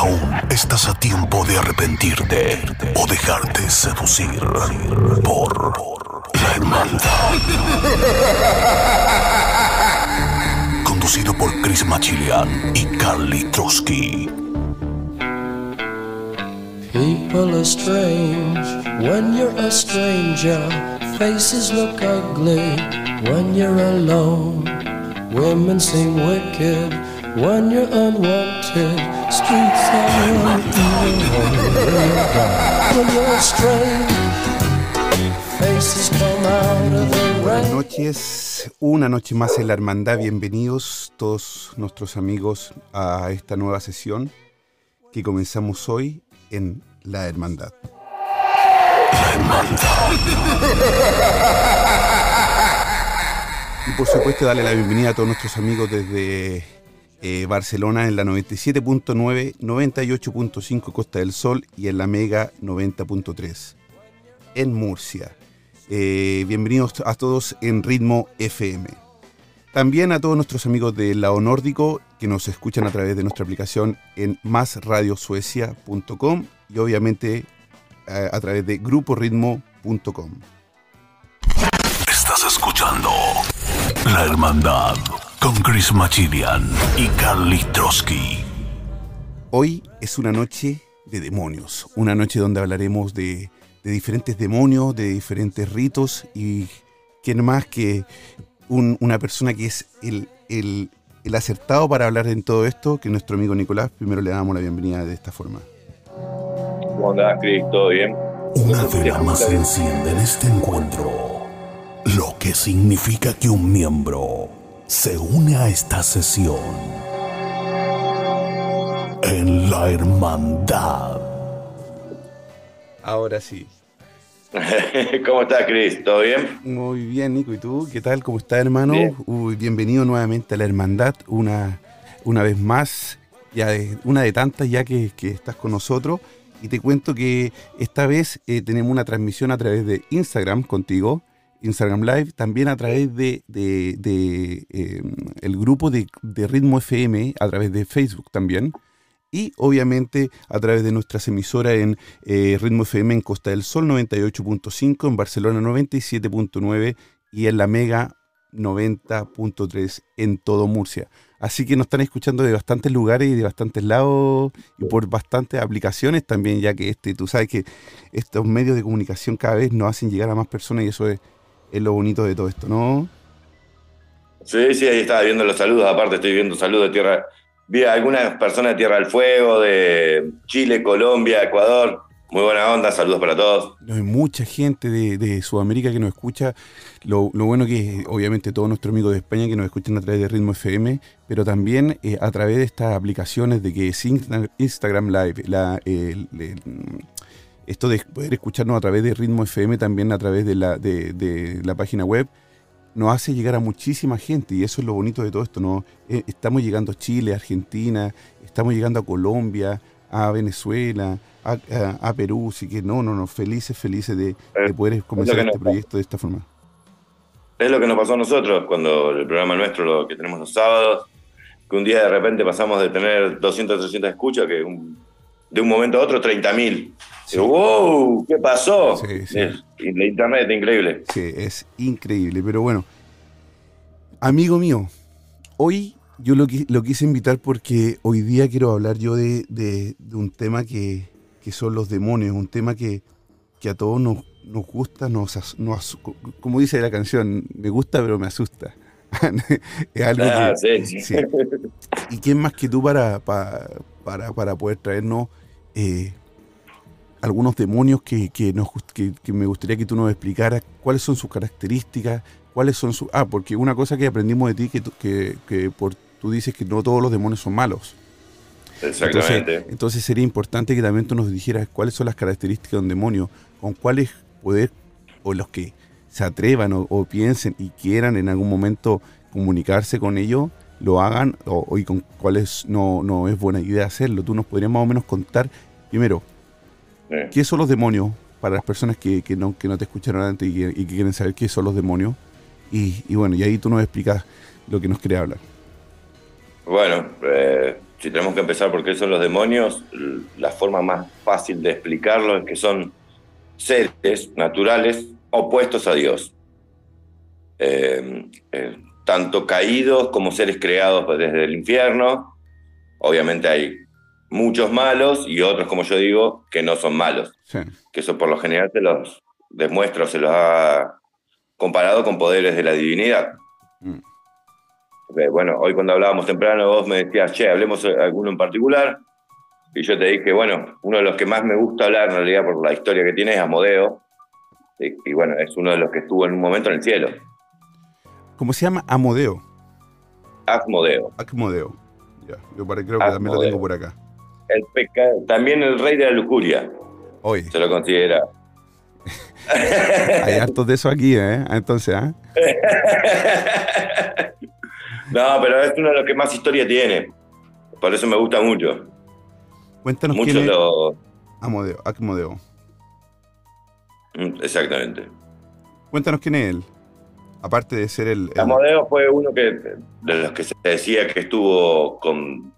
Aún estás a tiempo de arrepentirte o dejarte seducir por la hermandad. Conducido por Chris Machilian y Carly Trotsky. People are strange when you're a stranger. Faces look ugly when you're alone. Women seem wicked when you're unwanted. Streets are when you're strange. Faces come out of the Buenas noches, una noche más en la hermandad. Bienvenidos todos nuestros amigos a esta nueva sesión que comenzamos hoy en la hermandad. Y por supuesto darle la bienvenida a todos nuestros amigos desde eh, Barcelona en la 97.9, 98.5 Costa del Sol y en la Mega 90.3 en Murcia. Eh, bienvenidos a todos en Ritmo FM. También a todos nuestros amigos del lado nórdico que nos escuchan a través de nuestra aplicación en másradiosuecia.com y obviamente eh, a través de gruporitmo.com. Estás escuchando La Hermandad con Chris Machilian y Carly Trotsky. Hoy es una noche de demonios, una noche donde hablaremos de, de diferentes demonios, de diferentes ritos y quién más que un- una persona que es el, el- el acertado para hablar en todo esto, que nuestro amigo Nicolás. Primero le damos la bienvenida de esta forma. ¿Cómo andás, Chris? ¿Todo bien? Una vela más se enciende en este encuentro, lo que significa que un miembro se une a esta sesión en la hermandad. Ahora sí. ¿Cómo estás, Chris? ¿Todo bien? Muy bien, Nico. ¿Y tú? ¿Qué tal? ¿Cómo estás, hermano? Bien. Uy, bienvenido nuevamente a la hermandad, una, una vez más, ya de, una de tantas ya que, que estás con nosotros. Y te cuento que esta vez eh, tenemos una transmisión a través de Instagram contigo, Instagram Live, también a través de, eh, el grupo de, de Ritmo FM, a través de Facebook también. Y obviamente a través de nuestras emisoras en eh, Ritmo FM en Costa del Sol 98.5, en Barcelona 97.9 y en la Mega 90.3 en todo Murcia. Así que nos están escuchando de bastantes lugares y de bastantes lados y por bastantes aplicaciones también, ya que este, tú sabes que estos medios de comunicación cada vez nos hacen llegar a más personas y eso es, es lo bonito de todo esto, ¿no? Sí, sí, ahí estaba viendo los saludos. Aparte, estoy viendo saludos de tierra. Vi a algunas personas de Tierra del Fuego, de Chile, Colombia, Ecuador. Muy buena onda, saludos para todos. Hay mucha gente de, de Sudamérica que nos escucha. Lo, lo bueno que obviamente todos nuestros amigos de España que nos escuchan a través de Ritmo FM, pero también eh, a través de estas aplicaciones de que es Insta- Instagram Live, la, el- el- esto de poder escucharnos a través de Ritmo FM, también a través de la, de, de la página web, nos hace llegar a muchísima gente y eso es lo bonito de todo esto. ¿no? Eh, estamos llegando a Chile, a Argentina, estamos llegando a Colombia, a Venezuela, a, a- a Perú, así que no, no, no, felices, felices de, de poder comenzar este nos- proyecto de esta forma. Es lo que nos pasó a nosotros cuando el programa nuestro, lo que tenemos los sábados, que un día de repente pasamos de tener 200, 300 escuchas, que un- de un momento a otro 30.000. Sí. ¡Wow! ¿Qué pasó? Sí, sí. Es- y la internet, increíble. Sí, es increíble, pero bueno, amigo mío, hoy yo lo, lo quise invitar porque hoy día quiero hablar yo de, de- de un tema que, que son los demonios, un tema que, que a todos nos, nos gusta, nos, nos como dice la canción, me gusta pero me asusta. es algo Ah, que, sí. ¿Y quién más que tú para, pa- para, para poder traernos eh, algunos demonios que, que, nos, gust- que, que me gustaría que tú nos explicaras cuáles son sus características, cuáles son sus... Ah, porque una cosa que aprendimos de ti, que, que, que por, tú dices que no todos los demonios son malos. Exactamente. Entonces, sería importante que también tú nos dijeras cuáles son las características de un demonio, con cuáles poder, o los que se atrevan o, piensen y quieran en algún momento comunicarse con ellos, lo hagan o, y con cuáles no, no es buena idea hacerlo. Tú nos podrías más o menos contar, primero, ¿qué son los demonios para las personas que, no, que no te escucharon antes y que, quieren saber qué son los demonios? Y, y, bueno, y ahí tú nos explicas lo que nos quería hablar. Bueno, eh, si tenemos que empezar por qué son los demonios, la forma más fácil de explicarlo es que son seres naturales opuestos a Dios. Eh, eh, tanto caídos como seres creados desde el infierno. Obviamente hay muchos malos y otros, como yo digo, que no son malos. Que eso por lo general se los demuestra o se los ha comparado con poderes de la divinidad. Mm. Bueno, hoy cuando hablábamos temprano vos me decías, che, hablemos de alguno en particular. Y yo te dije, bueno, uno de los que más me gusta hablar en realidad por la historia que tiene es Amodeo. Y, bueno, es uno de los que estuvo en un momento en el cielo. ¿Cómo se llama? Amodeo. Asmodeo. Asmodeo. Ya, yo creo que también lo tengo por acá. El también el rey de la lujuria. Hoy. Se lo considera. Hay hartos de eso aquí, ¿eh? Entonces, ¿ah? no, pero es uno de los que más historia tiene. Por eso me gusta mucho. Cuéntanos Mucho quién es lo... Amodeo, Acmodeo. Mm, exactamente. Cuéntanos quién es él. Aparte de ser el. Amodeo fue uno que, de los que se decía que estuvo con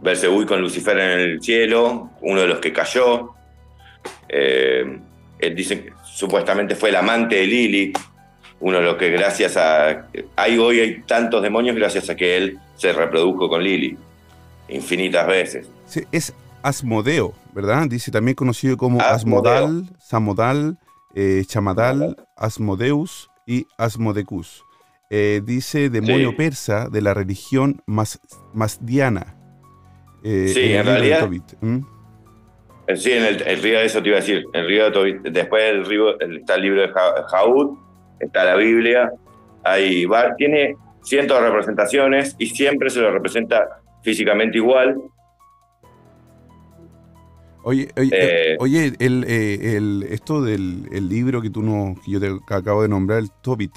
Belcebú y con Lucifer en el cielo, uno de los que cayó. Eh, él dice que supuestamente fue el amante de Lili, uno de los que gracias a... Hay hoy hay tantos demonios gracias a que él se reprodujo con Lili, infinitas veces. Sí, es Asmodeo, ¿verdad? Dice también conocido como Asmodal, Samodal, eh, Chamadal, Asmodeus y Asmodecus. Eh, dice demonio persa de la religión mas, masdiana. Eh, sí, en, realidad. Sí, en el, río, eso te iba a decir. El río de Tobit. Después del río está el libro de Jaúd, está la Biblia. Hay, tiene cientos de representaciones y siempre se lo representa físicamente igual Oye, oye, eh, oye el, eh, el, esto del libro que tú no, que yo te acabo de nombrar, el Tobit,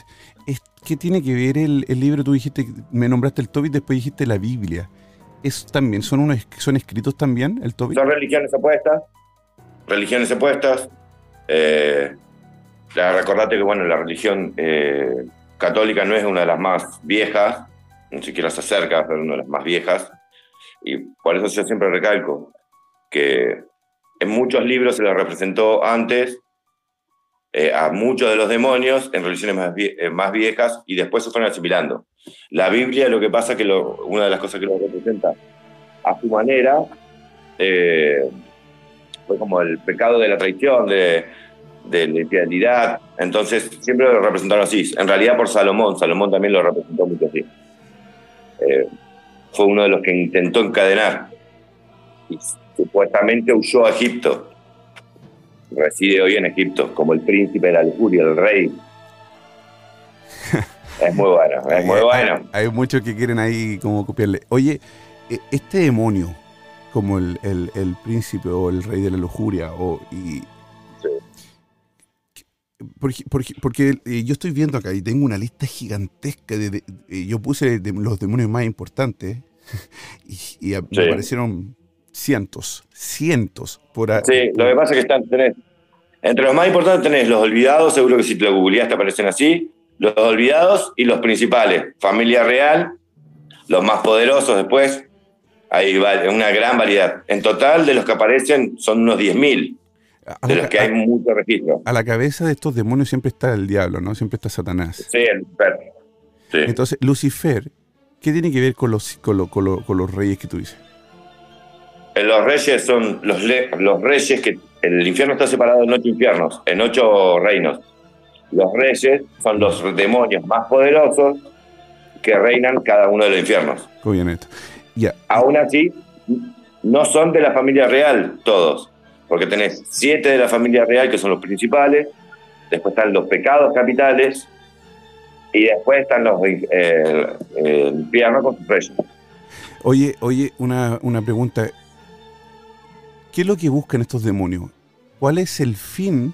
¿qué tiene que ver el, libro? Tú dijiste, me nombraste el Tobit, después dijiste la Biblia. ¿Es también, son unos, son escritos también el Tobit? Son religiones opuestas, religiones opuestas. Eh, recordate que bueno, la religión eh, católica no es una de las más viejas, ni siquiera se acerca, pero una de las más viejas. Y por eso yo siempre recalco que en muchos libros se lo representó antes eh, a muchos de los demonios en religiones más, eh, más, viejas y después se fueron asimilando. La Biblia lo que pasa es que una de las cosas que lo representa a su manera eh, fue como el pecado de la traición, de, de la infidelidad. Entonces siempre lo representaron así. En realidad por Salomón, Salomón también lo representó mucho así. fue uno de los que intentó encadenar supuestamente huyó a Egipto. Reside hoy en Egipto, como el príncipe de la lujuria, el rey. es muy bueno, es muy bueno. Hay, muchos que quieren ahí como copiarle. Oye, e, este demonio, como el, príncipe o el rey de la lujuria, o, y, porque, eh, yo estoy viendo acá y tengo una lista gigantesca de, eh, yo puse los demonios más importantes y, me aparecieron cientos, cientos por ahí. Sí, lo que pasa es que están, tenés, entre los más importantes tenés los olvidados, seguro que si te lo googleás te aparecen así, los olvidados y los principales, familia real, los más poderosos después, hay una gran variedad. En total, de los que aparecen, son unos 10.000, de los que hay mucho registro. A la cabeza de estos demonios siempre está el diablo, ¿no? Siempre está Satanás. Sí, el perro. Entonces, Lucifer, ¿qué tiene que ver con los, con, con los reyes que tú dices? Eh, los reyes son los, los reyes que el infierno está separado en ocho infiernos, en ocho reinos. Los reyes son los demonios más poderosos que reinan cada uno de los infiernos. Muy bien esto. Aún así, no son de la familia real todos, porque tenés siete de la familia real que son los principales, después están los pecados capitales y después están los eh, el infierno con sus reyes. Oye, oye, una, una pregunta. ¿Qué es lo que buscan estos demonios? ¿Cuál es el fin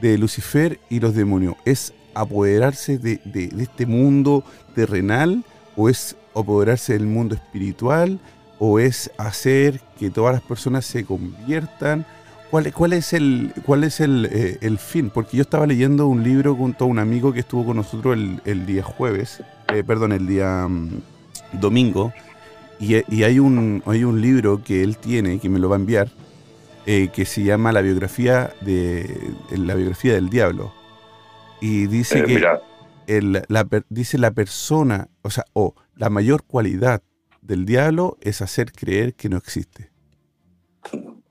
de Lucifer y los demonios? ¿Es apoderarse de, este mundo terrenal o es apoderarse del mundo espiritual o es hacer que todas las personas se conviertan? ¿Cuál, es eh, el fin? Porque yo estaba leyendo un libro junto a un amigo que estuvo con nosotros el, el día jueves, eh, perdón, el día mm, domingo, y, y hay, un, hay un libro que él tiene, que me lo va a enviar, eh, que se llama La biografía, de, la biografía del diablo. Y dice Eh, que el- la, dice la persona, o sea, o la mayor cualidad del diablo es hacer creer que no existe.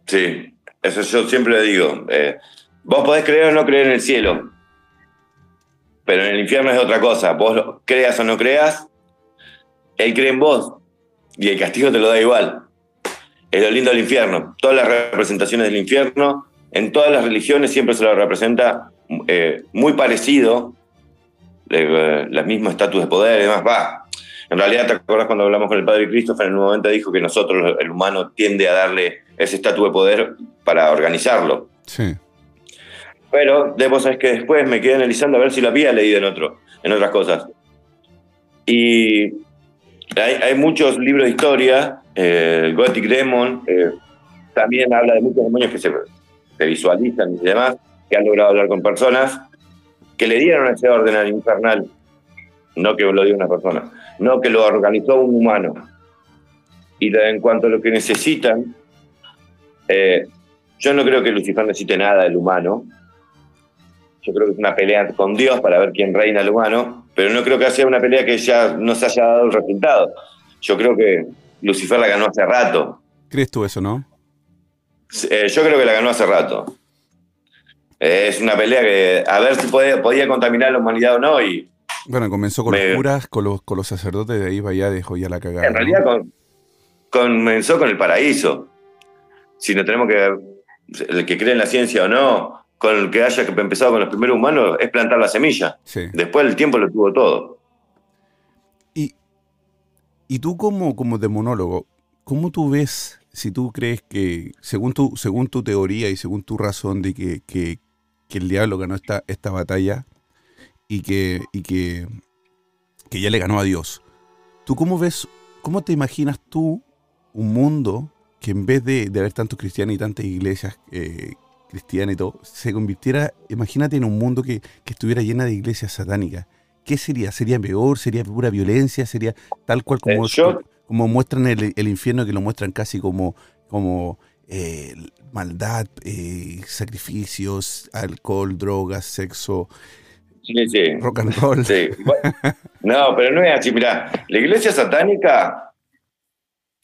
sí, eso yo siempre le digo. eh, vos podés creer o no creer en el cielo, pero en el infierno es otra cosa. Vos lo- creas o no creas, él cree en vos y el castigo te lo da igual. Es lo lindo del infierno. Todas las representaciones del infierno, en todas las religiones siempre se lo representa eh, muy parecido, eh, las mismas estatus de poder y demás. Va. En realidad, ¿te acuerdas cuando hablamos con el padre Christopher? En un momento dijo que nosotros, el humano, tiende a darle ese estatus de poder para organizarlo. Sí. Pero de- vos sabés que después me quedé analizando a ver si lo había leído en, otro, en otras cosas. Y hay, hay muchos libros de historia, eh, Gothic Demon eh, también habla de muchos demonios que se, visualizan y demás, que han logrado hablar con personas que le dieron ese orden al infernal, no que lo dio una persona, no que lo organizó un humano. Y en cuanto a lo que necesitan, eh, yo no creo que Lucifer necesite nada del humano. Yo creo que es una pelea con Dios para ver quién reina el humano, pero no creo que sea una pelea que ya no se haya dado el resultado. Yo creo que Lucifer la ganó hace rato. ¿Crees tú eso, no? Eh, yo creo que la ganó hace rato. Eh, es una pelea que a ver si podía contaminar la humanidad o no, y Bueno, comenzó con Me- los curas, con los, con los sacerdotes, de ahí allá dejó ya la cagada. en ¿no? realidad con- comenzó con el paraíso. Si no tenemos que el que cree en la ciencia o no, con el que haya empezado con los primeros humanos, es plantar la semilla. Sí. Después el tiempo lo tuvo todo. Y, y tú como, como demonólogo, ¿cómo tú ves, si tú crees que, según tu, según tu teoría y según tu razón de que, que- que el diablo ganó esta, esta batalla y que, y que, que ya le ganó a Dios, ¿tú cómo ves, cómo te imaginas tú un mundo que en vez de, de haber tantos cristianos y tantas iglesias eh, cristianas y todo, se convirtiera, imagínate en un mundo que, que estuviera llena de iglesias satánicas? ¿Qué sería? ¿Sería peor? ¿Sería pura violencia? ¿Sería tal cual como, Eh, como muestran el, el infierno, que lo muestran casi como, como eh, maldad, eh, sacrificios, alcohol, drogas, sexo, Sí, sí. rock and roll? Sí. Bueno, no, pero no es así. Mirá, la iglesia satánica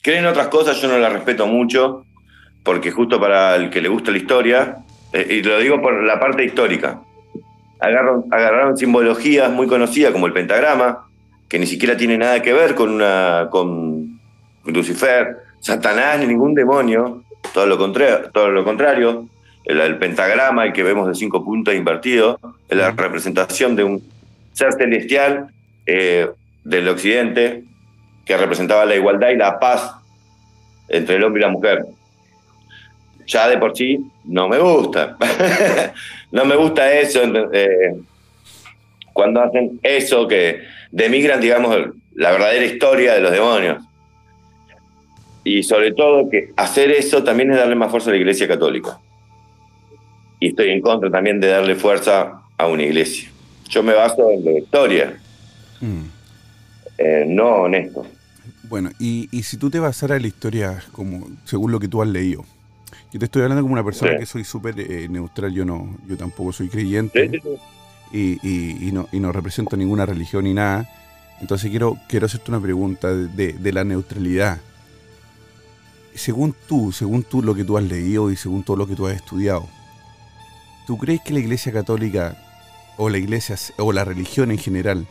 cree en otras cosas, yo no la respeto mucho, porque justo para el que le gusta la historia, eh, y lo digo por la parte histórica, agarraron, simbologías muy conocidas como el pentagrama, que ni siquiera tiene nada que ver con, una, con Lucifer, Satanás, ni ningún demonio, todo lo contrario. Todo lo contrario. El, el pentagrama, el que vemos de cinco puntos invertido, es la representación de un ser celestial eh, del occidente que representaba la igualdad y la paz entre el hombre y la mujer. Ya de por sí no me gusta. no me gusta eso. eh, cuando hacen eso que demigran, digamos, la verdadera historia de los demonios. Y sobre todo que hacer eso también es darle más fuerza a la iglesia católica. Y estoy en contra también de darle fuerza a una iglesia. Yo me baso en la historia, Mm. eh, no en esto. Bueno, y, y si tú te basaras en la historia como según lo que tú has leído, yo te estoy hablando como una persona Sí. que soy súper eh, neutral, yo no, yo tampoco soy creyente Sí, sí, sí. y, y- y no, y no represento ninguna religión ni nada. Entonces quiero, quiero hacerte una pregunta de, de la neutralidad. Según tú, según tú lo que tú has leído y según todo lo que tú has estudiado, ¿tú crees que la Iglesia Católica o la Iglesia o la religión en general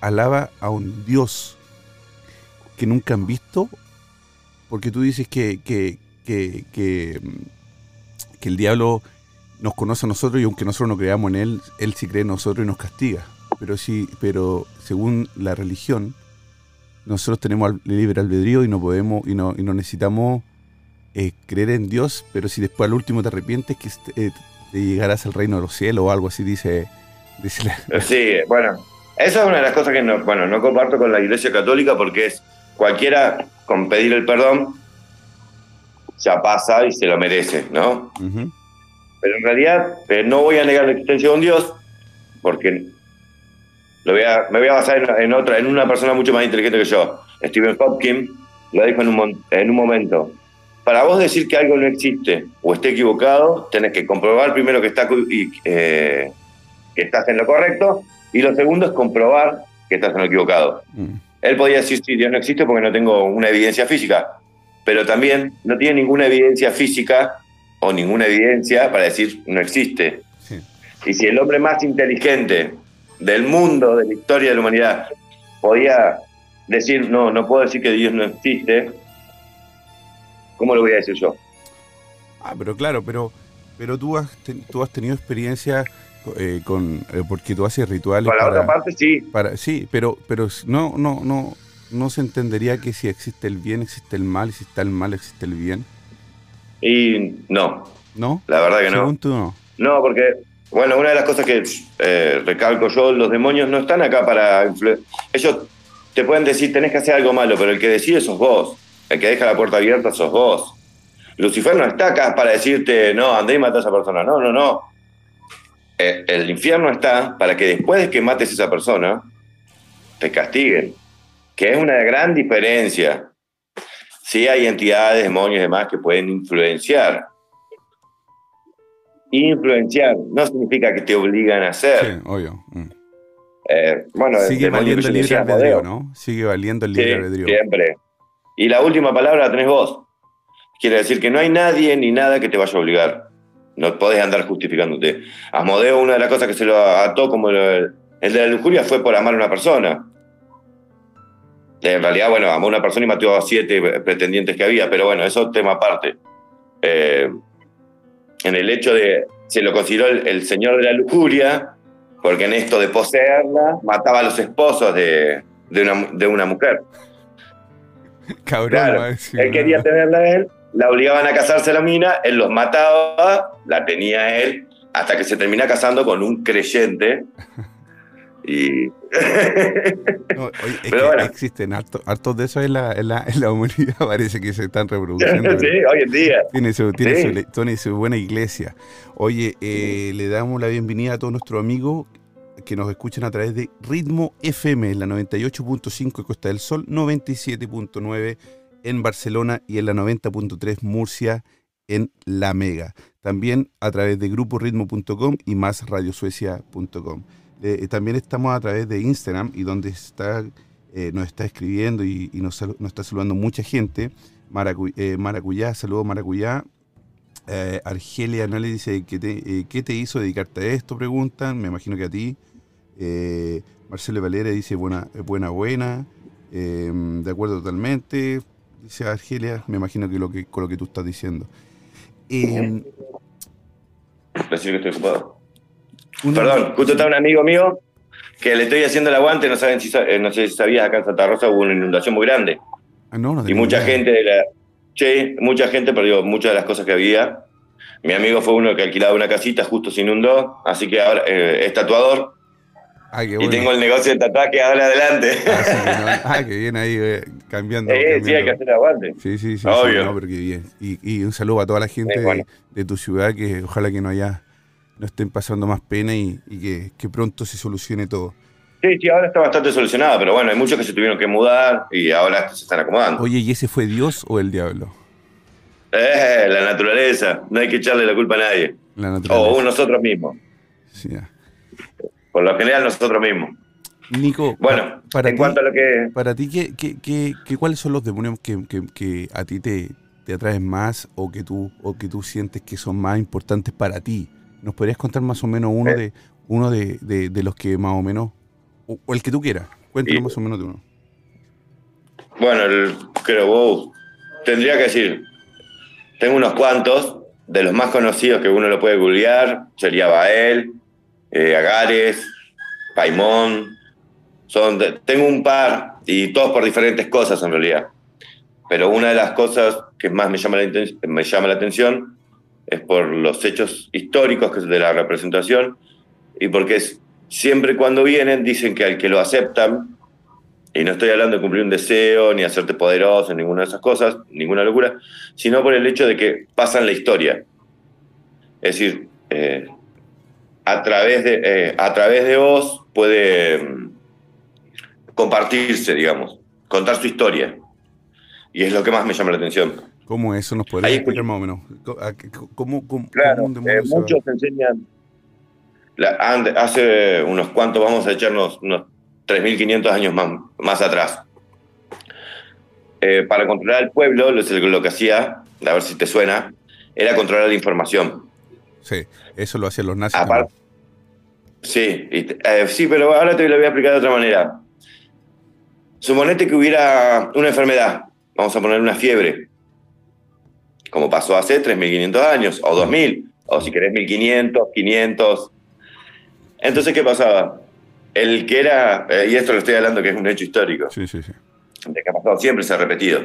alaba a un Dios que nunca han visto? Porque tú dices que, que, que, que, el diablo nos conoce a nosotros y aunque nosotros no creamos en él, él sí cree en nosotros y nos castiga. Pero sí, pero según la religión, nosotros tenemos libre albedrío y no podemos y no, y no necesitamos eh, creer en Dios, pero si después al último te arrepientes que eh, te llegarás al reino de los cielos o algo así dice, dice la... Sí, bueno, esa es una de las cosas que no, bueno, no comparto con la Iglesia Católica porque es cualquiera con pedir el perdón ya pasa y se lo merece, ¿no? Pero en realidad eh, no voy a negar la existencia de un Dios porque lo voy a, me voy a basar en, otra, en una persona mucho más inteligente que yo. Stephen Hopkins lo dijo en un, en un momento. Para vos decir que algo no existe o esté equivocado, tenés que comprobar primero que, está, eh, que estás en lo correcto y lo segundo es comprobar que estás en lo equivocado. Mm. Él podía decir, sí, Dios no existe porque no tengo una evidencia física, pero también no tiene ninguna evidencia física o ninguna evidencia para decir no existe. Y si el hombre más inteligente del mundo, de la historia de la humanidad, podía decir, no, no puedo decir que Dios no existe, ¿cómo lo voy a decir yo? Ah, pero claro, pero, pero tú, has tú has tenido experiencia eh, con, eh, porque tú haces rituales. Para, la otra parte sí. Para, sí, pero, pero no, no, no, no se entendería que si existe el bien, existe el mal, y si está el mal, existe el bien. Y no. ¿No? La verdad que no. no. No, porque bueno, una de las cosas que eh, recalco yo, los demonios no están acá para Ellos te pueden decir, tenés que hacer algo malo, pero el que decide sos vos. El que deja la puerta abierta sos vos. Lucifer no está acá para decirte, no, andé y mata a esa persona. No, no, no. Eh, el infierno está para que después de que mates a esa persona, te castiguen. Que es una gran diferencia. Sí hay entidades, demonios y demás que pueden influenciar Influenciar no significa que te obligan a hacer. Sí, obvio. Mm. Eh, bueno, sigue valiendo el libre albedrío, ¿no? Sigue valiendo el libre albedrío. Siempre. Y la última palabra la tenés vos. Quiere decir que no hay nadie ni nada que te vaya a obligar. No podés andar justificándote. Asmodeo, una de las cosas que se lo ató como el, de la lujuria fue por amar a una persona. En realidad, bueno, amó a una persona y mató a siete pretendientes que había, pero bueno, eso es tema aparte. Eh, en el hecho de, se lo consideró el, señor de la lujuria, porque en esto de poseerla mataba a los esposos de, una, mujer. Cabrón, él quería tenerla a él, la obligaban a casarse a la mina, él los mataba, la tenía él, hasta que se termina casando con un creyente y... Pero bueno. existen hartos, de eso en la, en, la, en la, humanidad, parece que se están reproduciendo. sí, hoy en día. Tiene su, tiene, su, buena iglesia. Oye, eh, le damos la bienvenida a todos nuestros amigos que nos escuchan a través de Ritmo FM, en la 98.5 en Costa del Sol, 97.9 en Barcelona y en la 90.3 Murcia en La Mega. También a través de gruporitmo.com y más radiosuecia.com. Eh, también estamos a través de Instagram y donde está, eh, nos está escribiendo y, nos, está saludando mucha gente. Eh, Maracuyá, saludos Maracuyá. Argelia no le dice ¿qué te, ¿qué te hizo dedicarte a esto? Preguntan, me imagino que a ti. Marcelo Valera dice buena, buena, buena. de acuerdo totalmente. Dice Argelia, me imagino que, lo que con lo que tú estás diciendo. Eh, que estoy ocupado. Perdón, justo está un amigo mío que le estoy haciendo el aguante, no saben si eh, no sé si sabías, acá en Santa Rosa hubo una inundación muy grande. Ah, no, y mucha gente de la. Che, mucha gente perdió muchas de las cosas que había. Mi amigo fue uno que alquilaba una casita, justo se inundó, así que ahora eh, es tatuador. Bueno. Y tengo el negocio de tatuaje ahora adelante. Ah, ah, qué bien ahí, eh, cambiando, Sí, hay que hacer aguante. Sí, sí, sí. Obvio. no, porque bien. Y, un saludo a toda la gente de, de, tu ciudad, que ojalá que no haya no estén pasando más pena y, que, pronto se solucione todo. Sí, sí, ahora está bastante solucionado, pero bueno, hay muchos que se tuvieron que mudar y ahora se están acomodando. Oye, ¿y ese fue Dios o el diablo? Eh, la naturaleza, no hay que echarle la culpa a nadie. La naturaleza. O nosotros mismos. Sí, Por lo general, nosotros mismos. Nico, bueno, para en cuanto a lo que. Para ti, ¿qué, qué, cuáles son los demonios que, que a ti te, te, atraen más o que, tú, o que tú sientes que son más importantes para ti? ¿Nos podrías contar más o menos uno, eh. de, uno de, de, los que más o menos, o, el que tú quieras? Cuéntanos más o menos de uno. Bueno, el, creo, tendría que decir, tengo unos cuantos, de los más conocidos que uno lo puede googlear, sería Bael, eh, Agares, Paimón, son tengo un par y todos por diferentes cosas en realidad. Pero una de las cosas que más me llama la, me llama la atención es por los hechos históricos de la representación y porque es, siempre cuando vienen dicen que al que lo aceptan, y no estoy hablando de cumplir un deseo ni hacerte poderoso, ninguna de esas cosas, ninguna locura, sino por el hecho de que pasan la historia. Es decir, eh, a, través de, eh, a través de vos puede mm, compartirse, digamos, contar su historia. Y es lo que más me llama la atención. ¿Cómo eso nos puede explicar más o menos? ¿Cómo, claro, eh, muchos enseñan. hace unos cuantos, vamos a echarnos unos 3.500 años más, más atrás. Eh, para controlar el pueblo, lo, lo que hacía, a ver si te suena, era controlar la información. Sí, eso lo hacían los nazis. sí, eh, sí, pero ahora te lo voy a explicar de otra manera. Suponete que hubiera una enfermedad, vamos a poner una fiebre, como pasó hace 3.500 años, o 2.000, o si querés 1.500, 500. Entonces, ¿qué pasaba? El que era, eh, y esto lo estoy hablando que es un hecho histórico, sí, sí, sí. de que ha pasado, siempre se ha repetido.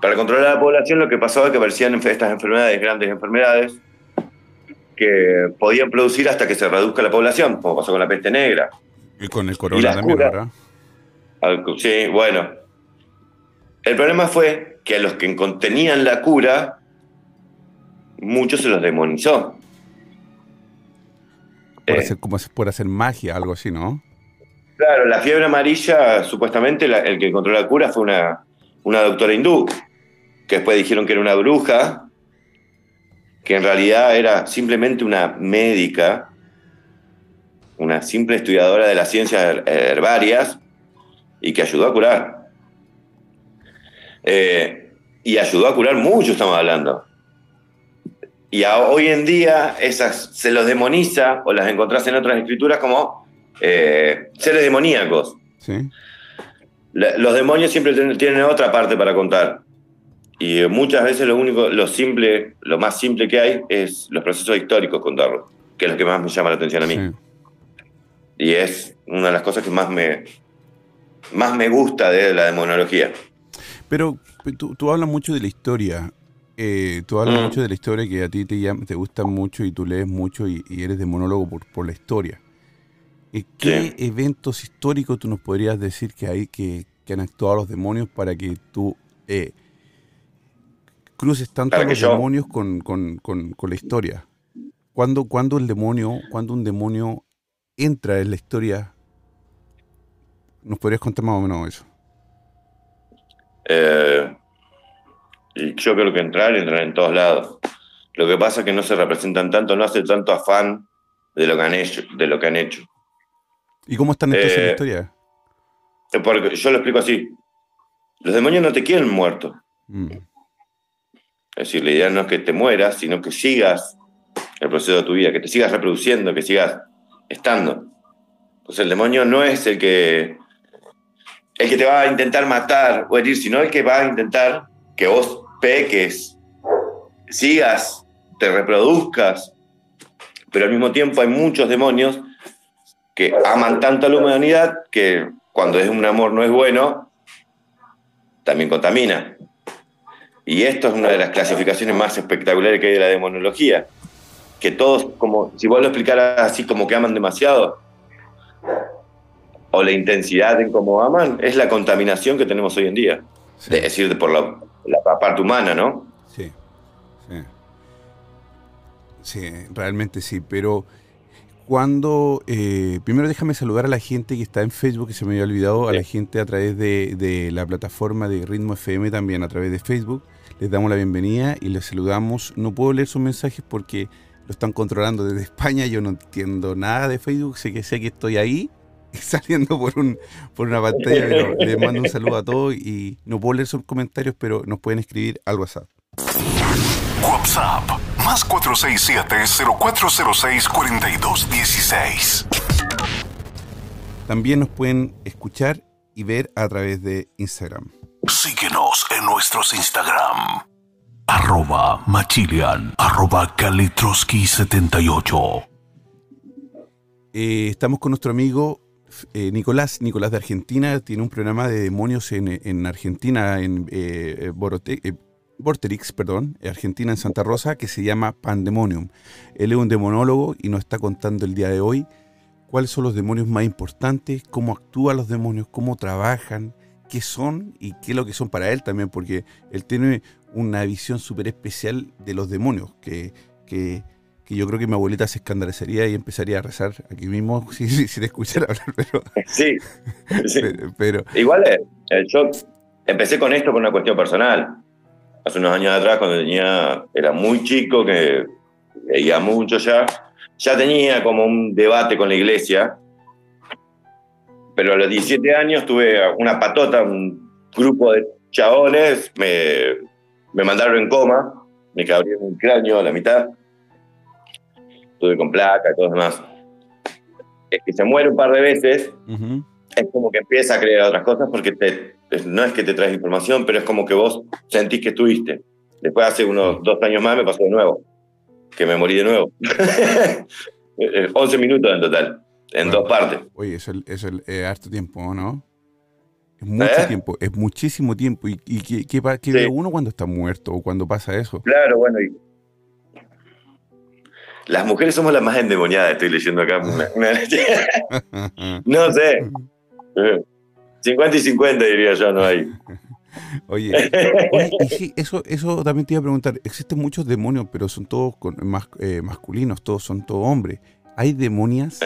Para controlar a la población lo que pasaba es que aparecían estas enfermedades, grandes enfermedades, que podían producir hasta que se reduzca la población, como pasó con la peste negra. Y con el corona también, ¿verdad? Sí, bueno. El problema fue que a los que contenían la cura, muchos se los demonizó. Por, hacer, como por hacer magia, algo así, ¿no? Claro, la fiebre amarilla, supuestamente el que encontró la cura fue una, una doctora hindú, que después dijeron que era una bruja, que en realidad era simplemente una médica, una simple estudiadora de las ciencias herbarias, y que ayudó a curar. Eh, y ayudó a curar mucho, estamos hablando. Y hoy en día esas se los demoniza o las encontrás en otras escrituras como eh, seres demoníacos. los demonios siempre tienen otra parte para contar. Y muchas veces lo único, lo simple, lo más simple que hay es los procesos históricos contarlos, que es lo que más me llama la atención a mí. Y es una de las cosas que más me, más me gusta de la demonología. Pero tú, hablas mucho de la historia. Eh, tú hablas mm. mucho de la historia que a ti te, te gusta mucho y tú lees mucho y, eres demonólogo por, por la historia. Eh, ¿Qué eventos históricos tú nos podrías decir que hay que, han actuado los demonios para que tú eh, cruces tanto los demonios con, la historia? ¿Cuándo, ¿Cuándo, el demonio, cuando un demonio entra en la historia ¿Nos podrías contar más o menos eso? Eh, yo creo que entrar, entrar en todos lados. Lo que pasa es que no se representan tanto, no hace tanto afán de lo que han hecho. De lo que han hecho. ¿Y cómo están entonces en la eh, historia? Porque yo lo explico así. Los demonios no te quieren muerto. Mm. Es decir, la idea no es que te mueras, sino que sigas el proceso de tu vida, que te sigas reproduciendo, que sigas estando. Entonces el demonio no es el que el que te va a intentar matar o herir, sino el que va a intentar que vos peques, sigas, te reproduzcas. Pero al mismo tiempo hay muchos demonios que aman tanto a la humanidad que cuando es un amor no es bueno, también contamina. Y esto es una de las clasificaciones más espectaculares que hay de la demonología. Que todos, como si vos lo explicaras así como que aman demasiado, o la intensidad en cómo aman es la contaminación que tenemos hoy en día. Es decir, por la, parte humana, ¿no? Sí, sí. Sí, realmente sí, pero cuando... Eh, primero déjame saludar a la gente que está en Facebook, que se me había olvidado, a la gente a través de, de, la plataforma de Ritmo FM también, a través de Facebook. Les damos la bienvenida y les saludamos. No puedo leer sus mensajes porque lo están controlando desde España, yo no entiendo nada de Facebook, sé que sé que estoy ahí, saliendo por, un, por una pantalla, pero les mando un saludo a todos y no puedo leer sus comentarios, pero nos pueden escribir al WhatsApp. WhatsApp, más 467-0406-4216. También nos pueden escuchar y ver a través de Instagram. Síguenos en nuestros Instagram. Arroba Machilian, arroba Kalitroski78. Eh, estamos con nuestro amigo eh, Nicolás, Nicolás de Argentina, tiene un programa de demonios en, Argentina, en eh, Vorterix, perdón, Argentina, en Santa Rosa, que se llama Pandemonium. Él es un demonólogo y nos está contando el día de hoy cuáles son los demonios más importantes, cómo actúan los demonios, cómo trabajan, qué son y qué es lo que son para él también, porque él tiene una visión súper especial de los demonios, que, que, yo creo que mi abuelita se escandalizaría y empezaría a rezar aquí mismo si, si, te escuchara hablar, pero... Sí, Pero, Igual eh, yo empecé con esto por una cuestión personal. Hace unos años atrás, cuando tenía, era muy chico, que veía mucho ya, ya tenía como un debate con la iglesia, pero a los 17 años tuve una patota, un grupo de chabones, me, me mandaron en coma, me cabrieron un cráneo a la mitad, estuve con placa y todo lo demás. Es que se muere un par de veces, es como que empieza a creer otras cosas porque te, no es que te traes información, pero es como que vos sentís que estuviste. Después hace unos dos años más me pasó de nuevo que me morí de nuevo. 11 minutos en total, en dos partes. Oye, eso es, el, harto tiempo, ¿no? Es mucho ¿Eh? tiempo, es muchísimo tiempo. ¿Y, y qué, ve uno cuando está muerto o cuando pasa eso? Claro, bueno. Las mujeres somos las más endemoniadas, estoy leyendo acá. no sé. 50 y 50 diría yo, no hay. Oye, eso, eso también te iba a preguntar. Existen muchos demonios, pero son todos eh, masculinos, todos son todos hombres. ¿Hay demonias?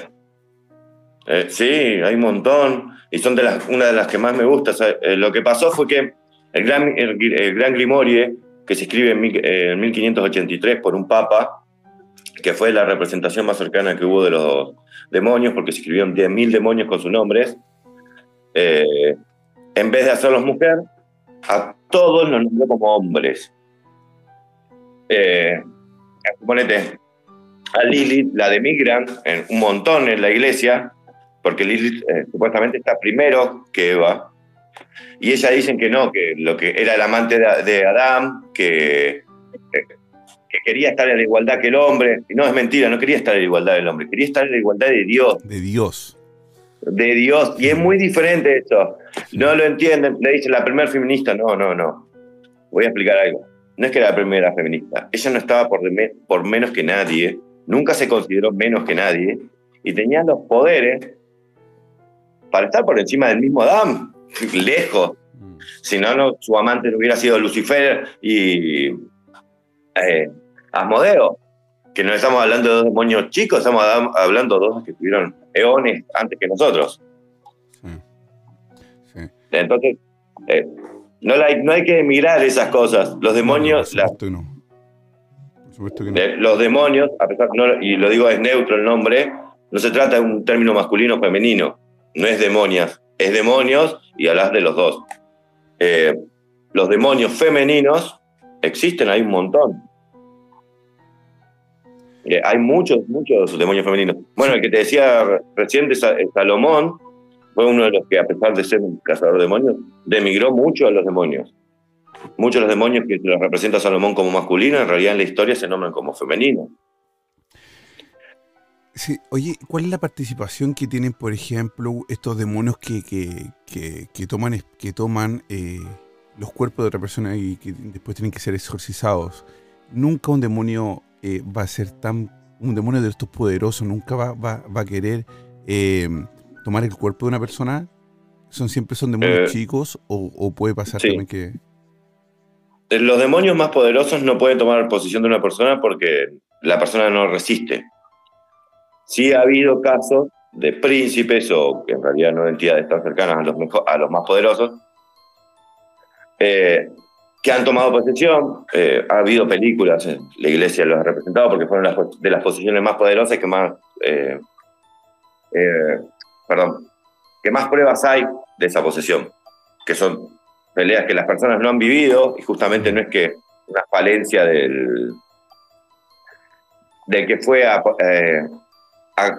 Eh, sí, hay un montón. Y son de las, una de las que más me gusta. Eh, lo que pasó fue que el gran, el, gran Grimorie, que se escribe en, en, 1583 por un papa, que fue la representación más cercana que hubo de los demonios, porque se escribieron 10.000 demonios con sus nombres, en vez de hacerlos mujer, a todos los nombró como hombres. Eh, a Lilith la demigran en un montón en la iglesia, porque Lilith eh, supuestamente está primero que Eva, y ella dicen que no, que lo que era el amante de, Adán, que, que, quería estar en la igualdad que el hombre, y no es mentira, no quería estar en la igualdad del hombre, quería estar en la igualdad de Dios. De Dios de Dios. Y es muy diferente eso. No lo entienden. Le dice la primera feminista. No, no, no. Voy a explicar algo. No es que era la primera feminista. Ella no estaba por, por menos que nadie. Nunca se consideró menos que nadie. Y tenía los poderes para estar por encima del mismo Adán. Lejos. Si no, no, su amante no hubiera sido Lucifer y eh, Asmodeo. Que no estamos hablando de dos demonios chicos, estamos hablando de dos que tuvieron eones antes que nosotros. Entonces, eh, no, hay, no hay que mirar esas cosas. Los demonios... los demonios, a pesar, y lo digo es neutro el nombre, no se trata de un término masculino o femenino. No es demonias, es demonios y hablas de los dos. Eh, los demonios femeninos existen, hay un montón. Eh, hay muchos, muchos demonios femeninos. Bueno, el que te decía recién de Salomón fue uno de los que, a pesar de ser un cazador de demonios, demigró mucho a los demonios. Muchos de los demonios que los representa Salomón como masculino, en realidad en la historia se nombran como femeninos. Sí, oye, ¿cuál es la participación que tienen, por ejemplo, estos demonios que, que, toman, que toman eh, los cuerpos de otra persona y que después tienen que ser exorcizados? Nunca un demonio eh, va a ser tan. Un demonio de estos poderosos nunca va, va, va a querer eh, tomar el cuerpo de una persona. ¿Son siempre son demonios eh, chicos o, puede pasar también que.? Los demonios más poderosos no pueden tomar posición de una persona porque la persona no resiste. Sí ha habido casos de príncipes o que en realidad no entidades tan cercanas a los, a los más poderosos, eh, que han tomado posesión. Eh, ha habido películas, la iglesia los ha representado porque fueron de las posiciones más poderosas que más, eh, eh, perdón, que más pruebas hay de esa posesión, que son peleas que las personas no han vivido y justamente no es que una falencia del, del que fue a,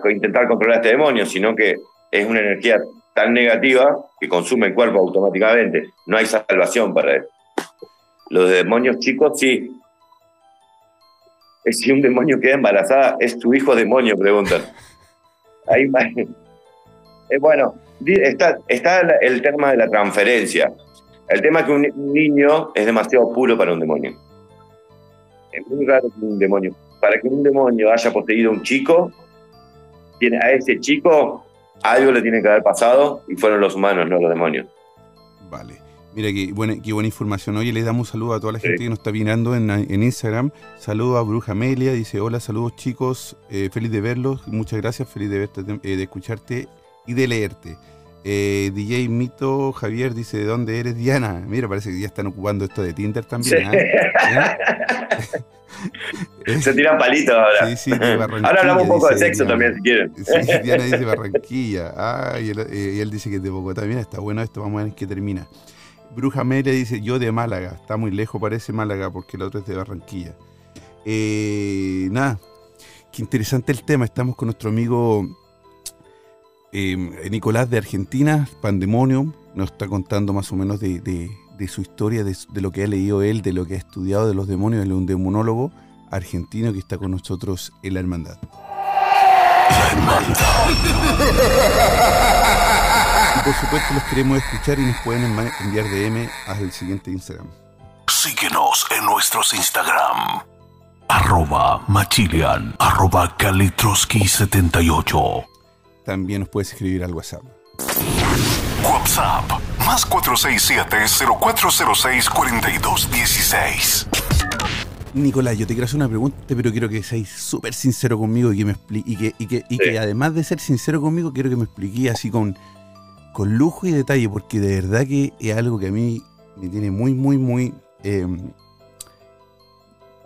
intentar controlar a este demonio, sino que es una energía tan negativa que consume el cuerpo automáticamente. No hay salvación para él. Los demonios chicos, sí. Si un demonio queda embarazada, es tu hijo demonio, preguntan. Ahí Eh, bueno, está, está el tema de la transferencia. El tema es que un niño es demasiado puro para un demonio. Es muy raro que un demonio. Para que un demonio haya poseído a un chico, tiene, a ese chico algo le tiene que haber pasado y fueron los humanos, no los demonios. Vale. Mira qué buena, qué buena información. Oye, le damos un saludo a toda la gente que nos está mirando en, Instagram. Saludo a Bruja Amelia, dice, hola, saludos chicos, eh, feliz de verlos, muchas gracias, feliz de verte, eh, de escucharte y de leerte. Eh, DJ Mito Javier dice, ¿de dónde eres Diana? Mira, parece que ya están ocupando esto de Tinder también. ¿ah? Se tiran palitos ahora. Sí, sí, ahora hablamos un poco de sexo también, si quieren. Sí, Diana dice Barranquilla. Ah, y él, y él, dice que es de Bogotá. Mira, está bueno esto, vamos a ver en qué termina. Bruja Amelia dice, yo de Málaga. Está muy lejos, parece Málaga, porque el otro es de Barranquilla. Eh, nada, qué interesante el tema. Estamos con nuestro amigo eh, Nicolás de Argentina, Pandemonium. Nos está contando más o menos de, su historia, de, lo que ha leído él, de lo que ha estudiado de los demonios. Él es un demonólogo argentino que está con nosotros en la hermandad. La hermandad. Y por supuesto los queremos escuchar y nos pueden enviar DM al siguiente Instagram. Síguenos en nuestros Instagram. Arroba Machilian, arroba Kalitroski78. También nos puedes escribir al WhatsApp. WhatsApp, más 467-0406-4216. Nicolás, yo te quiero hacer una pregunta, pero quiero que seáis súper sincero conmigo y que me y que, y que, y que además de ser sincero conmigo, quiero que me expliqué así con con lujo y detalle, porque de verdad que es algo que a mí me tiene muy, muy, muy em,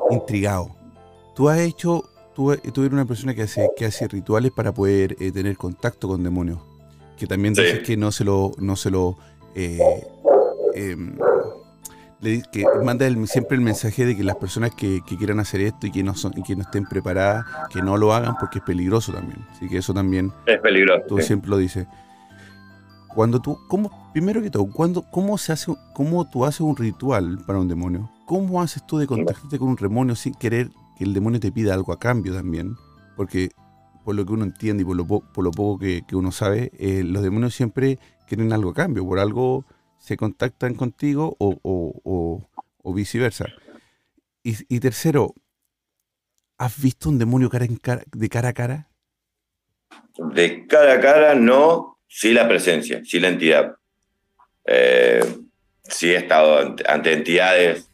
intrigado. Tú has hecho, tú, eres una persona que hace, que hace rituales para poder eh, tener contacto con demonios, que también dices que no se lo, no se lo, eh, em, que manda siempre el mensaje de que las personas que, quieran hacer esto y que no son y que no estén preparadas, que no lo hagan porque es peligroso también. Así que eso también. Es peligroso. Tú siempre lo dices. Cuando tú, ¿cómo, primero que todo, cuando, ¿cómo se hace, cómo tú haces un ritual para un demonio? ¿Cómo haces tú de contactarte con un demonio sin querer que el demonio te pida algo a cambio también? Porque por lo que uno entiende y por lo, por lo poco que, uno sabe, eh, los demonios siempre quieren algo a cambio, por algo se contactan contigo o, viceversa. Y, tercero, ¿has visto un demonio cara en cara, de cara a cara? De cara a cara no, sí la presencia, sí la entidad. Eh, sí he estado ante, entidades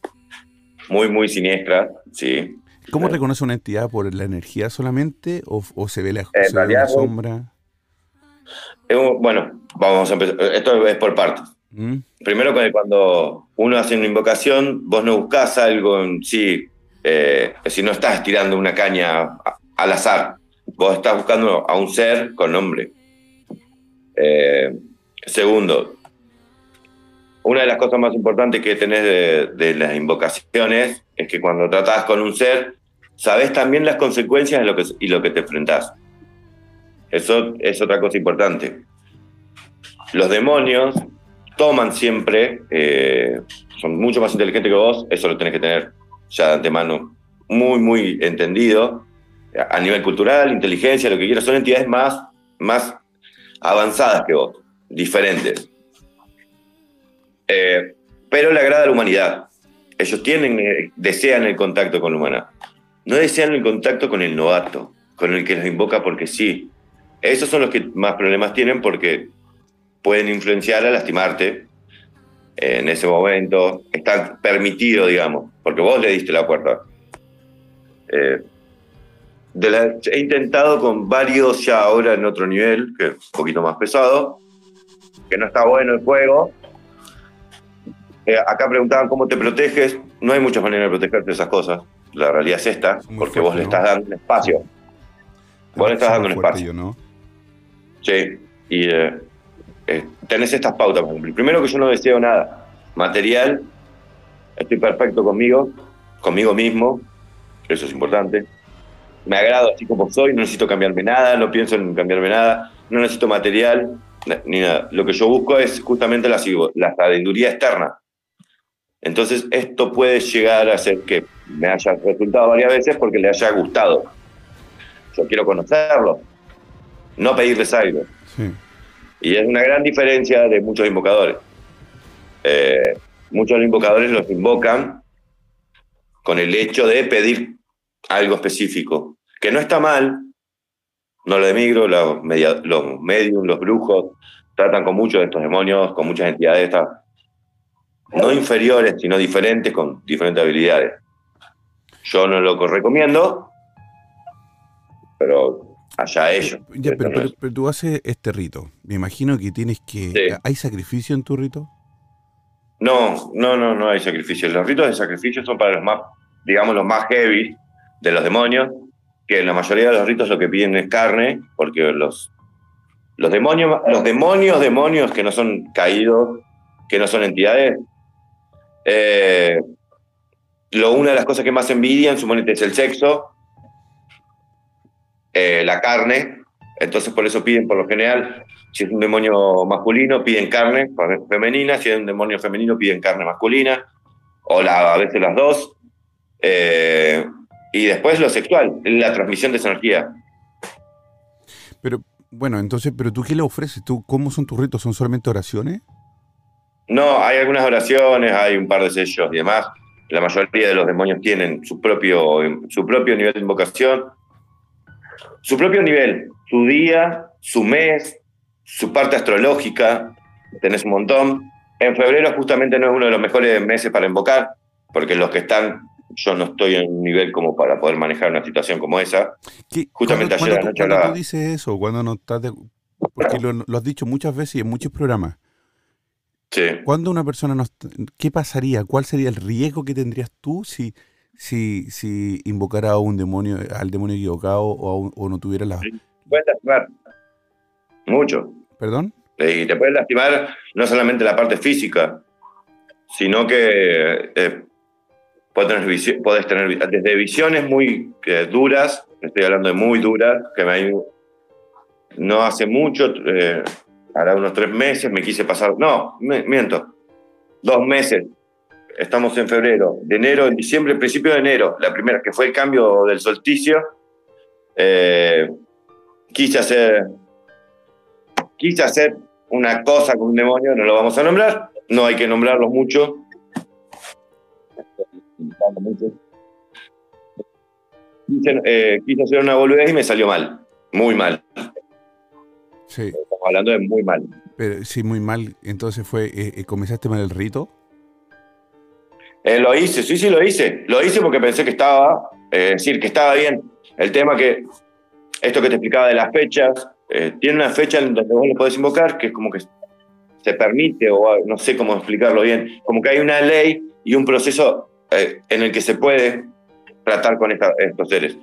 muy, muy siniestras, sí. ¿Cómo reconoce una entidad? ¿Por la energía solamente o, se ve la, se sombra? bueno, vamos a empezar. Esto es por partes. ¿Mm? Primero, cuando uno hace una invocación, vos no buscas algo en sí, eh, si no estás tirando una caña al azar, vos estás buscando a un ser con nombre. Eh, segundo, una de las cosas más importantes que tenés de, las invocaciones es que cuando tratás con un ser, sabes también las consecuencias de lo que, y lo que te enfrentás. Eso es otra cosa importante. Los demonios toman siempre, eh, son mucho más inteligentes que vos, eso lo tenés que tener ya de antemano muy, muy entendido, a nivel cultural, inteligencia, lo que quieras, son entidades más, más avanzadas que vos, diferentes. Eh, pero le agrada a la humanidad. Ellos tienen, eh, desean el contacto con la humanidad. No desean el contacto con el novato, con el que los invoca porque sí. Esos son los que más problemas tienen porque pueden influenciar a lastimarte en ese momento. Está permitido, digamos, porque vos le diste la puerta. Eh, he intentado con varios ya ahora en otro nivel, que es un poquito más pesado, que no está bueno el juego. Eh, acá preguntaban cómo te proteges. No hay muchas maneras de protegerte de esas cosas. La realidad es esta, porque vos le estás dando un espacio. Vos le estás dando un espacio. ¿no? Sí, y eh, eh, tenés estas pautas. Primero que yo no deseo nada material, estoy perfecto conmigo, conmigo mismo, eso es importante me agrado así como soy, no necesito cambiarme nada, no pienso en cambiarme nada, no necesito material ni nada. Lo que yo busco es justamente la, la sabiduría externa. Entonces, esto puede llegar a ser que me haya resultado varias veces porque le haya gustado. Yo quiero conocerlo, no pedirles algo. Y es una gran diferencia de muchos invocadores. Eh, muchos invocadores los invocan con el hecho de pedir algo específico, que no está mal, no lo demigro, los, media, los medium, los brujos, tratan con muchos de estos demonios, con muchas entidades, no inferiores, sino diferentes, con diferentes habilidades. Yo no lo recomiendo, pero allá ellos. pero, tú haces este rito. Me imagino que tienes que. ¿Hay sacrificio en tu rito? No, no, no, no hay sacrificio. Los ritos de sacrificio son para los más, digamos, los más heavy de los demonios, que en la mayoría de los ritos lo que piden es carne, porque los, los demonios, los demonios, demonios que no son caídos, que no son entidades, eh, lo, una de las cosas que más envidian, suponete, es el sexo, eh, la carne, entonces por eso piden por lo general, si es un demonio masculino, piden carne femenina, si es un demonio femenino, piden carne masculina, o la, a veces las dos. Eh, y después lo sexual, la transmisión de esa energía. Pero, bueno, entonces, ¿pero tú qué le ofreces? ¿Tú, ¿Cómo son tus ritos? ¿Son solamente oraciones? No, hay algunas oraciones, hay un par de sellos y demás. La mayoría de los demonios tienen su propio, su propio nivel de invocación, su propio nivel, su día, su mes, su parte astrológica, tenés un montón. En febrero justamente no es uno de los mejores meses para invocar, porque los que están, yo no estoy en un nivel como para poder manejar una situación como esa. Justamente ayer la noche hablaba. dices eso? Cuando no estás porque lo, has dicho muchas veces y en muchos programas. Sí. Cuando una persona no... ¿Qué pasaría? ¿Cuál sería el riesgo que tendrías tú si, si, si invocara a un demonio, al demonio equivocado o, o no tuviera la... Puedes lastimar. Mucho. ¿Perdón? Y te puedes lastimar no solamente la parte física, sino que eh, puedes, tener, desde visiones muy eh, duras, estoy hablando de muy duras, que me no hace mucho, eh, hará unos tres meses, me quise pasar, no, miento, dos meses, estamos en febrero, de enero, en diciembre, principio de enero, la primera, que fue el cambio del solsticio, quise hacer, quise hacer una cosa con un demonio, no lo vamos a nombrar, no hay que nombrarlo mucho. Eh, quise, hacer una boludez y me salió mal, muy mal. Sí. Estamos hablando de muy mal. Pero, sí, muy mal. Entonces fue, eh, eh, ¿comenzaste mal el rito? lo hice, sí, sí, lo hice. Lo hice porque pensé que estaba, es decir, que estaba bien. El tema que, esto que te explicaba de las fechas, tiene una fecha en donde vos lo podés invocar, que es como que se permite, o no sé cómo explicarlo bien, como que hay una ley y un proceso eh, en el que se puede tratar con estos seres.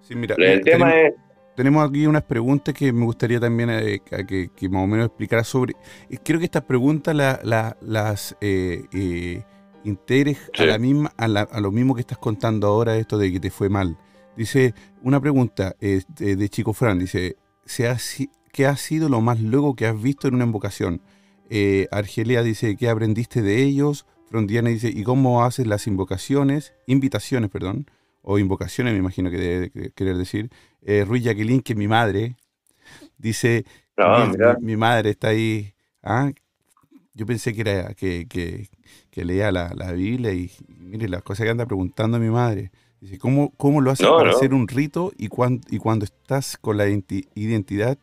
Sí, mira, el tema tenemos, es... Tenemos aquí unas preguntas que me gustaría también eh, que, más o menos explicara sobre... Creo que estas preguntas las integres a, la misma, a, a lo mismo que estás contando ahora, esto de que te fue mal. Dice, una pregunta eh, de Chico Fran, dice, ¿qué ha sido lo más luego que has visto en una invocación? Eh, Argelia dice, ¿qué aprendiste de ellos? Frondiana dice, ¿y cómo haces las invocaciones? Invitaciones, perdón. O invocaciones, me imagino que debe querer decir. Eh, Ruiz Jacqueline, que es mi madre, dice, mi, madre está ahí. ¿ah? Yo pensé que era que, que, leía la, la, Biblia y, y mire las cosas que anda preguntando a mi madre. ¿cómo, cómo lo haces para hacer un rito y, y cuando estás con la identidad,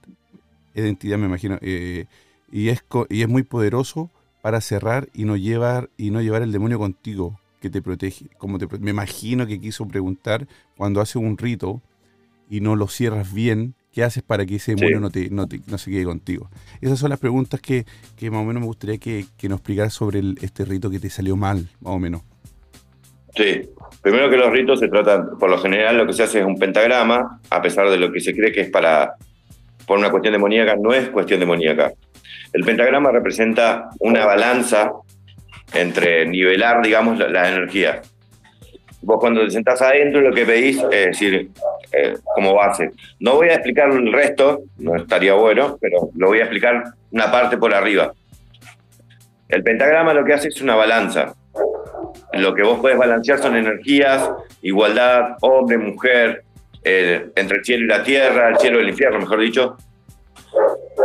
identidad me imagino, eh, y, es, y es muy poderoso para cerrar y no llevar y no llevar el demonio contigo que te protege como te me imagino que quiso preguntar cuando haces un rito y no lo cierras bien qué haces para que ese demonio no, te, no, se quede contigo esas son las preguntas que, que más o menos me gustaría que, que nos explicaras sobre este rito que te salió mal más o menos. Sí, primero que los ritos se tratan, por lo general lo que se hace es un pentagrama, a pesar de lo que se cree que es para, por una cuestión demoníaca, no es cuestión demoníaca. El pentagrama representa una balanza entre nivelar, digamos, la, energía. Vos cuando te sentás adentro lo que pedís es decir, eh, como base. No voy a explicar el resto, no estaría bueno, pero lo voy a explicar una parte por arriba. El pentagrama lo que hace es una balanza lo que vos puedes balancear son energías, igualdad, hombre, mujer, entre el cielo y la tierra, el cielo y el infierno, mejor dicho.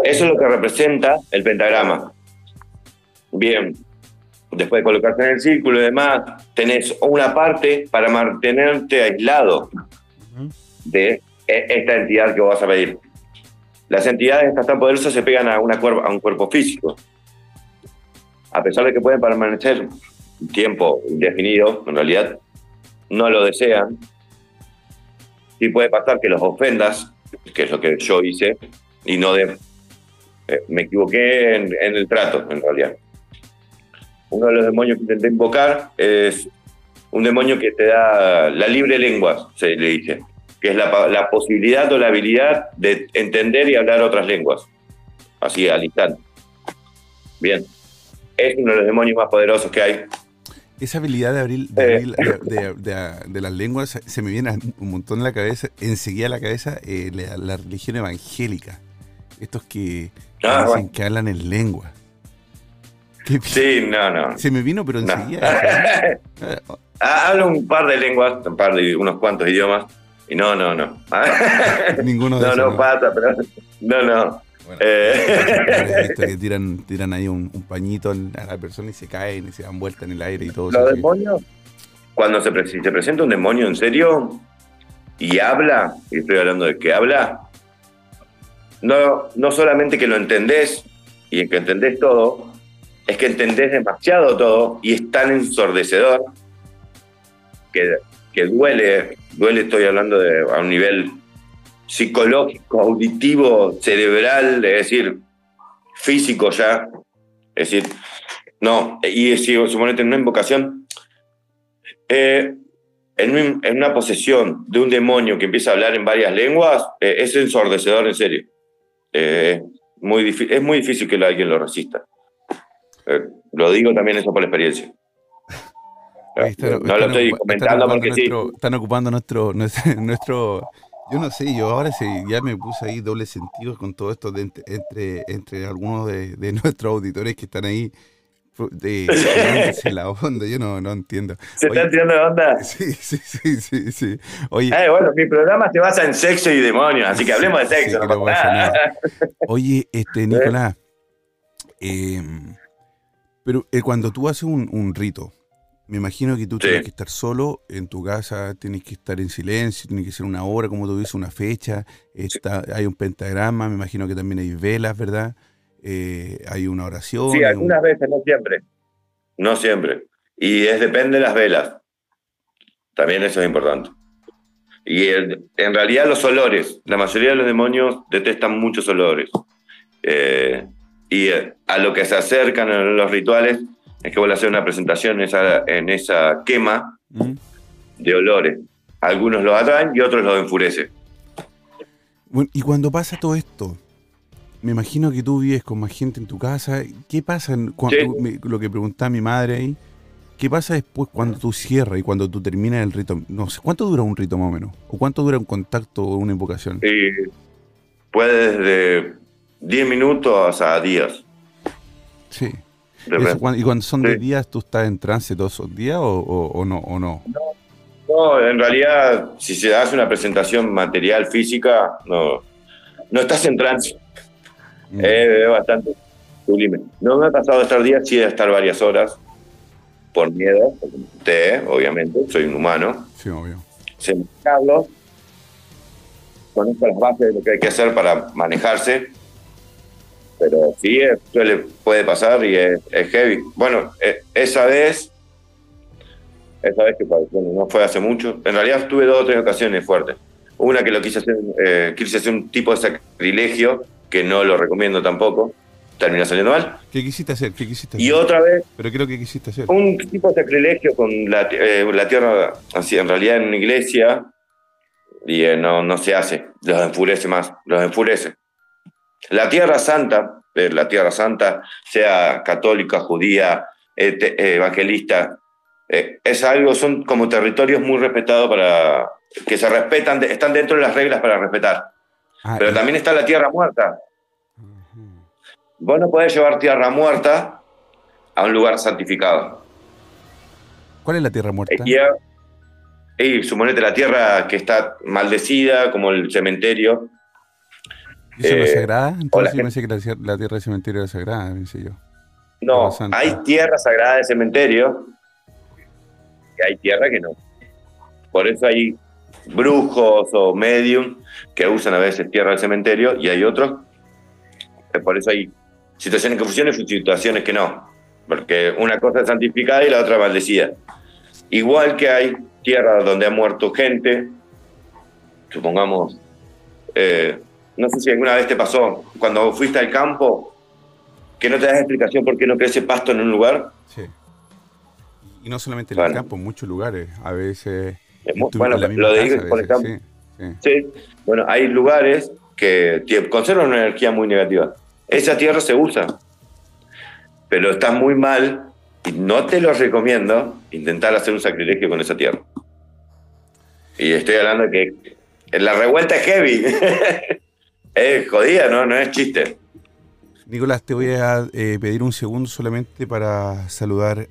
Eso es lo que representa el pentagrama. Bien, después de colocarte en el círculo y demás, tenés una parte para mantenerte aislado de e, esta entidad que vas a pedir. Las entidades estas tan poderosas se pegan a, una a un cuerpo físico. A pesar de que pueden permanecer un tiempo indefinido, en realidad no lo desean. Sí puede pasar que los ofendas, que es lo que yo hice, y no de, eh, me equivoqué en, en el trato, en realidad. Uno de los demonios que intenté invocar es un demonio que te da la libre lengua, se le dice que es la, posibilidad o la habilidad de entender y hablar otras lenguas, así al instante. Bien, es uno de los demonios más poderosos que hay. Esa habilidad de abrir, de, las lenguas se me viene un montón en la cabeza, enseguida a la cabeza eh, la, religión evangélica. Estos que, ah, dicen que hablan en lengua. Sí, no, no. Se me vino, pero enseguida. Ah, hablo un par de lenguas, un par de unos cuantos idiomas. Y no, no, no. Ninguno de No, no, pasa, pero. No, no. eh. que tiran, tiran ahí un, pañito a la persona y se caen y se dan vuelta en el aire y todo Los demonios, cuando se, se presenta un demonio en serio y habla, y estoy hablando de que habla, no, no solamente que lo entendés y que entendés todo, es que entendés demasiado todo y es tan ensordecedor que que duele, duele estoy hablando de, a un nivel psicológico, auditivo, cerebral, es decir, físico ya. Es decir, no, y si suponete en una invocación, eh, en, una posesión de un demonio que empieza a hablar en varias lenguas, eh, es ensordecedor en serio. Eh, muy es muy difícil que alguien lo resista. lo digo también eso por experiencia no lo estoy comentando porque sí. Están ocupando nuestro, nuestro, yo no sé, yo ahora sí, ya me puse ahí doble sentido con todo esto de entre, entre, algunos de, nuestros auditores que están ahí de, la onda, yo no, no entiendo. ¿Se está tirando de onda? Sí, sí, sí, sí, sí. Oye, eh, bueno, mi programa se basa en sexo y demonios, así que hablemos de sexo. no Oye, este, Nicolás, em, pero eh, cuando tú haces un, un rito, me imagino que tú tienes que estar solo en tu casa, tienes que estar en silencio, tienes que ser una hora, como tú dices, una fecha. Está, hay un pentagrama, me imagino que también hay velas, ¿verdad? Eh, hay una oración. Sí, algunas veces, no siempre. No siempre. Y es depende de las velas. También eso es importante. Y en realidad los olores, la mayoría de los demonios detestan muchos olores. Eh, y a lo que se acercan en los rituales es que vuelve a hacer una presentación en esa, en esa quema de olores. Algunos lo atraen y otros lo enfurecen. Bueno, y cuando pasa todo esto, me imagino que tú vives con más gente en tu casa. ¿Qué pasa cuando, lo que preguntaba mi madre ahí? ¿Qué pasa después cuando tú cierras y cuando tú terminas el rito? No sé, ¿cuánto dura un rito más o menos? ¿O cuánto dura un contacto o una invocación? puede desde 10 minutos hasta días. Sí y cuando son de días, ¿tú estás en trance todos esos días o, no, o no? no? en realidad, si se hace una presentación material, física, no, no estás en trance. Mm. Es bastante sublime. No me ha pasado de estar días, sí de estar varias horas, por miedo, te, obviamente, soy un humano. Sí, obvio. Sé manejarlo, conozco las bases de lo que hay que hacer para manejarse, pero sí, suele, puede pasar y es, heavy. Bueno, e, esa vez, esa vez que bueno, no fue hace mucho, en realidad tuve dos o tres ocasiones fuertes. Una que lo quise hacer, eh, quise hacer un tipo de sacrilegio, que no lo recomiendo tampoco, terminó saliendo mal. ¿Qué quisiste hacer? ¿Qué quisiste hacer? Y otra vez. ¿Pero qué que quisiste hacer? Un tipo de sacrilegio con la, eh, la tierra, así, en realidad en una iglesia, y eh, no, no se hace, los enfurece más, los enfurece. La Tierra Santa, eh, la Tierra Santa, sea católica, judía, evangelista, es algo, son como territorios muy respetados para, que se respetan, están dentro de las reglas para respetar. Ah, Pero también está la tierra muerta. Vos no podés llevar tierra muerta a un lugar santificado. ¿Cuál es la tierra muerta? Y, suponete la tierra que está maldecida, como el cementerio, ¿Y eso no es Eh, sagrada? Entonces yo pensé que la, tierra del cementerio era sagrada, pensé yo. No, hay tierra sagrada de cementerio y hay tierra que no. Por eso hay brujos o medium que usan a veces tierra del cementerio y hay otros, que por eso hay situaciones que funcionan y situaciones que no. Porque una cosa es santificada y la otra maldecida. Igual que hay tierra donde ha muerto gente, supongamos, eh, no sé si alguna vez te pasó, cuando fuiste al campo, que no te das explicación por qué no crece pasto en un lugar. Sí. Y no solamente en el Bueno. campo, en muchos lugares. A veces. Bueno, lo casa, a por ejemplo. sí, sí. Sí, bueno, hay lugares que conservan una energía muy negativa. Esa tierra se usa, pero está muy mal y no te lo recomiendo intentar hacer un sacrilegio con esa tierra. Y estoy hablando de que la revuelta es heavy. es jodida, ¿no? No es chiste. Nicolás, te voy a eh, pedir un segundo solamente para saludar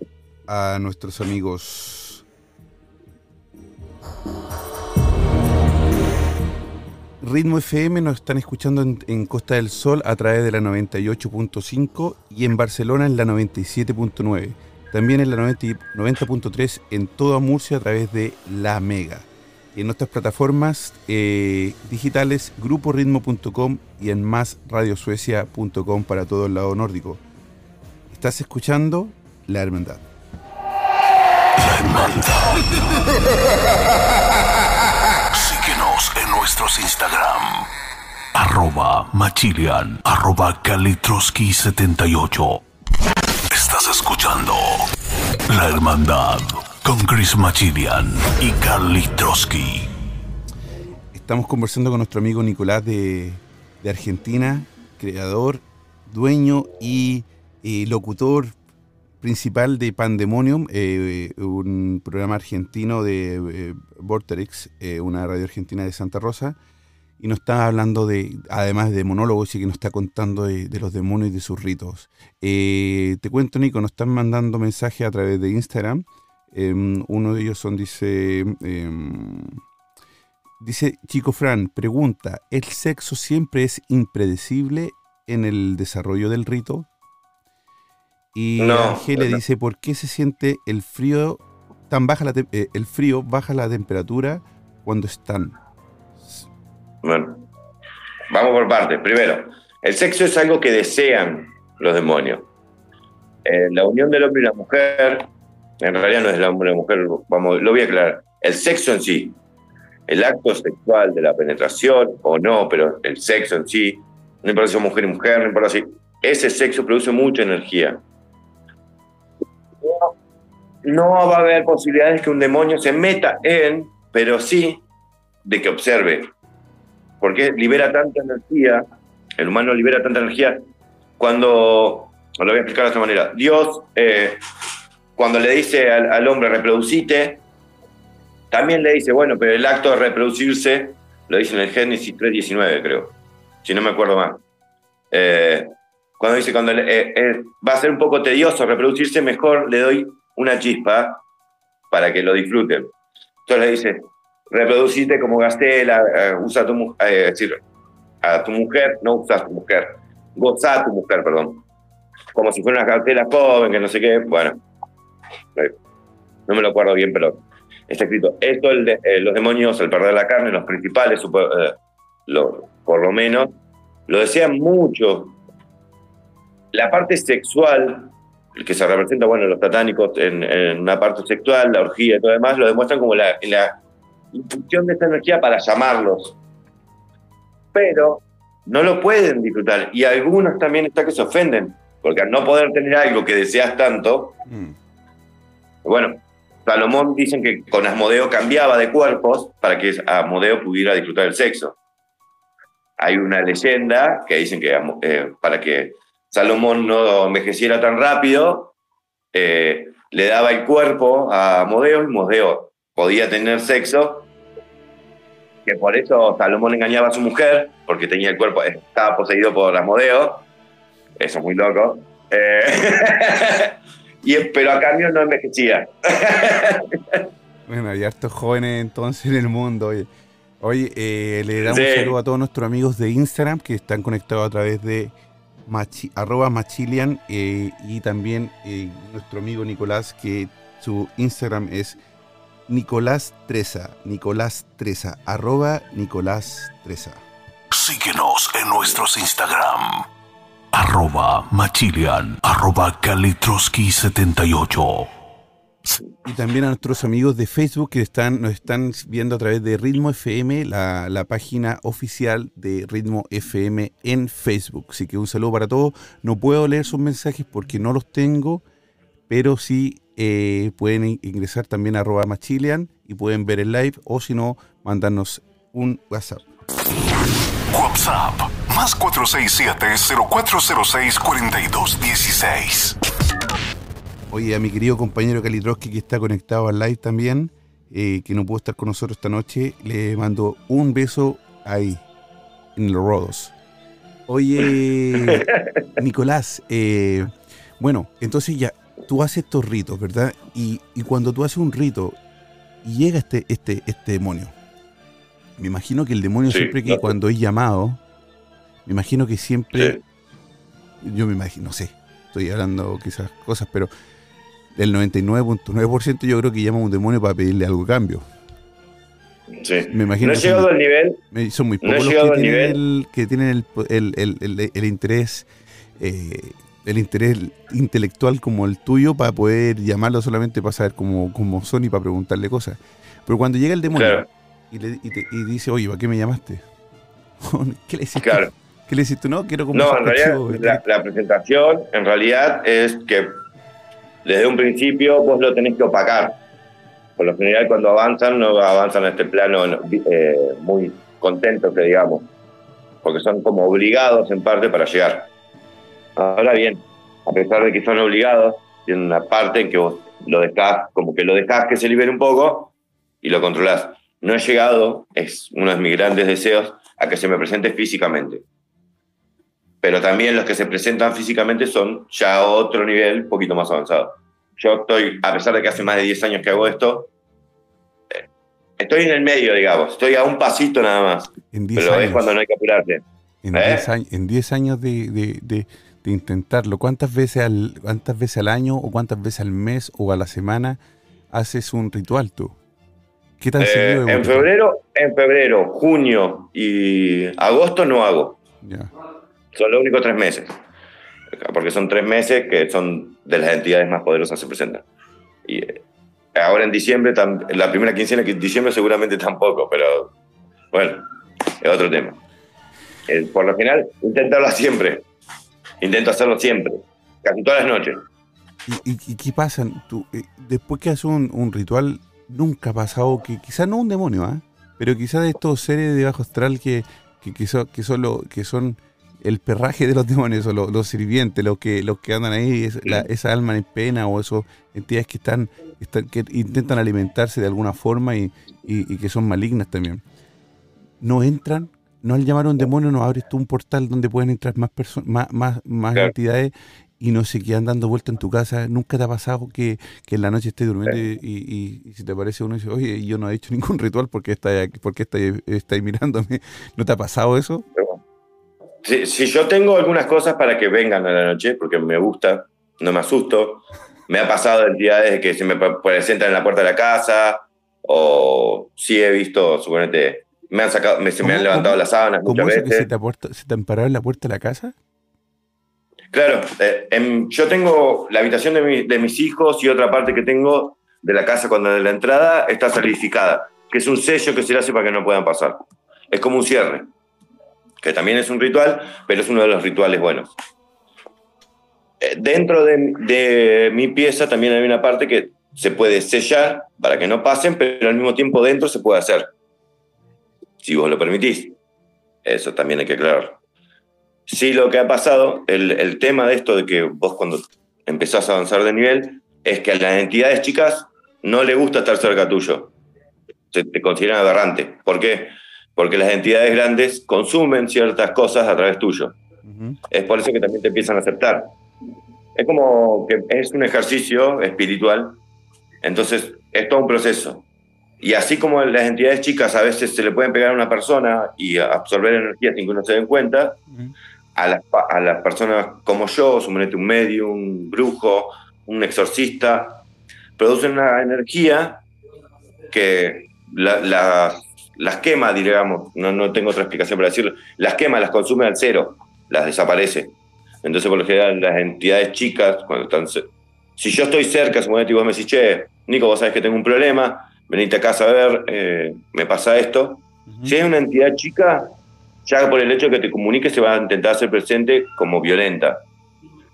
a nuestros amigos. Ritmo FM nos están escuchando en, Costa del Sol a través de la 98.5 y en Barcelona en la 97.9. También en la 90 y- 90.3 en toda Murcia a través de La Mega. En nuestras plataformas eh, digitales gruporitmo.com y en másradiosuecia.com para todo el lado nórdico. Estás escuchando La Hermandad. Síguenos en Instagram. Arroba Machilian. Arroba Kalitroski78. Estás escuchando La Hermandad con Chris Machilian y Carly Trotsky. Estamos conversando con nuestro amigo Nicolás de, de Argentina, creador, dueño y eh, locutor principal de Pandemonium, eh, un programa argentino de eh, Vorterix, eh, una radio argentina de Santa Rosa, y nos está hablando de, además de monólogos, y que nos está contando de, de los demonios y de sus ritos. Eh, te cuento, Nico, nos están mandando mensajes a través de Instagram. Em, uno de ellos son, dice... em, Dice Chico Fran, pregunta, ¿el sexo siempre es impredecible en el desarrollo del rito? Y No, Angele no. dice, ¿por qué se siente el frío tan baja la eh, el frío baja la temperatura cuando están? Bueno, vamos por partes. Primero, el sexo es algo que desean los demonios. Eh, la unión del hombre y la mujer, en realidad no es el hombre y la mujer, vamos, lo voy a aclarar. El sexo en sí, el acto sexual de la penetración o no, pero el sexo en sí, no importa si son mujer y mujer, no importa si. Ese sexo produce mucha energía. No, va a haber posibilidades que un demonio se meta en, pero sí de que observe porque libera tanta energía, el humano libera tanta energía, cuando, lo voy a explicar de otra manera, Dios, eh, cuando le dice al, al hombre reproducite, también le dice, bueno, pero el acto de reproducirse, lo dice en el Génesis 3.19, creo, si no me acuerdo más. Eh, cuando dice, cuando eh, eh, va a ser un poco tedioso reproducirse, mejor le doy una chispa para que lo disfruten. Entonces le dice, reproducite como Gastela, eh, usa tu, eh, decir, a tu mujer, no usas a tu mujer, goza a tu mujer, perdón. Como si fuera una Gastela joven, que no sé qué, bueno. No me lo acuerdo bien, pero está escrito. Esto, el los demonios, al perder la carne, los principales, eh, lo- por lo menos, lo desean mucho. La parte sexual, que se representa, bueno, los satánicos en, en una parte sexual, la orgía y todo demás, lo demuestran como la, la infusión de esta energía para llamarlos. Pero no lo pueden disfrutar. Y algunos también está que se ofenden, porque al no poder tener algo que deseas tanto, Mm. bueno, Salomón dicen que con Asmodeo cambiaba de cuerpos para que Asmodeo pudiera disfrutar del sexo. Hay una leyenda que dicen que eh, para que Salomón no envejeciera tan rápido, eh, le daba el cuerpo a Asmodeo y Asmodeo podía tener sexo, que por eso Salomón engañaba a su mujer, porque tenía el cuerpo, estaba poseído por Asmodeo, eso es muy loco, Eh, y, pero a cambio no envejecía. Bueno, hay hartos jóvenes entonces en el mundo. oye. Oye, eh, le damos un saludo a todos nuestros amigos de Instagram que están conectados a través de arroba machilian eh, y también eh, nuestro amigo Nicolás que su Instagram es Nicolás Treza, Nicolás Treza, arroba Nicolás Treza. Síguenos en nuestros Instagram, arroba machilian, arroba kalitroski78. Y también a nuestros amigos de Facebook que están, nos están viendo a través de Ritmo FM, la, la, página oficial de Ritmo FM en Facebook. Así que un saludo para todos. No puedo leer sus mensajes porque no los tengo, pero sí eh, pueden ingresar también a arroba machilian y pueden ver el live o si no, mandarnos un WhatsApp. WhatsApp más 467-0406-4216. Oye, a mi querido compañero Kalitroski que está conectado al live también, eh, que no pudo estar con nosotros esta noche, le mando un beso ahí, en los rodos. Oye, Nicolás, eh, bueno, entonces ya, tú haces estos ritos, ¿verdad? Y, cuando tú haces un rito y llega este, este, este demonio, me imagino que el demonio siempre que cuando es llamado, me imagino que siempre, yo me imagino, no sé, estoy hablando quizás cosas, pero el 99.9% yo creo que llama a un demonio para pedirle algo a cambio. Sí. Me imagino no he llegado al nivel. Son muy pocos los que tienen, el, que tienen el, el interés eh, el interés intelectual como el tuyo para poder llamarlo solamente para saber cómo, cómo son y para preguntarle cosas. Pero cuando llega el demonio y, le, y, dice, oye, ¿para qué me llamaste? ¿Qué le hiciste? Claro. ¿Qué le hiciste? No, quiero como No, en realidad, la, la, presentación en realidad es que desde un principio vos lo tenés que opacar. Por lo general, cuando avanzan, no avanzan a este plano eh, muy contentos, que digamos, porque son como obligados en parte para llegar. Ahora bien, a pesar de que son obligados, tiene una parte en que vos lo dejás, como que lo dejás que se libere un poco y lo controlás. No he llegado, es uno de mis grandes deseos, a que se me presente físicamente. Pero también los que se presentan físicamente son ya otro nivel, un poquito más avanzado. Yo estoy, a pesar de que hace más de 10 años que hago esto, eh, estoy en el medio, digamos. Estoy a un pasito nada más. pero es cuando no hay que apurarse. En 10 ¿Eh? años, de intentarlo. ¿Cuántas veces, al, ¿Cuántas veces al año o cuántas veces al mes o a la semana haces un ritual tú? ¿Qué tan eh, En febrero, en febrero, junio y agosto no hago. Son los únicos tres meses. Porque son tres meses que son de las entidades más poderosas se presentan. Y eh, ahora en diciembre, la primera quincena de diciembre seguramente tampoco, pero bueno, es otro tema. Eh, por lo general, intentarlo siempre. Intento hacerlo siempre, casi todas las noches. ¿Y, qué pasa? Tú, eh, después que haces un, ritual, nunca ha pasado que, quizás no un demonio, ¿ah? pero quizás de estos seres de bajo astral que, que, son, que, que son el perraje de los demonios, o los, sirvientes, los que, los que andan ahí, esa alma en pena o esas entidades que están, que intentan alimentarse de alguna forma y, y, que son malignas también. No entran no al llamar a un demonio no abres tú un portal donde pueden entrar más personas, más, más, entidades y no se quedan dando vuelta en tu casa. ¿Nunca te ha pasado que, en la noche estés durmiendo y, si te parece uno dice, oye, yo no he hecho ningún ritual porque está porque está, está ahí mirándome? ¿No te ha pasado eso? Si, yo tengo algunas cosas para que vengan a la noche, porque me gusta, no me asusto. Me ha pasado entidades que se me presentan en la puerta de la casa, o sí he visto, suponete, me han sacado, me, se me han levantado las sábanas muchas veces. Que se, te ¿Se te han parado en la puerta de la casa? Claro, eh, yo tengo la habitación de, de, mis hijos y otra parte que tengo de la casa cuando de la entrada está certificada, que es un sello que se le hace para que no puedan pasar. Es como un cierre, que también es un ritual, pero es uno de los rituales buenos. Eh, dentro de, mi pieza también hay una parte que se puede sellar para que no pasen, pero al mismo tiempo dentro se puede hacer si vos lo permitís. Eso también hay que aclarar. Sí, lo que ha pasado, el, el, tema de esto de que vos cuando empezás a avanzar de nivel, es que a las entidades chicas no le gusta estar cerca tuyo. Se te consideran aberrante. ¿Por qué? Porque las entidades grandes consumen ciertas cosas a través tuyo. Es por eso que también te empiezan a aceptar. Es como que es un ejercicio espiritual. Entonces, es todo un proceso. y así como las entidades chicas a veces se le pueden pegar a una persona y absorber energía sin que uno se den cuenta, a, las, a las personas como yo, suponete un medio, un brujo, un exorcista, producen una energía que las quema, digamos, no, no tengo otra explicación para decirlo, las quema, las consume al cero, las desaparece. Entonces, por lo general, las entidades chicas, cuando están... Si yo estoy cerca, suponete y vos me decís, che, Nico, vos sabés que tengo un problema, venite a casa a ver, eh, me pasa esto. Si es una entidad chica, ya por el hecho de que te comunique se va a intentar hacer presente como violenta.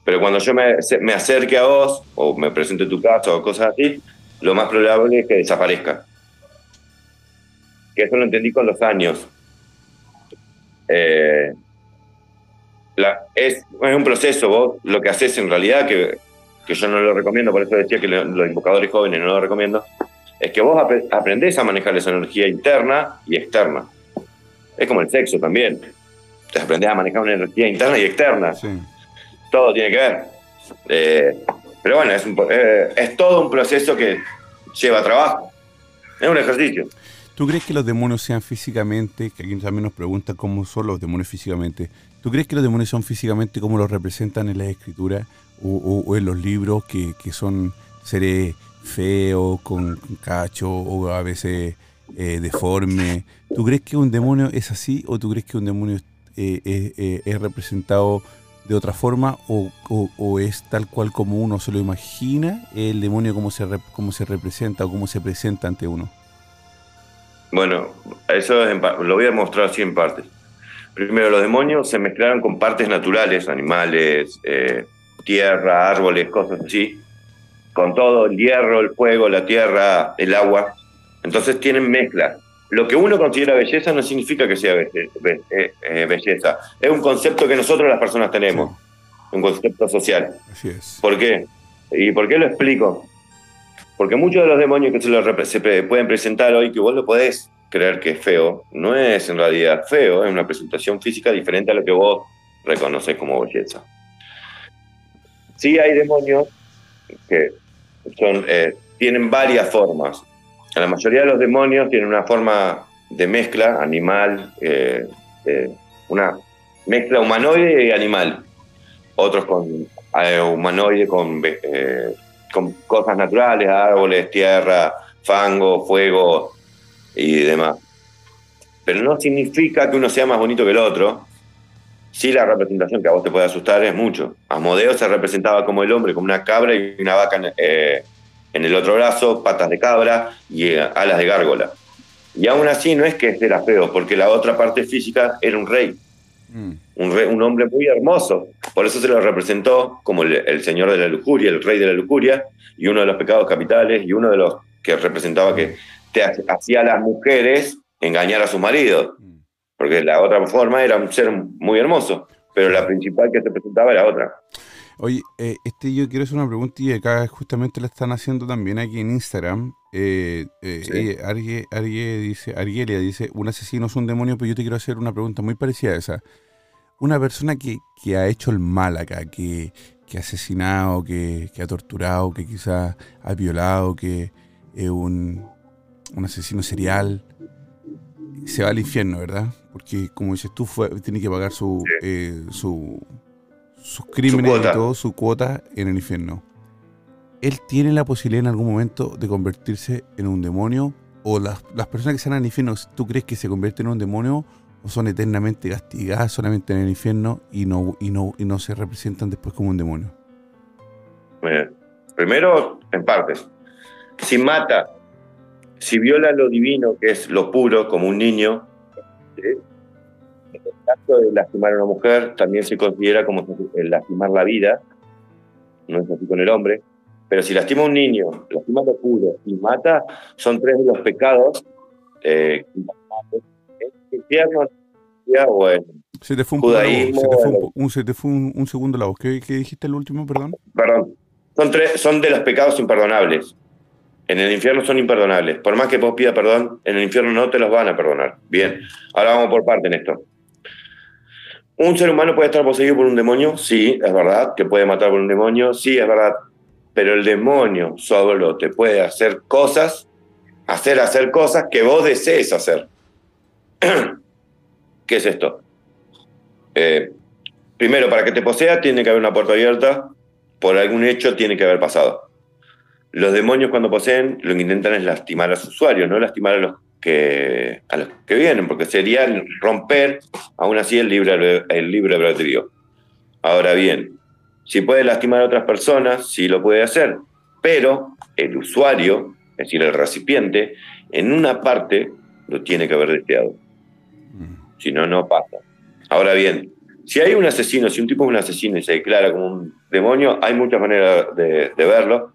Pero cuando yo me, me acerque a vos, o me presente tu casa o cosas así, lo más probable es que desaparezca. Que eso lo entendí con los años. Eh, es, es, un proceso, vos lo que haces en realidad, que, que yo no lo recomiendo, por eso decía que los invocadores jóvenes no lo recomiendo, es que vos aprendés a manejar esa energía interna y externa. Es como el sexo también. Te aprendés a manejar una energía interna y externa. Todo tiene que ver. Eh, pero bueno, es, eh, es todo un proceso que lleva trabajo. Es un ejercicio. ¿Tú crees que los demonios sean físicamente, que alguien también nos pregunta cómo son los demonios físicamente, ¿tú crees que los demonios son físicamente como los representan en la escritura o, en los libros, que, que son seres feo, con cacho o a veces eh, deforme. ¿Tú crees que un demonio es así o tú crees que un demonio eh, eh, es representado de otra forma o, es tal cual como uno se lo imagina el demonio como se, se representa o cómo se presenta ante uno? Bueno, eso lo voy a mostrar así en partes. Primero, los demonios se mezclaron con partes naturales, animales, tierra, árboles, cosas así, con todo, el hierro, el fuego, la tierra, el agua. Entonces tienen mezcla. Lo que uno considera belleza no significa que sea eh, eh, belleza. Es un concepto que nosotros las personas tenemos, un concepto social. Así es. ¿Por qué? ¿Y por qué lo explico? Porque muchos de los demonios que se, lo, se pueden presentar hoy, que vos lo podés creer que es feo, no es en realidad feo, es una presentación física diferente a lo que vos reconoces como belleza. Sí hay demonios que son, eh, tienen varias formas. La mayoría de los demonios tienen una forma de mezcla animal, eh, eh, una mezcla humanoide y animal. Otros con humanoide con, con cosas naturales, árboles, tierra, fango, fuego y demás. Pero no significa que uno sea más bonito que el otro, Sí, la representación que a vos te puede asustar es mucho. Asmodeo se representaba como el hombre, como una cabra y una vaca en, eh, el otro brazo, patas de cabra y eh, alas de gárgola. Y aún así no es que este era feo, porque la otra parte física era un rey. Mm. Un, un hombre muy hermoso. Por eso se lo representó como el, señor de la lujuria, el rey de la lujuria, y uno de los pecados capitales, y uno de los que representaba que te hacía a las mujeres engañar a su marido. Mm porque la otra forma era un ser muy hermoso, pero la principal que se presentaba era otra. Oye, eh, este yo quiero hacer una pregunta y acá justamente la están haciendo también aquí en Instagram. Eh, eh, dice, Arguelia dice, un asesino es un demonio, pero yo te quiero hacer una pregunta muy parecida a esa. Una persona que, ha hecho el mal acá, que, ha asesinado, que, ha torturado, que quizás ha violado, que es un, un asesino serial, se va al infierno, ¿verdad? Porque, como dices tú, fue, tiene que pagar su, eh, su sus crímenes y todo, su cuota en el infierno. ¿Él tiene la posibilidad en algún momento de convertirse en un demonio? ¿O las, personas que están en el infierno, tú crees que se convierten en un demonio? ¿O son eternamente castigadas solamente en el infierno y no, y no, y no se representan después como un demonio? primero, en partes. Si mata si viola lo divino, que es lo puro, como un niño, en el caso de lastimar a una mujer, también se considera como lastimar la vida, no es así con el hombre, pero si lastima a un niño, lastima lo puro y mata, son tres de los pecados. Eh, infierno, bueno, se te fue un, se te fue un, segundo la voz. ¿Qué, ¿Qué, dijiste el último, perdón? Perdón. Son, tres, son de los pecados imperdonables. En el infierno son imperdonables. Por más que vos pidas perdón, en el infierno no te los van a perdonar. Bien, ahora vamos por parte en esto. ¿Un ser humano puede estar poseído por un demonio? Sí, es verdad. ¿Que puede matar por un demonio? Sí, es verdad. Pero el demonio solo te puede hacer cosas hacer hacer cosas que vos desees hacer. ¿Qué es esto? Eh, primero, para que te posea tiene que haber una puerta abierta, por algún hecho tiene que haber pasado. Los demonios cuando poseen lo que intentan es lastimar a su usuario, no lastimar a los que, a los que vienen, porque sería romper aún así el libre, el libre albedrío. Ahora bien, si puede lastimar a otras personas, sí lo puede hacer, pero el usuario, es decir, el recipiente, en una parte lo tiene que haber deseado. Si no, no pasa. Ahora bien, si hay un asesino, si un tipo es un asesino y se declara como un demonio, hay muchas maneras de, verlo.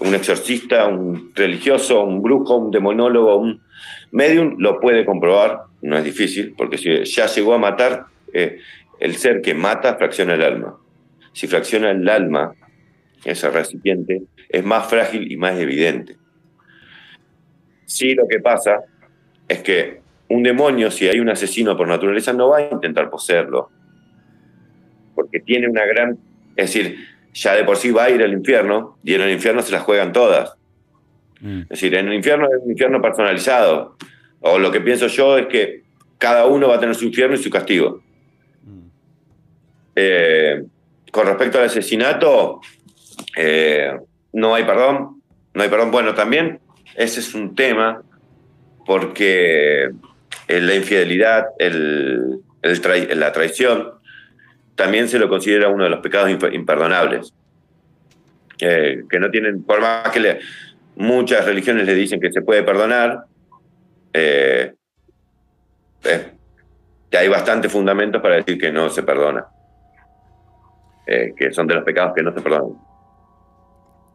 Un exorcista, un religioso, un brujo, un demonólogo, un medium lo puede comprobar, no es difícil, porque si ya llegó a matar, eh, el ser que mata fracciona el alma. Si fracciona el alma, ese recipiente, es más frágil y más evidente. Sí, lo que pasa es que un demonio, si hay un asesino por naturaleza, no va a intentar poseerlo, porque tiene una gran, es decir, ya de por sí va a ir al infierno y en el infierno se las juegan todas. Mm. Es decir, en el infierno es un infierno personalizado. O lo que pienso yo es que cada uno va a tener su infierno y su castigo. Mm. Eh, con respecto al asesinato, eh, no hay perdón. No hay perdón. Bueno, también ese es un tema porque la infidelidad, el, la traición, también se lo considera uno de los pecados imperdonables. Eh, que no tienen, por más que muchas religiones le dicen que se puede perdonar, eh, eh, hay bastantes fundamentos para decir que no se perdona, que son de los pecados que no se perdonan.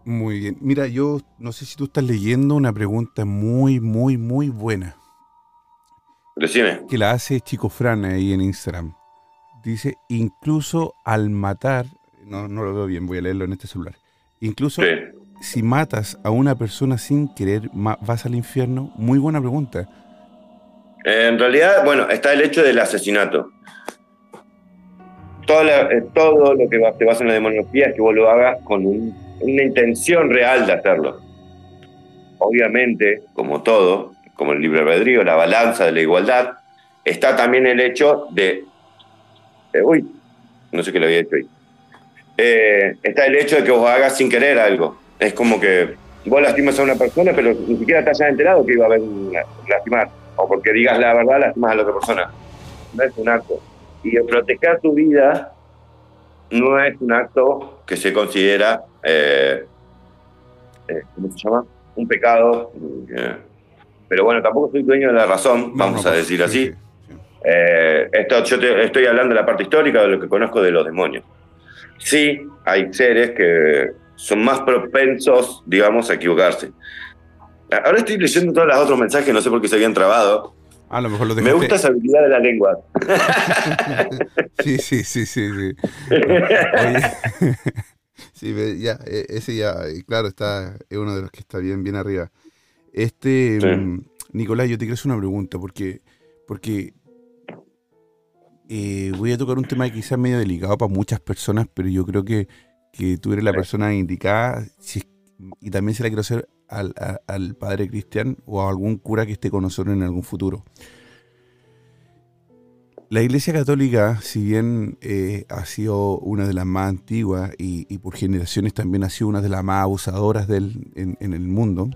Muy bien. Mira, yo no sé si tú estás leyendo una pregunta muy, muy, muy buena. Decime. Que la hace Chico Fran ahí en Instagram. Dice, incluso al matar, no, no lo veo bien, voy a leerlo en este celular. Incluso si matas a una persona sin querer, ¿vas al infierno? Muy buena pregunta. En realidad, bueno, está el hecho del asesinato. Todo, eh, todo lo que te basa en la demonología es que vos lo hagas con una intención real de hacerlo. Obviamente, como todo, como el libre albedrío, la balanza de la igualdad, está también el hecho de eh, uy, no sé qué le había hecho ahí. Eh, está el hecho de que vos hagas sin querer algo. Es como que vos lastimas a una persona, pero ni siquiera te hayas enterado que iba a haber lastimar. O porque digas la verdad, lastimas a la otra persona. No es un acto. Y proteger tu vida no es un acto que se considera, eh, ¿cómo se llama? Un pecado. Pero bueno, tampoco soy dueño de la razón, vamos a pues, decir así. Eh, esto, yo estoy hablando de la parte histórica de lo que conozco de los demonios. Sí, hay seres que son más propensos, digamos, a equivocarse. Ahora estoy leyendo todos los otros mensajes, no sé por qué se habían trabado. A lo mejor lo Me gusta esa habilidad de la lengua. sí, sí, sí, sí. Sí, sí ya, e, ese ya, claro, está, es uno de los que está bien, bien arriba. Este, mm, Nicolás, yo te quiero hacer una pregunta, porque, porque eh, voy a tocar un tema que quizás medio delicado para muchas personas, pero yo creo que, tú eres la persona indicada y también se la quiero hacer al, padre Cristian o a algún cura que esté con nosotros en algún futuro. La Iglesia Católica, si bien eh, ha sido una de las más antiguas y, por generaciones también ha sido una de las más abusadoras del, en, el mundo.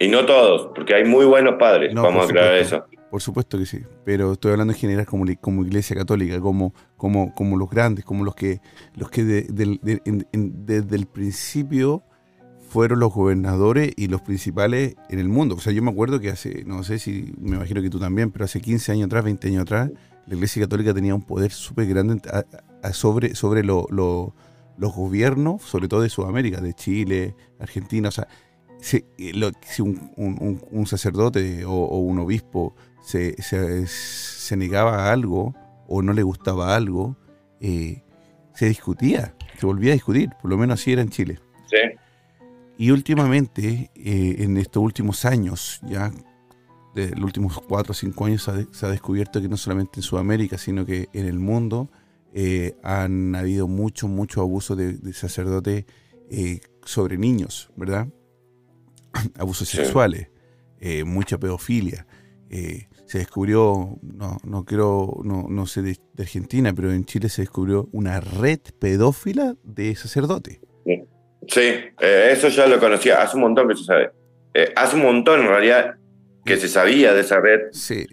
Y no todos, porque hay muy buenos padres, vamos a aclarar eso. Por supuesto que sí, pero estoy hablando en general como, como iglesia católica, como, como, como los grandes, como los que, los que desde el principio fueron los gobernadores y los principales en el mundo. O sea, yo me acuerdo que hace, no sé si, me imagino que tú también, pero hace 15 años atrás, 20 años atrás, la iglesia católica tenía un poder súper grande sobre, sobre los gobiernos, sobre todo de Sudamérica, de Chile, Argentina. O sea, si, si un, un, sacerdote o un obispo se, negaba a algo o no le gustaba algo, eh, se discutía, se volvía a discutir, por lo menos así era en Chile. Y últimamente, eh, en estos últimos años, ya de los últimos cuatro o cinco años, se ha, descubierto que no solamente en Sudamérica, sino que en el mundo eh, han habido mucho, mucho abuso de, de sacerdotes sobre niños, ¿verdad? abusos sexuales, eh, mucha pedofilia. Eh, se descubrió, no, no quiero, no, no sé de, Argentina, pero en Chile se descubrió una red pedófila de sacerdote. Sí, eh, eso ya lo conocía, hace un montón que se sabe. hace un montón en realidad que se sabía de esa red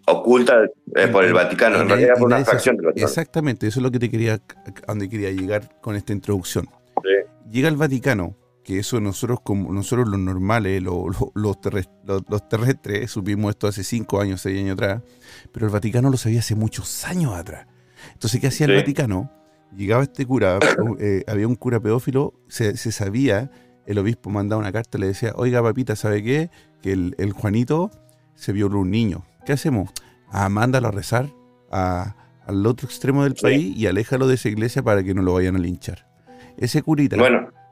oculta por el Vaticano, en realidad por una fracción del Vaticano. Exactamente, eso es lo que te quería, a donde quería llegar con esta introducción. Llega el Vaticano, que eso nosotros como nosotros los normales, los, los, terrestres, supimos esto hace cinco años, seis años atrás, pero el Vaticano lo sabía hace muchos años atrás. Entonces, ¿qué hacía el Vaticano? Llegaba este cura, eh, había un cura pedófilo, se, sabía, el obispo mandaba una carta, le decía, oiga papita, ¿sabe qué? Que el, Juanito se violó un niño. ¿Qué hacemos? Ah, mándalo a rezar al otro extremo del país y aléjalo de esa iglesia para que no lo vayan a linchar. Ese curita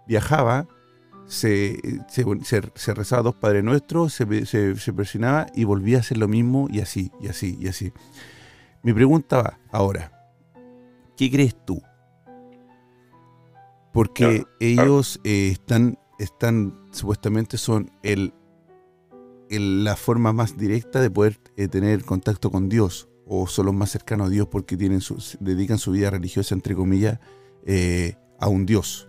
viajaba se, se, rezaba dos Padres Nuestros, se, se, presionaba y volvía a hacer lo mismo y así, y así, y así. Mi pregunta va ahora, ¿qué crees tú? Porque ellos eh, están, están, supuestamente son el, la forma más directa de poder eh, tener contacto con Dios, o son los más cercanos a Dios porque tienen dedican su vida religiosa, entre comillas, eh, a un Dios.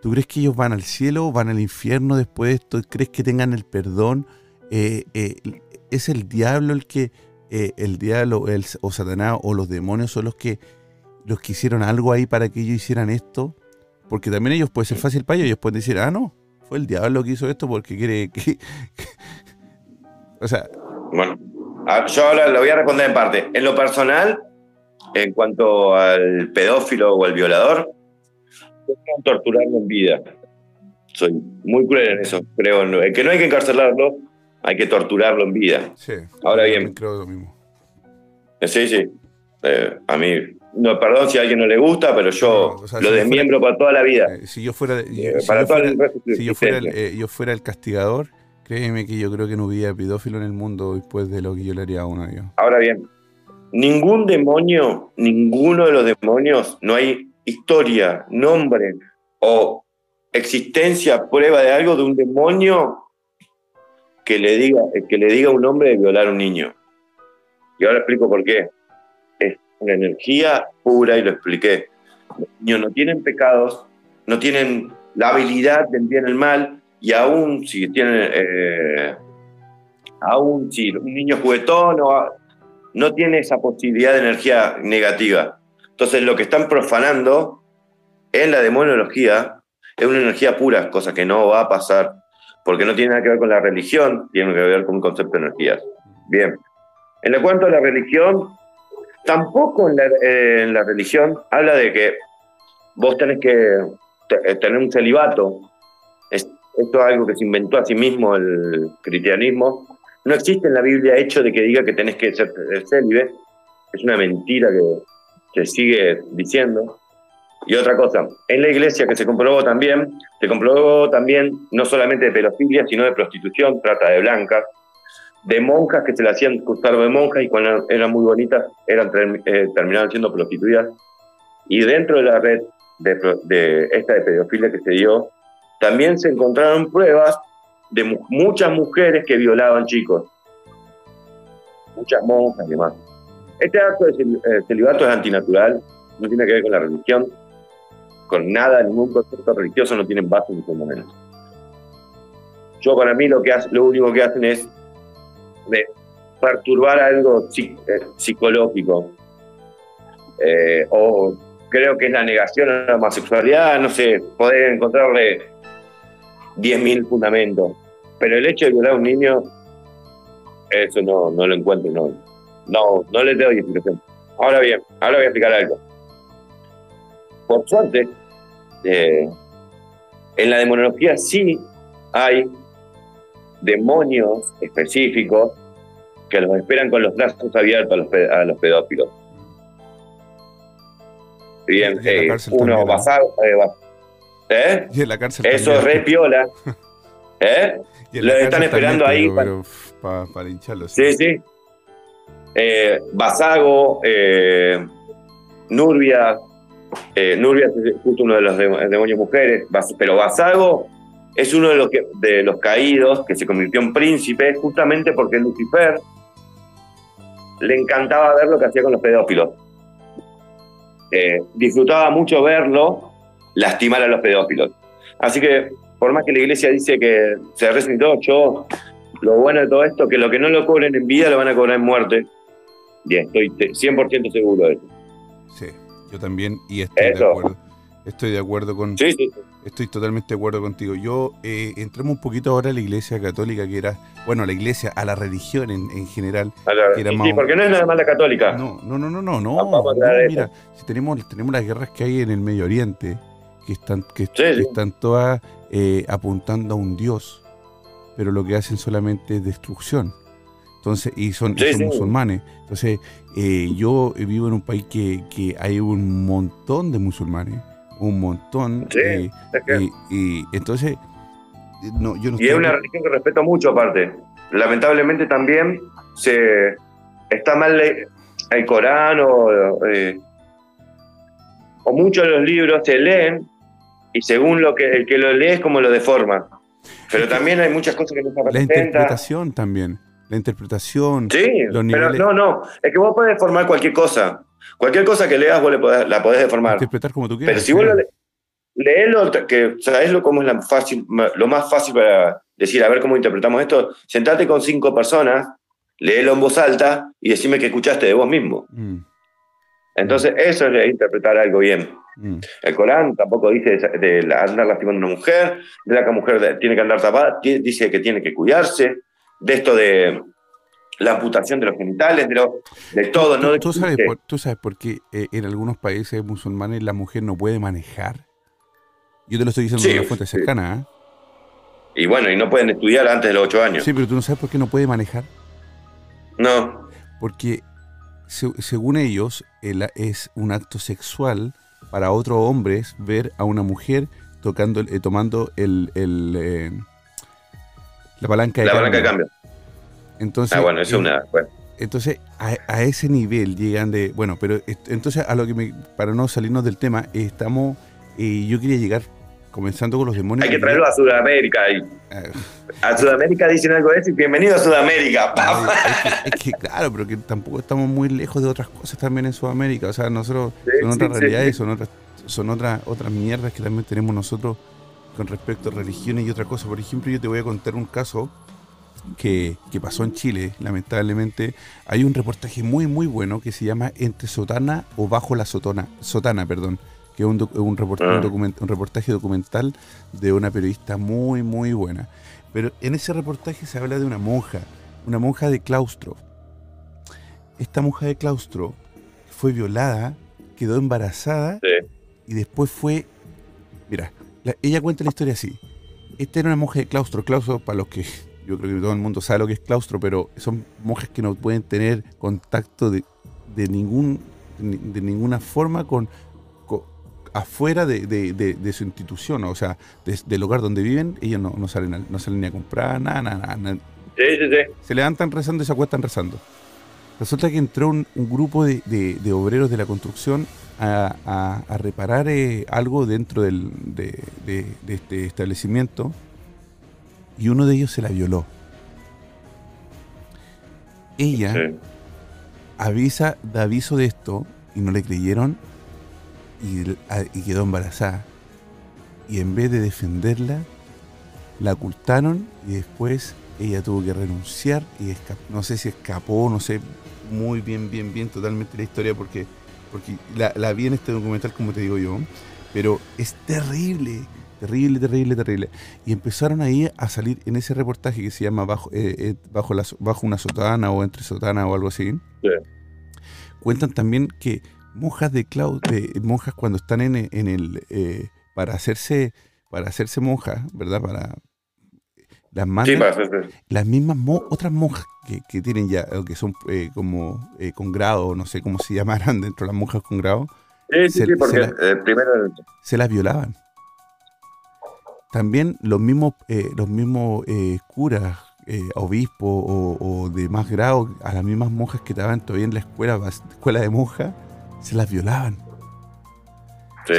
¿Tú crees que ellos van al cielo, van al infierno después de esto? ¿Crees que tengan el perdón? Eh, eh, ¿Es el diablo el que, eh, el diablo el, o Satanás o los demonios son los que, los que hicieron algo ahí para que ellos hicieran esto? Porque también ellos puede ser fácil para ellos, ellos pueden decir, ah, no, fue el diablo que hizo esto porque quiere que... o sea... Bueno, yo ahora lo voy a responder en parte. En lo personal, en cuanto al pedófilo o al violador, torturarlo en vida. Soy muy cruel en eso, creo. En que no hay que encarcelarlo, hay que torturarlo en vida. Sí, Ahora bien. Creo lo mismo. Eh, sí, sí. Eh, a mí, no, perdón si a alguien no le gusta, pero yo lo desmiembro para toda la vida. Eh, si yo fuera, para si yo fuera, el, yo fuera el castigador, créeme que yo creo que no hubiera pedófilo en el mundo después de lo que yo le haría a uno de ellos. Ahora bien, ningún demonio, ninguno de los demonios, no hay historia, nombre o existencia, prueba de algo de un demonio que le diga, que le diga a un hombre de violar a un niño. Y ahora explico por qué. Es una energía pura y lo expliqué. Los niños no tienen pecados, no tienen la habilidad de enviar el mal y aún si tienen, eh, aún si un niño juguetón no, no tiene esa posibilidad de energía negativa. Entonces lo que están profanando en la demonología es una energía pura, cosa que no va a pasar, porque no tiene nada que ver con la religión, tiene que ver con un concepto de energías. Bien. En cuanto a la religión, tampoco en la, religión habla de que vos tenés que eh, tener un celibato. esto es algo que se inventó a sí mismo el cristianismo. No existe en la Biblia hecho de que diga que tenés que ser célibe. Es una mentira que se sigue diciendo. Y otra cosa, en la iglesia que se comprobó también, se comprobó también no solamente de pedofilia, sino de prostitución, trata de blancas, de monjas que se le hacían gustar de monjas y cuando eran muy bonitas eran, eh, terminaban siendo prostituidas. Y dentro de la red de, de, esta de pedofilia que se dio, también se encontraron pruebas de muchas mujeres que violaban chicos. Muchas monjas y demás. Este acto de eh, celibato es antinatural, no tiene que ver con la religión, con nada, ningún concepto religioso no tiene base ni menos. Yo para mí lo, que lo único que hacen es perturbar algo eh, psicológico. Eh, o creo que es la negación a la homosexualidad, no sé, poder encontrarle 10.000 fundamentos. Pero el hecho de violar a un niño, eso no, no lo encuentro, no, no, no les doy explicación. Ahora bien, ahora voy a explicar algo. Por suerte, eh, en la demonología sí hay demonios específicos que los esperan con los brazos abiertos a los, pedófilos. Bien, eh, uno basado. Eh, ¿eh? Y en la cárcel Eso es re piola. ¿Eh? Lo están esperando ahí. para, para, hincharlo. sí. sí eh, Basago, eh, Nurbia, eh, Nurbia es justo uno de los demonios mujeres, pero Basago es uno de los, caídos que se convirtió en príncipe justamente porque Lucifer le encantaba ver lo que hacía con los pedófilos. Eh, disfrutaba mucho verlo lastimar a los pedófilos. Así que, por más que la iglesia dice que se resucitó, yo, lo bueno de todo esto, que lo que no lo cobren en vida lo van a cobrar en muerte. Bien, estoy 100% seguro de eso. Sí, yo también, y estoy de acuerdo. Estoy de acuerdo con. Sí, sí, Estoy totalmente de acuerdo contigo. Yo eh, entremos un poquito ahora a la iglesia católica, que era, bueno, la iglesia, a la religión en, en general. sí, porque no es nada más la católica. No, no, no, no, no. no, mira, si tenemos, tenemos las guerras que hay en el Medio Oriente, que están, que, están todas eh, apuntando a un Dios, pero lo que hacen solamente es destrucción. Entonces, y son, musulmanes. Entonces, eh, yo vivo en un país que, que hay un montón de musulmanes un montón. Sí, y, entonces, no, yo no Y es una religión que respeto mucho aparte. Lamentablemente también se está mal el Corán o, eh, o muchos de los libros se leen y según lo que el que lo lee es como lo deforma. Pero también hay muchas cosas que no se La interpretación también. La interpretación. Sí, los niveles... pero no, no. Es que vos podés deformar cualquier cosa. Cualquier cosa que leas, vos la podés deformar. Interpretar como tú quieras. Pero si vos lo leelo, que sabés lo, cómo es la fácil, lo más fácil para decir, a ver cómo interpretamos esto, sentate con cinco personas, léelo en voz alta y decime que escuchaste de vos mismo. Mm. Entonces, eso es interpretar algo bien. Mm. El Corán tampoco dice de, andar lastimando a una mujer, de la que la mujer tiene que andar tapada, dice que tiene que cuidarse, de esto de la amputación de los genitales, de, de todo. ¿no? ¿Tú, sabes por, ¿Tú sabes por qué eh, en algunos países musulmanes la mujer no puede manejar? Yo te lo estoy diciendo de una fuente cercana. ¿eh? Y bueno, y no pueden estudiar antes de los ocho años. Sí, pero tú no sabes por qué no puede manejar. No. Porque según ellos es un acto sexual para otros hombres ver a una mujer tocando, eh, tomando el, la palanca de la palanca de cambio. Entonces, ah, bueno, eso es una. Entonces, a, ese nivel llegan de. Bueno, pero entonces, a lo que me, para no salirnos del tema, estamos. Eh, yo quería llegar comenzando con los demonios. Hay que traerlo a Sudamérica. ahí. Ah. a Sudamérica dicen algo de eso y bienvenido a Sudamérica. es, que, claro, pero que tampoco estamos muy lejos de otras cosas también en Sudamérica. O sea, nosotros son otras realidades, son otras son otras otras mierdas que también tenemos nosotros con respecto a religiones y otra cosa. Por ejemplo, yo te voy a contar un caso que, pasó en Chile, lamentablemente, hay un reportaje muy muy bueno que se llama Entre Sotana o Bajo la Sotana, Sotana perdón, que es un, un, ah. un, reportaje documental de una periodista muy muy buena. Pero en ese reportaje se habla de una monja, una monja de claustro. Esta monja de claustro fue violada, quedó embarazada y después fue... Mira, ella cuenta la historia así. Esta era una monja de claustro. Claustro, para los que yo creo que todo el mundo sabe lo que es claustro, pero son monjes que no pueden tener contacto de, ningún de ninguna forma con, afuera de, su institución, o sea, del lugar donde viven, ellos no, salen no salen ni a comprar, nada, nada, nada. Se levantan rezando y se acuestan rezando. Resulta que entró un, grupo de, obreros de la construcción a, reparar eh, algo dentro del, de, este establecimiento y uno de ellos se la violó. Ella avisa, da aviso de esto y no le creyeron y, quedó embarazada. Y en vez de defenderla, la ocultaron y después ella tuvo que renunciar y no sé si escapó, no sé muy bien, bien, bien totalmente la historia porque, porque la, la vi en este documental como te digo yo, pero es terrible Terrible, terrible, terrible. Y empezaron ahí a salir en ese reportaje que se llama Bajo, eh, eh, bajo, la, bajo una sotana o entre sotana o algo así. Cuentan también que monjas de cloud, monjas cuando están en, en el eh, para hacerse para hacerse monjas, ¿verdad? Para las las mismas otras monjas que, tienen ya que son como con grado, no sé cómo se llamarán dentro de las monjas con grado. Sí, sí, sí, porque primero se las violaban. También los mismos, eh, los mismos eh, curas, eh, obispos o, de más grado, a las mismas monjas que estaban todavía en la escuela, escuela de monjas, se las violaban. Sí.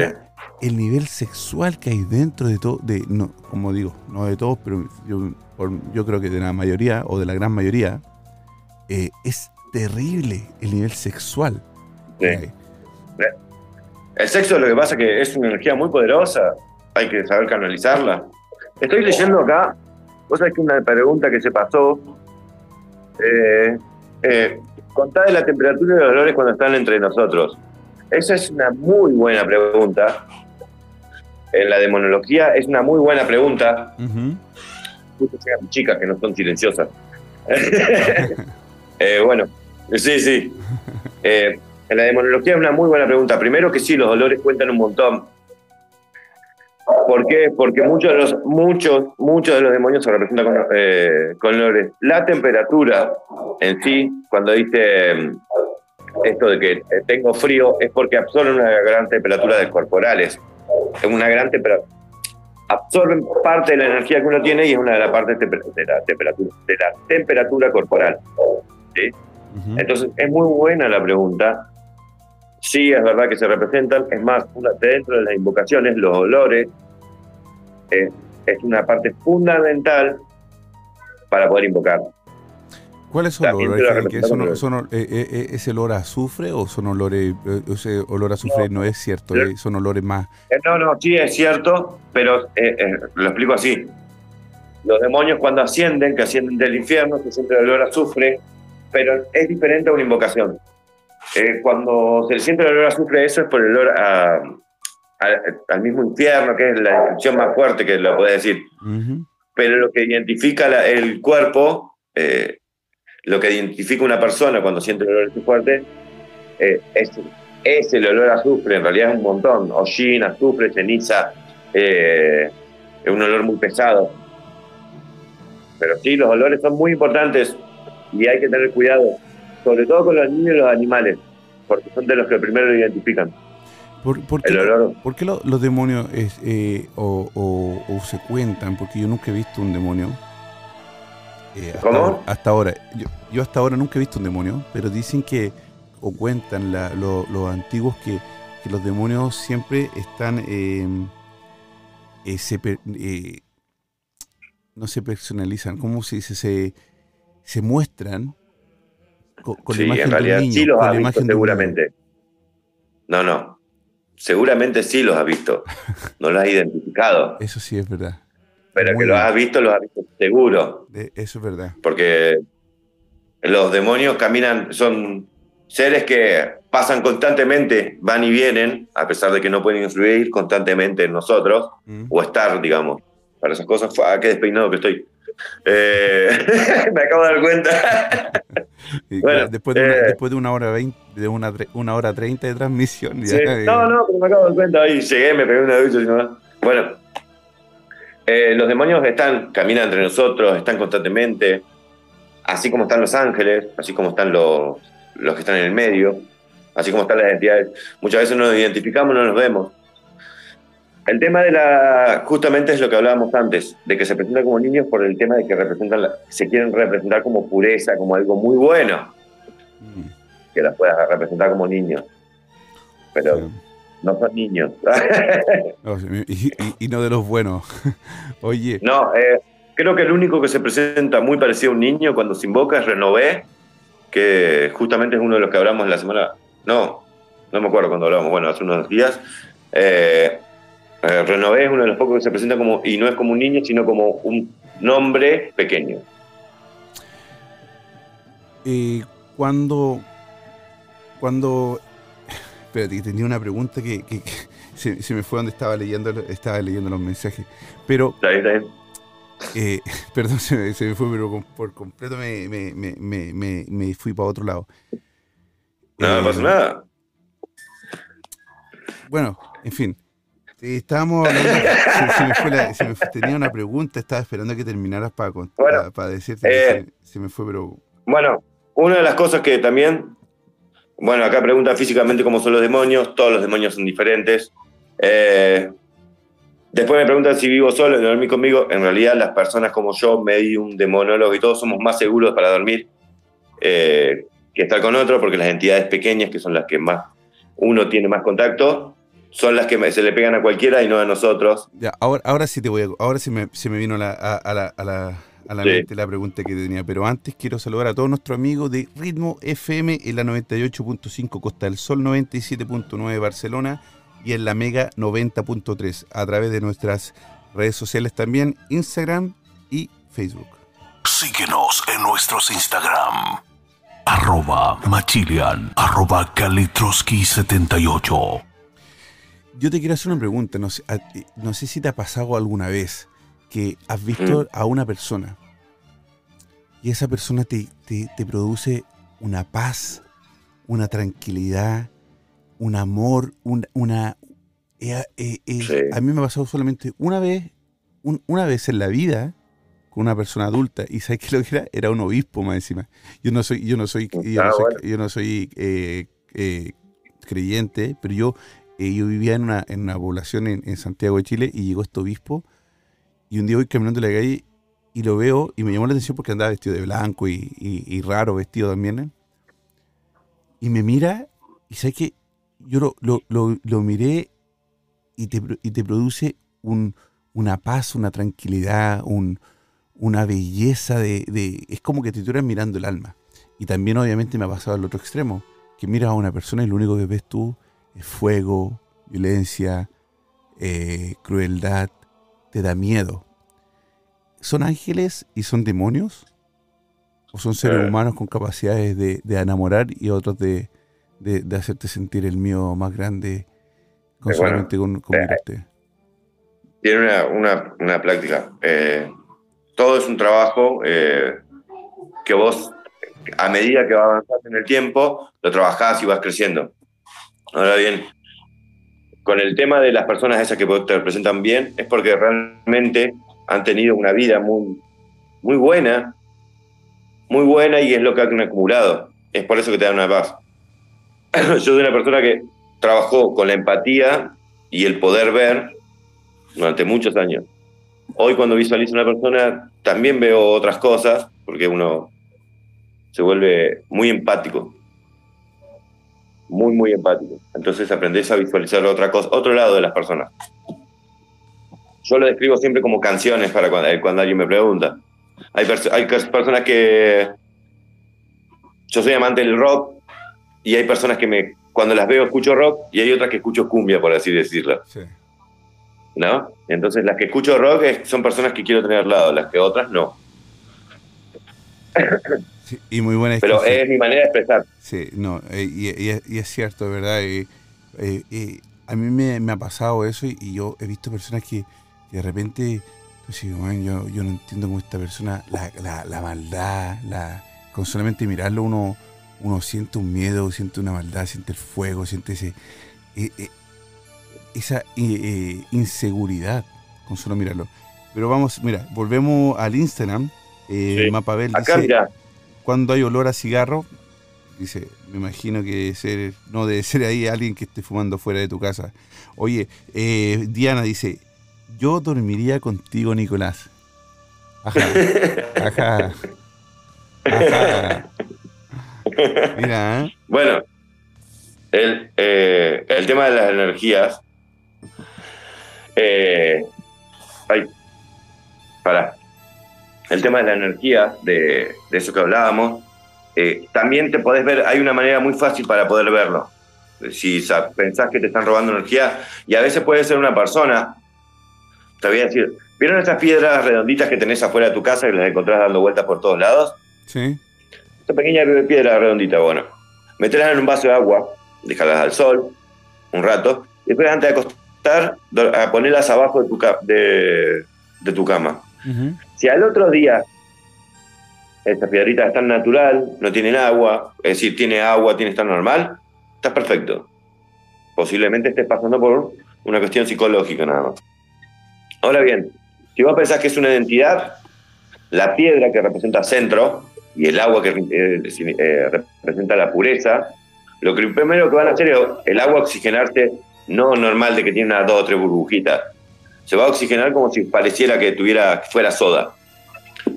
El nivel sexual que hay dentro de todo, de, no, como digo, no de todos, pero yo, yo creo que de la mayoría o de la gran mayoría, eh, es terrible el nivel sexual. El sexo lo que pasa es que es una energía muy poderosa, hay que saber canalizarla. Estoy leyendo acá, vos sabés que una pregunta que se pasó, eh, eh, contá de la temperatura y los dolores cuando están entre nosotros. Esa es una muy buena pregunta. En la demonología es una muy buena pregunta. Justo chicas que no son silenciosas. Eh, bueno, sí, sí. Eh, en la demonología es una muy buena pregunta. Primero que sí, los dolores cuentan un montón. ¿Por qué? Porque muchos de los, muchos, muchos de los demonios se representan con, eh, con dolores. La temperatura en sí, cuando dice esto de que tengo frío, es porque absorben una gran temperatura de corporales. Es una gran temperatura. Absorben parte de la energía que uno tiene y es una de las partes de la temperatura, de la temperatura corporal. Entonces, es muy buena la pregunta. Sí, es verdad que se representan. Es más, dentro de las invocaciones, los olores eh, es una parte fundamental para poder invocar. ¿Cuál es el olor? Son, eh, eh, ¿Es el olor a azufre o son olores, ese olor a azufre no, es cierto, son olores más... No, no, sí es cierto, pero lo explico así. Los demonios cuando ascienden, que ascienden del infierno, se siente el olor a azufre, pero es diferente a una invocación. Eh, cuando se siente el olor a azufre, eso es por el olor al mismo infierno, que es la descripción más fuerte que lo puede decir. Pero lo que identifica el cuerpo, eh, lo que identifica una persona cuando siente el olor fuerte, eh, es, es, el olor a azufre, en realidad es un montón. Hollín, azufre, ceniza, es un olor muy pesado. Pero sí, los olores son muy importantes y hay que tener cuidado, sobre todo con los niños y los animales, porque son de los que primero lo identifican. ¿Por, qué, ¿por qué los demonios eh, o, se cuentan? Porque yo nunca he visto un demonio. Eh, hasta, Ahora, hasta ahora. Yo, hasta ahora nunca he visto un demonio, pero dicen que, o cuentan los antiguos que, los demonios siempre están... Em, eh, se, no se personalizan, ¿cómo se dice? Se, se muestran con, la imagen en realidad sí los has visto seguramente. No, no. Seguramente sí los has visto. No los has identificado. Eso sí es verdad. Pero que los has visto, los has visto seguro. eso es verdad. Porque los demonios caminan, son seres que pasan constantemente, van y vienen, a pesar de que no pueden influir constantemente en nosotros, mm. o estar, digamos. Para esas cosas, ah, qué despeinado que estoy. Eh, me acabo de dar cuenta. después, de una, eh, después de una hora veinte, de una, una hora treinta de transmisión. No, no, pero me acabo de dar cuenta. Ahí llegué, me pegué una ducha. Bueno, los demonios están, caminan entre nosotros, están constantemente, así como están los ángeles, así como están los, los que están en el medio, así como están las entidades. Muchas veces nos identificamos, no nos vemos el tema de la, justamente es lo que hablábamos antes, de que se presentan como niños por el tema de que representan, se quieren representar como pureza, como algo muy bueno, mm. que las puedas representar como niños. Pero no son niños. y, no de los buenos. Oye. No, eh, creo que el único que se presenta muy parecido a un niño cuando se invoca es Renové, que justamente es uno de los que hablamos la semana. No, no me acuerdo cuando hablamos, bueno, hace unos días. Eh, eh, Renové es uno de los pocos que se presenta como, y no es como un niño, sino como un nombre pequeño. Y cuando, cuando, espérate, tenía una pregunta que, se, me fue donde estaba leyendo, estaba leyendo los mensajes, pero, eh, perdón, se me, fue, pero por completo me, me, fui para otro lado. No, no pasa eh, nada. Bueno, en fin, estábamos hablando, se, me fue tenía una pregunta, estaba esperando que terminaras para, para, decirte eh, se, me fue, pero... Bueno, una de las cosas que también, bueno, acá pregunta físicamente cómo son los demonios, todos los demonios son diferentes. Eh, después me preguntan si vivo solo y dormir conmigo. En realidad las personas como yo, medium, demonólogo y todos somos más seguros para dormir eh, que estar con otro, porque las entidades pequeñas, que son las que más uno tiene más contacto, son las que se le pegan a cualquiera y no a nosotros. Ya, ahora, ahora sí te voy a, ahora sí me, vino a, la, a la, a la mente la pregunta que tenía, pero antes quiero saludar a todos nuestros amigos de Ritmo FM en la 98.5 Costa del Sol, 97.9 Barcelona y en la Mega 90.3 a través de nuestras redes sociales también, Instagram y Facebook. Síguenos en nuestros Instagram. Arroba Machilian, arroba Kalitroski78. Yo te quiero hacer una pregunta, no sé, no sé si te ha pasado alguna vez que has visto mm. a una persona y esa persona te, te, produce una paz, una tranquilidad, un amor, una... Eh, eh, eh, a mí me ha pasado solamente una vez, una vez en la vida con una persona adulta y sabes que lo que era era un obispo más encima. Yo no soy yo no soy yo no ah, soy, yo no soy creyente pero yo yo vivía en una, en una población en, en, Santiago de Chile y llegó este obispo y un día voy caminando en la calle y lo veo y me llamó la atención porque andaba vestido de blanco y, raro vestido también. Y me mira y sabes que yo lo, miré y te, y te produce un, una paz, una tranquilidad, un, una belleza de, de, Es como que te estuvieras mirando el alma. Y también obviamente me ha pasado al otro extremo, que miras a una persona y lo único que ves tú es fuego, violencia, eh, crueldad, te da miedo. ¿Son ángeles y son demonios? ¿O son seres eh. humanos con capacidades de, enamorar y otros de, hacerte sentir el mío más grande con solamente con, eh, Tiene una, una, práctica. Eh, todo es un trabajo que vos, a medida que vas avanzando en el tiempo, lo trabajás y vas creciendo. Ahora bien, con el tema de las personas esas que te representan bien, es porque realmente han tenido una vida muy, muy buena, muy buena y es lo que han acumulado. Es por eso que te dan una paz. Yo soy una persona que trabajó con la empatía y el poder ver durante muchos años. Hoy cuando visualizo a una persona también veo otras cosas, porque uno se vuelve muy empático. Muy, muy empático. Entonces aprendes a visualizar otra cosa, otro lado de las personas. Yo lo describo siempre como canciones para cuando, eh, cuando alguien me pregunta. Hay, hay personas que... Yo soy amante del rock y hay personas que me, cuando las veo escucho rock y hay otras que escucho cumbia, por así decirlo. Sí. ¿No? Entonces las que escucho rock son personas que quiero tener al lado, las que otras no. y muy buena Pero es mi manera de expresar. Sí, no, eh, y, es cierto, ¿verdad? Y, eh, a mí me, ha pasado eso y, yo he visto personas que y de repente, pues, yo, yo no entiendo cómo esta persona, la, la, maldad, la, con solamente mirarlo uno, uno siente un miedo, siente una maldad, siente el fuego, siente ese, eh, eh, esa eh, inseguridad con solo mirarlo. Pero vamos, mira, volvemos al Instagram. Sí. Mapabel dice, cuando hay olor a cigarro, dice, me imagino que ser, no debe ser ahí alguien que esté fumando fuera de tu casa. Oye, Diana dice, yo dormiría contigo, Nicolás. Ajá. Ajá. Ajá. Mira, ¿eh? Bueno, el, eh, el, tema de las energías. Eh, ay, para. El tema de la energía, de, de eso que hablábamos, eh, también te podés ver, hay una manera muy fácil para poder verlo. Si pensás que te están robando energía, y a veces puede ser una persona, te voy a decir, ¿vieron esas piedras redonditas que tenés afuera de tu casa y las encontrás dando vueltas por todos lados? Sí. Esta pequeña piedra redondita, bueno, meterlas en un vaso de agua, dejarlas al sol un rato, y después antes de acostar, a ponerlas abajo de tu, de, tu cama. Si al otro día estas piedritas están natural, no tienen agua, es decir, tiene agua, tiene estar normal, estás perfecto. Posiblemente estés pasando por una cuestión psicológica nada más. Ahora bien, si vos pensás que es una identidad, la piedra que representa centro y el agua que eh, eh, representa la pureza, lo que primero que van a hacer es el agua oxigenarse no normal de que tiene unas dos o tres burbujitas. Se va a oxigenar como si pareciera que tuviera fuera soda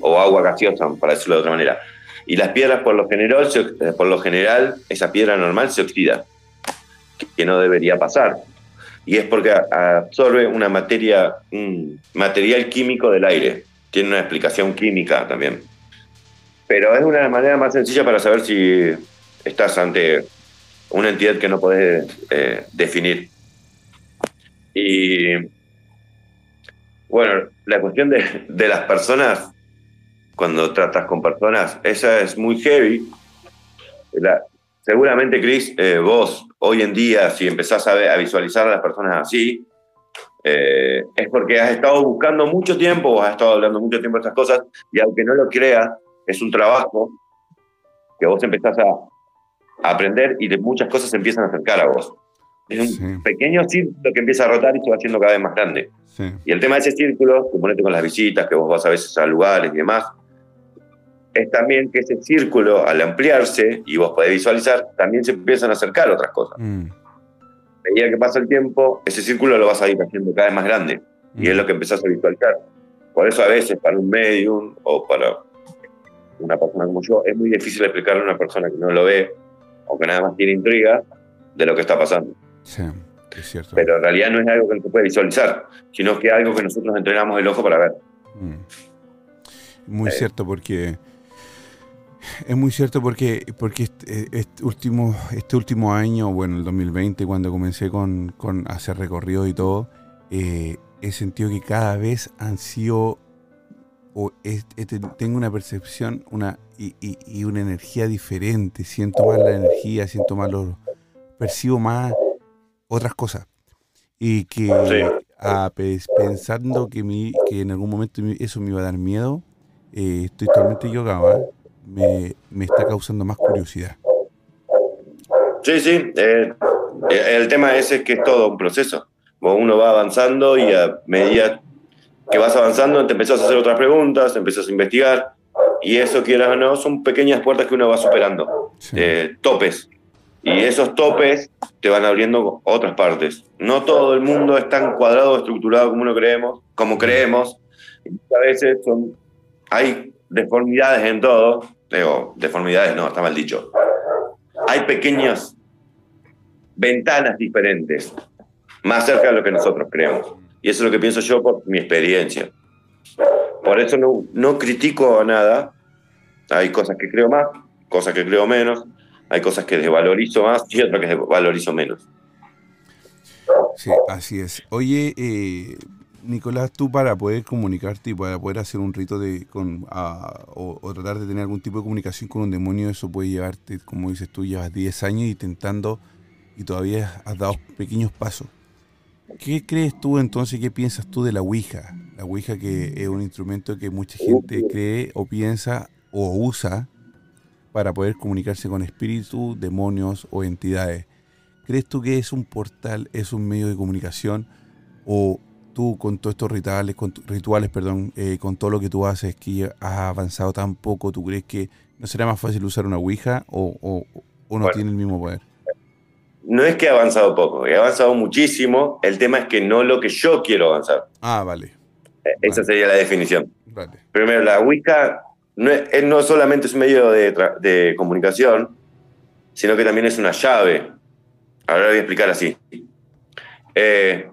o agua gaseosa, para decirlo de otra manera. Y las piedras, por lo general, por lo general esa piedra normal se oxida, que no debería pasar. Y es porque absorbe una materia, un material químico del aire. Tiene una explicación química también. Pero es una manera más sencilla para saber si estás ante una entidad que no podés eh, definir. Y bueno, la cuestión de, de, las personas, cuando tratas con personas, esa es muy heavy. Seguramente, Chris, eh, vos hoy en día, si empezás a, a, visualizar a las personas así, eh, es porque has estado buscando mucho tiempo, has estado hablando mucho tiempo de estas cosas, y aunque no lo creas, es un trabajo que vos empezás a, a aprender y de muchas cosas se empiezan a acercar a vos. Es un pequeño círculo que empieza a rotar y se va haciendo cada vez más grande. Sí. Y el tema de ese círculo, suponete con las visitas, que vos vas a veces a lugares y demás, es también que ese círculo, al ampliarse y vos podés visualizar, también se empiezan a acercar otras cosas. Mm. A medida que pasa el tiempo, ese círculo lo vas a ir haciendo cada vez más grande. Mm. Y es lo que empezás a visualizar. Por eso a veces para un medium o para una persona como yo, es muy difícil explicarle a una persona que no lo ve o que nada más tiene intriga de lo que está pasando. Sí, es cierto. Pero en realidad no es algo que se puede visualizar, sino que es algo que nosotros entrenamos el ojo para ver. Mm. Muy eh. cierto, porque es muy cierto porque, porque este, este, último, este último año, bueno, el 2020, cuando comencé con, con hacer recorridos y todo, eh, he sentido que cada vez han sido, o tengo una percepción una, y, y, una energía diferente. Siento más la energía, siento más lo, percibo más otras cosas. Y que pensando que, mi, que en algún momento eso me iba a dar miedo, eh, estoy totalmente equivocado. Me, me, está causando más curiosidad. Sí, sí. Eh, el tema ese es que es todo un proceso. Uno va avanzando y a medida que vas avanzando te empezás a hacer otras preguntas, te empezás a investigar y eso, quieras o no, son pequeñas puertas que uno va superando, eh, topes. Y esos topes te van abriendo otras partes. No todo el mundo es tan cuadrado, estructurado como uno creemos, como creemos. a veces son, hay deformidades en todo. Digo, deformidades no, está mal dicho. Hay pequeñas ventanas diferentes, más cerca de lo que nosotros creemos. Y eso es lo que pienso yo por mi experiencia. Por eso no, no critico nada. Hay cosas que creo más, cosas que creo menos. Hay cosas que desvalorizo más y otras que desvalorizo menos. Sí, así es. Oye, eh, Nicolás, tú para poder comunicarte y para poder hacer un rito de o, tratar de tener algún tipo de comunicación con un demonio, eso puede llevarte, como dices tú, llevas 10 años intentando y todavía has dado pequeños pasos. ¿Qué crees tú entonces, qué piensas tú de la Ouija? La Ouija que es un instrumento que mucha gente cree o piensa o usa para poder comunicarse con espíritus, demonios o entidades. ¿Crees tú que es un portal, es un medio de comunicación o tú con todos estos rituales, con, rituales, perdón, eh, con todo lo que tú haces, que has avanzado tan poco, ¿tú crees que no será más fácil usar una Ouija o, no tiene el mismo poder? No es que he avanzado poco, he avanzado muchísimo. El tema es que no lo que yo quiero avanzar. Ah, vale. Eh, esa sería la definición. Primero, la Ouija no, es, no solamente es un medio de, de comunicación, sino que también es una llave. Ahora voy a explicar así. Eh,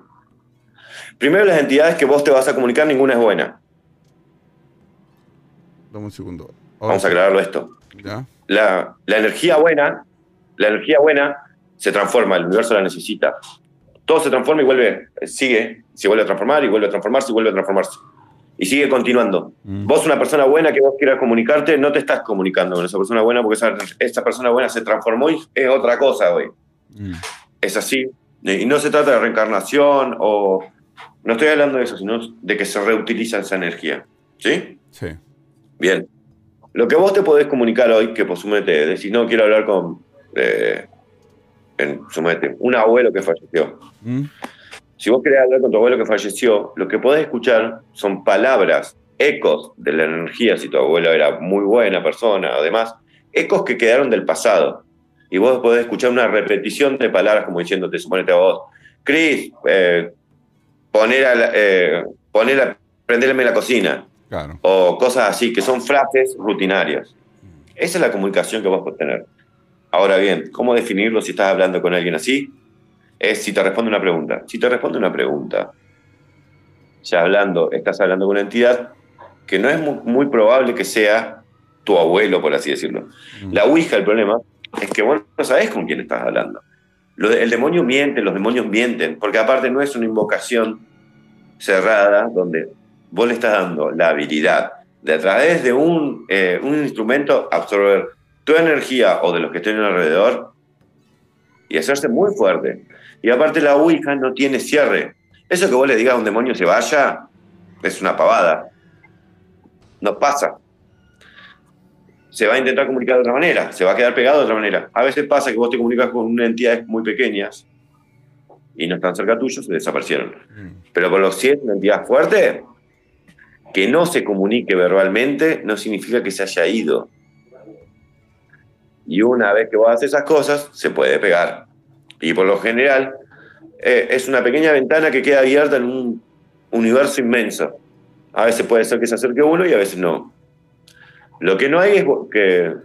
Primero, las entidades que vos te vas a comunicar, ninguna es buena. Dame un segundo. Vamos a aclararlo esto. La, energía buena, la energía buena se transforma, el universo la necesita. Todo se transforma y vuelve, sigue, se vuelve a transformar y vuelve a transformarse y vuelve a transformarse. Y sigue continuando. Mm. Vos, una persona buena que vos quieras comunicarte, no te estás comunicando con esa persona buena porque esa, persona buena se transformó y es otra cosa hoy. Mm. Es así. Y no se trata de reencarnación o no estoy hablando de eso, sino de que se reutiliza esa energía. ¿Sí? Sí. Bien. Lo que vos te podés comunicar hoy, que posumete, decís, no quiero hablar con, eh, en, sumete, un abuelo que falleció. Mm. Si vos querés hablar con tu abuelo que falleció, lo que podés escuchar son palabras, ecos de la energía, si tu abuelo era muy buena persona, además, ecos que quedaron del pasado. Y vos podés escuchar una repetición de palabras como diciéndote, suponete a vos, Cris, eh, poner a, eh, poner a prenderme la cocina. O cosas así, que son frases rutinarias. Esa es la comunicación que vos podés tener. Ahora bien, ¿cómo definirlo si estás hablando con alguien así? es si te responde una pregunta. Si te responde una pregunta, ya hablando, estás hablando con una entidad que no es muy, probable que sea tu abuelo, por así decirlo. Mm. La Ouija, el problema, es que vos no sabés con quién estás hablando. El demonio miente, los demonios mienten, porque aparte no es una invocación cerrada donde vos le estás dando la habilidad de a través de un, eh, un instrumento absorber tu energía o de los que estén alrededor y hacerse muy fuerte. Y aparte la Ouija no tiene cierre. Eso que vos le digas a un demonio se vaya es una pavada. No pasa. Se va a intentar comunicar de otra manera, se va a quedar pegado de otra manera. A veces pasa que vos te comunicas con entidades muy pequeñas y no están cerca tuyo, se desaparecieron. Mm. Pero con los 100, una entidad fuerte, que no se comunique verbalmente no significa que se haya ido. Y una vez que vos haces esas cosas, se puede pegar. Y por lo general, eh, es una pequeña ventana que queda abierta en un universo inmenso. A veces puede ser que se acerque uno y a veces no. Lo que no hay es que.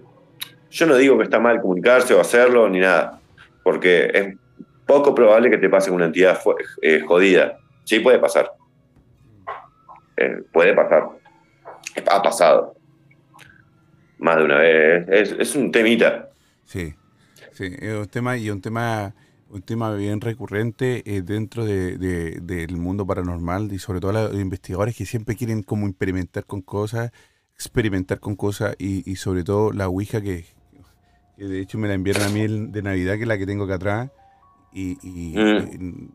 Yo no digo que está mal comunicarse o hacerlo ni nada, porque es poco probable que te pase con una entidad eh, jodida. Sí puede pasar. Eh, puede pasar. Ha pasado. Más de una vez. Es, un temita. Sí, sí, es un tema y un tema un tema bien recurrente eh, dentro de, del mundo paranormal y sobre todo los investigadores que siempre quieren como experimentar con cosas, experimentar con cosas y, y sobre todo la Ouija que, que, de hecho me la enviaron a mí de Navidad, que es la que tengo acá atrás, y, mm.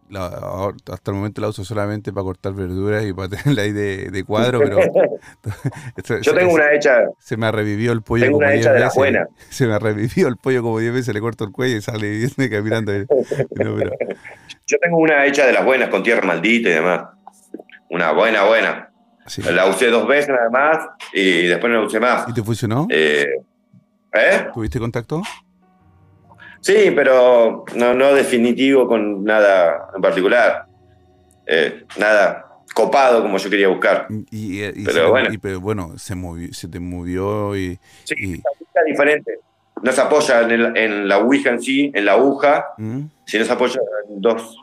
hasta el momento la uso solamente para cortar verduras y para tenerla ahí de, cuadro, pero yo tengo una hecha. Se me revivió el pollo como una hecha de la buena. Se me revivió el pollo como 10 veces, le corto el cuello y sale caminando. Yo tengo una hecha de las buenas con tierra maldita y demás. Una buena, buena. La usé dos veces nada más y después no la usé más. ¿Y te funcionó? Eh, ¿eh? ¿Tuviste contacto? Sí, pero no, no definitivo con nada en particular. Eh, nada copado como yo quería buscar. Y, pero, bueno. pero bueno, se, movió, se te movió y... Sí, es diferente. No se apoya en, en, la Ouija en sí, en la aguja, mm. sino se apoya en dos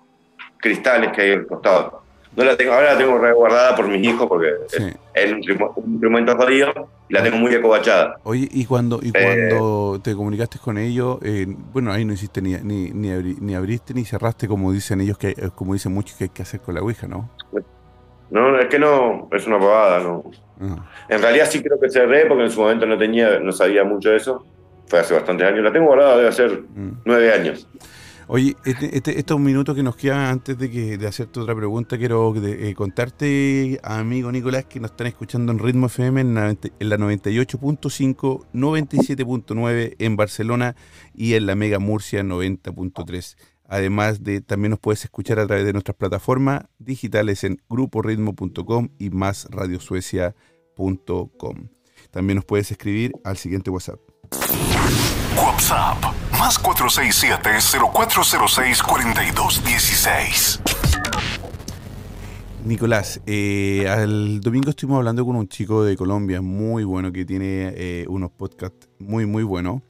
cristales que hay al costado. No la tengo, ahora la tengo resguardada por mis hijos porque es, un, instrumento jodido y la tengo muy acobachada. Oye, ¿y cuando, y eh, cuando te comunicaste con ellos, eh, bueno, ahí no hiciste ni, ni, ni, abriste ni cerraste como dicen ellos, que eh, como dicen muchos que hay que hacer con la Ouija, ¿no? No, es que no, es una pavada, no. Ah. En realidad sí creo que cerré porque en su momento no tenía, no sabía mucho de eso. Fue hace bastantes años. La tengo guardada, debe ser mm. nueve años. Oye, este, este, estos minutos que nos quedan antes de que de hacerte otra pregunta, quiero eh, contarte, amigo Nicolás, que nos están escuchando en Ritmo FM en la, 98.5, 97.9 en Barcelona y en la Mega Murcia 90.3. Además de, también nos puedes escuchar a través de nuestras plataformas digitales en gruporitmo.com y másradiosuecia.com. También nos puedes escribir al siguiente WhatsApp. WhatsApp más 467-0406-4216. Nicolás, eh, al domingo estuvimos hablando con un chico de Colombia muy bueno que tiene eh, unos podcasts muy, muy buenos,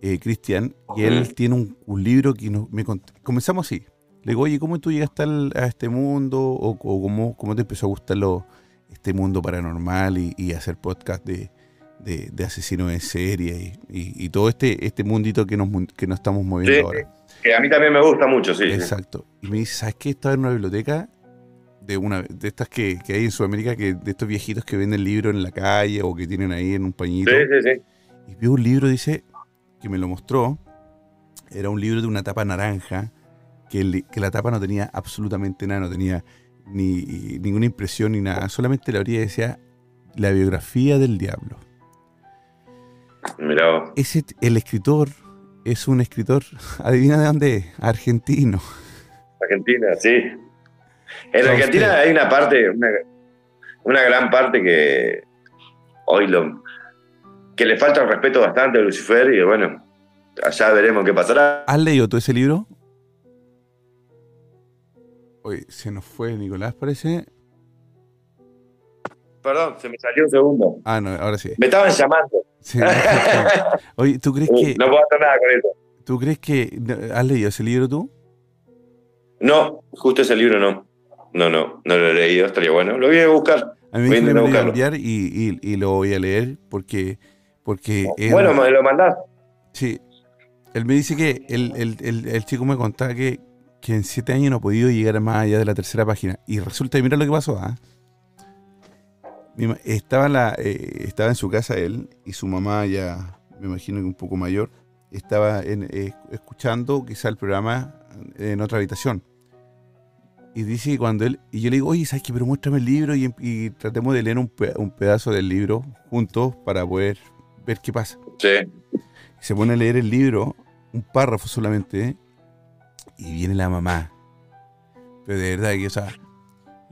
eh, Cristian, y él tiene un, libro que nos, me comenzamos así. Le digo, oye, ¿cómo tú llegaste a este mundo? ¿O, cómo, cómo, te empezó a gustar este mundo paranormal y, y hacer podcast de, de, asesinos en serie y, todo este, este mundito que nos, que nos estamos moviendo ahora. Que a mí también me gusta mucho, sí. Exacto. Y me dice, ¿sabes qué? Estaba en una biblioteca de una de estas que, hay en Sudamérica, que de estos viejitos que venden libros en la calle o que tienen ahí en un pañito. Sí, sí, sí. Y vio un libro, dice, que me lo mostró. Era un libro de una tapa naranja, que, que la tapa no tenía absolutamente nada, no tenía ni ninguna impresión ni nada. Solamente la orilla decía la biografía del diablo. Mira. Ese, el escritor es un escritor, adivina de dónde argentino. Argentina, sí. En Argentina hay una parte, una, gran parte que hoy lo que le falta respeto bastante a Lucifer y bueno, allá veremos qué pasará. ¿Has leído tú ese libro? Hoy se nos fue Nicolás, parece. Perdón, se me salió un segundo. Ah, no, ahora sí. Me estaban llamando. Oye, ¿tú crees que... No puedo hacer nada con eso. ¿Tú crees que... ¿Has leído ese libro tú? No, justo ese libro no. No, no, no lo he leído, estaría bueno. Lo voy a buscar. A mí me lo voy a enviar y, y, y, lo voy a leer porque... porque bueno, me lo mandás. Sí. Él me dice que el, el, el, el chico me contaba que, que, en siete años no ha podido llegar más allá de la tercera página. Y resulta, mira lo que pasó, ¿ah? Estaba, la, eh, estaba en su casa él y su mamá ya, me imagino que un poco mayor, estaba en, eh, escuchando quizá el programa en otra habitación. Y dice que cuando él, y yo le digo, oye, ¿sabes qué? Pero muéstrame el libro y, tratemos de leer un, un, pedazo del libro juntos para poder ver qué pasa. Sí. se pone a leer el libro, un párrafo solamente, y viene la mamá. Pero de verdad que, o sea,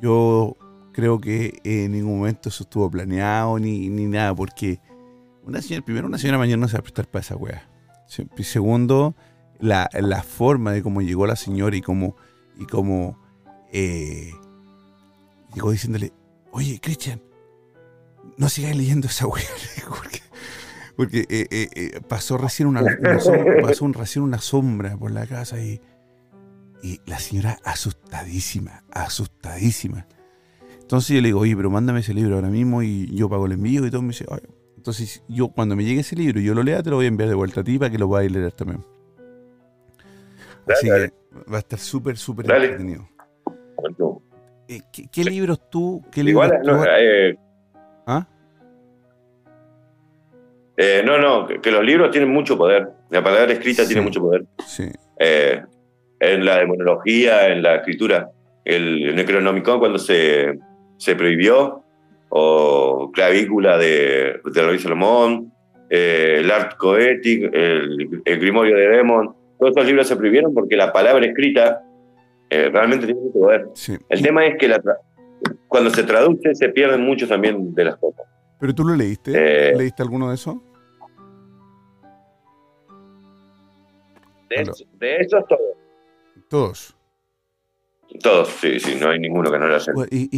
yo creo que en ningún momento eso estuvo planeado ni, ni nada, porque una señora, primero, una señora mayor no se va a prestar para esa wea. Y segundo, la, la forma de cómo llegó la señora y cómo, y cómo eh, llegó diciéndole, oye, Christian, no sigas leyendo esa weá, porque, eh, eh, pasó recién una, sombra, pasó recién una sombra por la casa y, y la señora asustadísima, asustadísima. Entonces yo le digo, oye, pero mándame ese libro ahora mismo y yo pago el envío y todo. Me dice, entonces yo cuando me llegue ese libro y yo lo lea, te lo voy a enviar de vuelta a ti para que lo puedas leer también. Así que va a estar súper, súper entretenido. Eh, ¿Qué, libros tú? Qué libros no, eh, ¿Ah? Eh, no, no, que, los libros tienen mucho poder. La palabra escrita tiene mucho poder. Sí. en la demonología, en la escritura. El, Necronomicon cuando se, se prohibió, o Clavícula de, de Luis Salomón, el Art Coetic, el, el Grimorio de Demon, todos esos libros se prohibieron porque la palabra escrita eh, realmente tiene mucho poder. El tema es que cuando se traduce se pierden mucho también de las cosas. ¿Pero tú lo leíste? Eh, ¿Leíste alguno de esos? De, esos todos. ¿Todos? Todos, sí, sí, no hay ninguno que no lo haya. ¿Y,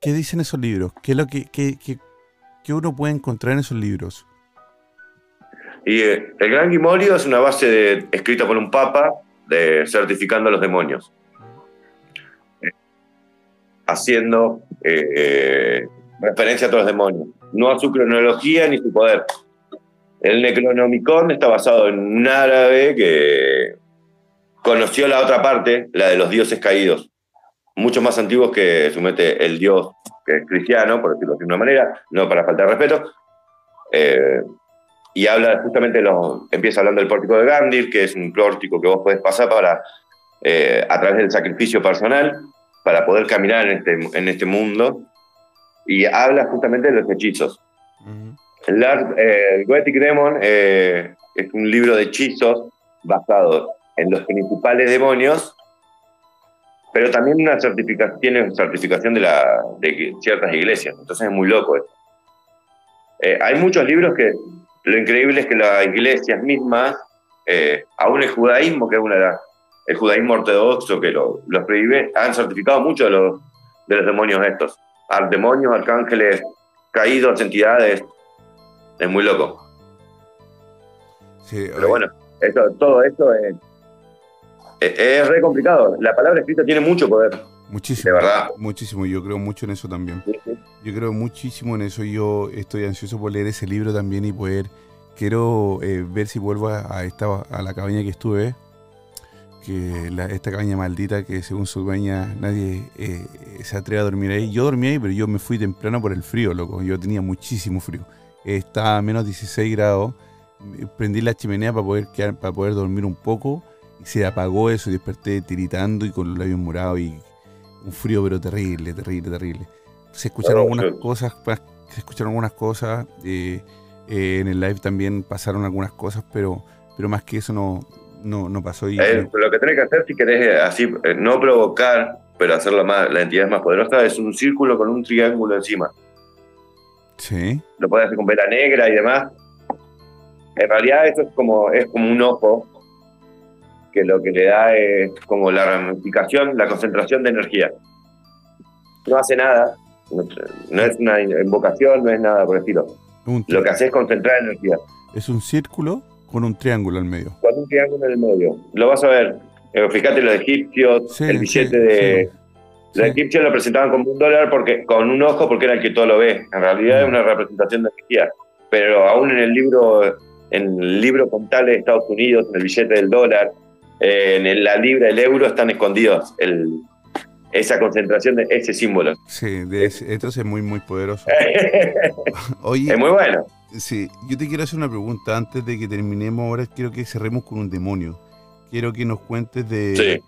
qué dicen esos libros? ¿Qué es lo que, que, uno puede encontrar en esos libros? Y eh, el Gran Grimorio es una base de, escrita por un papa de certificando a los demonios haciendo eh, referencia a todos los demonios, no a su cronología ni su poder. El Necronomicon está basado en un árabe que conoció la otra parte, la de los dioses caídos, mucho más antiguos que sumete el dios que es cristiano, por decirlo de una manera, no para faltar respeto. Eh, y habla justamente, los, empieza hablando del pórtico de Gandir, que es un pórtico que vos podés pasar para, eh, a través del sacrificio personal, para poder caminar en este, en este mundo y habla justamente de los hechizos. el, eh, eh, es un libro de hechizos basado en los principales demonios, pero también una certificación, tiene certificación de, la, de ciertas iglesias, entonces es muy loco eso. Eh, hay muchos libros que lo increíble es que las iglesias mismas, aún el judaísmo, que es una de las el judaísmo ortodoxo que lo, los prohíbe, han certificado mucho de los, de los demonios estos. Demonios, arcángeles, caídos, entidades. Es muy loco. Sí, Pero bueno, todo esto es, es, re complicado. La palabra escrita tiene mucho poder. Muchísimo. De verdad. Muchísimo. Yo creo mucho en eso también. Yo creo muchísimo en eso. Yo estoy ansioso por leer ese libro también y poder. Quiero eh, ver si vuelvo a, esta, a la cabaña que estuve que esta cabaña maldita que según su dueña nadie eh, se atreve a dormir ahí. Yo dormí ahí, pero yo me fui temprano por el frío, loco. Yo tenía muchísimo frío. estaba a menos 16 grados. Prendí la chimenea para poder, quedar, para poder dormir un poco y se apagó eso y desperté tiritando y con los labios morados y un frío pero terrible, terrible, terrible. Se escucharon oh, algunas cosas, se escucharon algunas cosas. Eh, eh, en el live también pasaron algunas cosas, pero, pero más que eso no, no, no pasó. Y, eh, lo que tenés que hacer si querés eh, así, no provocar, pero hacer más, la entidad más poderosa, es un círculo con un triángulo encima. Sí. Lo puedes hacer con vela negra y demás. En realidad eso es como, es como un ojo que lo que le da es como la ramificación, la concentración de energía. No hace nada, no, es una invocación, no es nada por el estilo. Lo que hace es concentrar energía. Es un círculo con un triángulo en medio. Con un triángulo en el medio. Lo vas a ver. Eh, fíjate los egipcios, Sí, el sí, billete de... sí, Los sí. egipcios lo presentaban como un dólar porque con un ojo porque era el que todo lo ve. En realidad es Mm. una representación de energía. Pero aún en el libro, en el libro contable de Estados Unidos, en el billete del dólar, en el- la libra, el euro, están escondidos el, esa concentración de ese símbolo. Sí, de ese- entonces es muy, muy poderoso. es Oye, muy bueno. sí, yo te quiero hacer una pregunta antes de que terminemos. Ahora quiero que cerremos con un demonio. Quiero que nos cuentes de, Sí.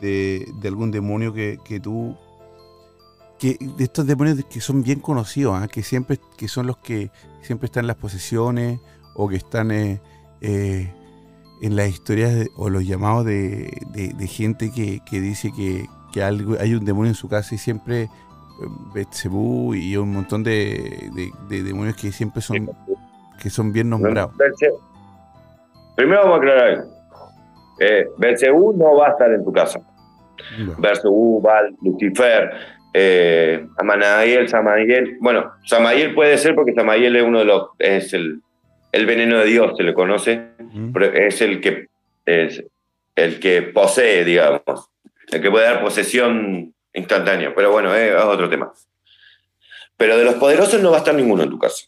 de, de algún demonio que, que tú. Que, de estos demonios que son bien conocidos, ¿ah? que siempre que son los que siempre están en las posesiones o que están eh, eh, en las historias de- o los llamados de, de- de gente que, que dice que, que algo, hay un demonio en su casa y siempre eh, Betsebú y un montón de, de- de demonios que siempre son que son bien nombrados. Primero vamos a aclarar algo. Eh, no va a estar en tu casa. Bueno, Belcebú, Val, Lucifer, eh, Amanael, Samael. Bueno, Samael puede ser porque Samael es uno de los. es el, el veneno de Dios, se le conoce. Es el que es el que posee, digamos, el que puede dar posesión instantánea. Pero bueno, eh, es otro tema. Pero de los poderosos no va a estar ninguno en tu casa.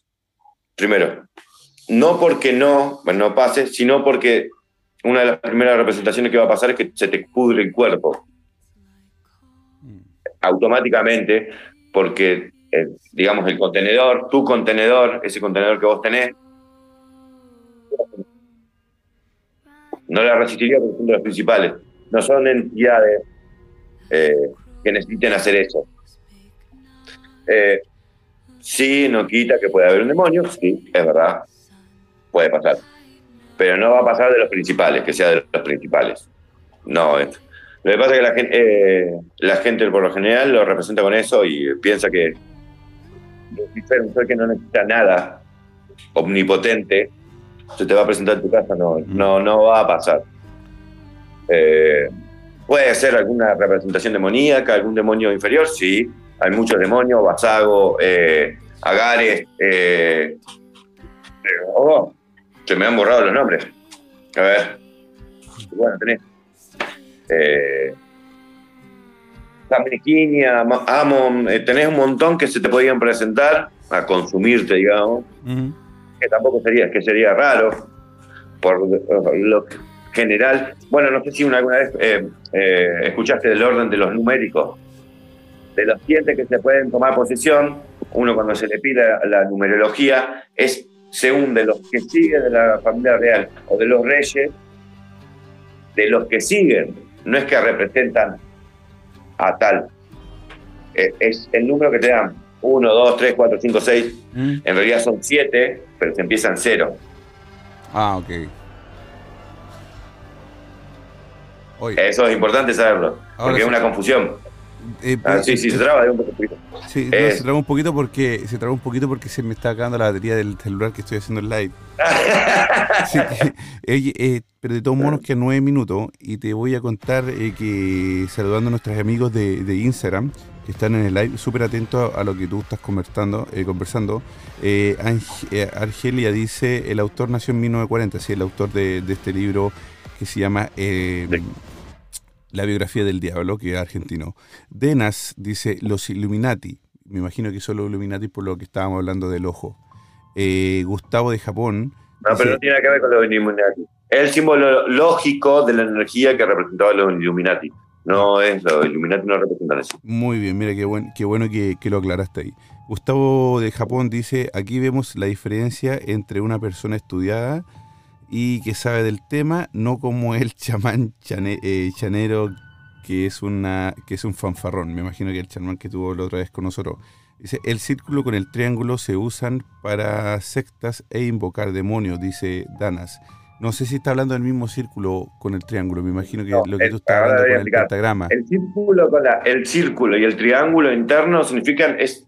Primero, no porque no, no pase, sino porque una de las primeras representaciones que va a pasar es que se te pudre el cuerpo automáticamente, porque, eh, digamos, el contenedor, tu contenedor, ese contenedor que vos tenés, no la resistiría porque son de los principales. No son entidades eh, que necesiten hacer eso. Eh, sí, no quita que puede haber un demonio, sí, es verdad, puede pasar. Pero no va a pasar de los principales, que sea de los principales. No, es- lo que pasa es que la gente, eh, la gente por lo general lo representa con eso y piensa que Lucifer, ser que no necesita nada, omnipotente, se te va a presentar en tu casa, no, no, no va a pasar. Eh, puede ser alguna representación demoníaca, algún demonio inferior, sí, hay muchos demonios, Basago, eh, Agares, eh, eh, oh, se me han borrado los nombres. A ver, bueno, tenés eh, Amon, eh, tenés un montón que se te podían presentar a consumirte, digamos. Que tampoco sería, que sería raro, por lo general. Bueno, no sé si una- alguna vez eh, eh, escuchaste del orden de los numéricos, de los siete que se pueden tomar posesión, uno cuando se le pide la, la numerología es según de los que siguen de la familia real o de los reyes, de los que siguen, no es que representan a tal. Eh, es el número que te dan, 1, 2, 3, 4, 5, 6, Mm. en realidad son 7, pero se empiezan 0. Ah, ok. Oye, Eso es importante saberlo, Ahora porque es sí. una confusión. eh, Ah, eh, sí, sí, eh, se traba de un poquito. Sí, no, Eh. se trabó un poquito porque se trabó un poquito porque se me está acabando la batería del celular que estoy haciendo el live. Así que, oye, eh, pero de todos modos que nueve minutos y te voy a contar eh, que saludando a nuestros amigos de, de Instagram que están en el live, súper atentos a lo que tú estás conversando. eh, conversando. Eh, eh, Argelia dice, el autor nació en 1940, sí, el autor de, de este libro que se llama eh, Sí. La biografía del diablo, que es argentino. Denas dice, los Illuminati. Me imagino que son los Illuminati por lo que estábamos hablando del ojo. Eh, Gustavo de Japón. No, pero no tiene nada que ver con los Illuminati. Es el símbolo lógico de la energía que representaba los Illuminati. No es, los Illuminati no representan eso. Muy bien, mira qué, buen, qué bueno que, lo aclaraste ahí. Gustavo de Japón dice, aquí vemos la diferencia entre una persona estudiada y que sabe del tema, no como el chamán eh, chanero que es, una, que es un fanfarrón. Me imagino que el chamán que tuvo la otra vez con nosotros. Dice, el círculo con el triángulo se usan para sectas e invocar demonios, dice Danas. No sé si está hablando del mismo círculo con el triángulo, me imagino que No, lo que el- tú estás hablando con el explicar. pentagrama. El círculo, con la- el círculo y el triángulo interno significan es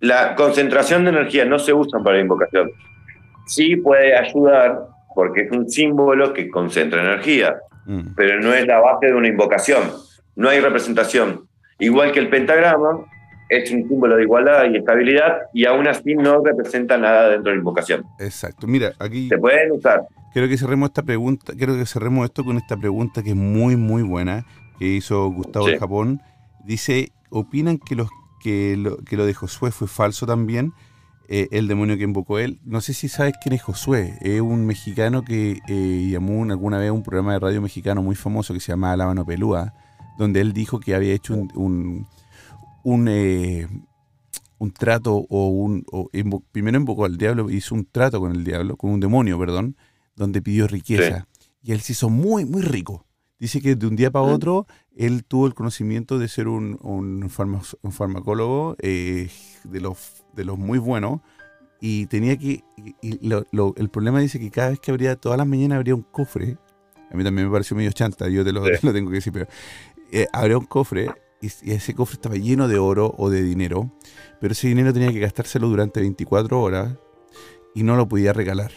la concentración de energía, no se usan para la invocación. Sí puede ayudar porque es un símbolo que concentra energía, Mm. pero no es la base de una invocación. No hay representación. Igual que el pentagrama, es un símbolo de igualdad y estabilidad y aún así no representa nada dentro de la invocación. Exacto. Mira, aquí Se pueden usar. Quiero que cerremos esta pregunta, quiero que cerremos esto con esta pregunta que es muy muy buena que hizo Gustavo Sí. de Japón. Dice, ¿opinan que los que lo, que lo de Josué fue falso también? Eh, el demonio que invocó él. No sé si sabes quién es Josué. Es un mexicano que eh, llamó un- alguna vez a un programa de radio mexicano muy famoso que se llamaba La Mano Pelúa, donde él dijo que había hecho un, un, un, eh, un trato o un... o invo- primero invocó al diablo, hizo un trato con el diablo, con un demonio, perdón, donde pidió riqueza. Y él se hizo muy, muy rico. Dice que de un día para otro él tuvo el conocimiento de ser un, un, farma- un farmacólogo eh, de, los, de los muy buenos y tenía que... y- y lo- lo- el problema dice que cada vez que abría, todas las mañanas abría un cofre. A mí también me pareció medio chanta, yo te lo, Sí. te lo tengo que decir, pero eh, abría un cofre y, y ese cofre estaba lleno de oro o de dinero, pero ese dinero tenía que gastárselo durante 24 horas y no lo podía regalar.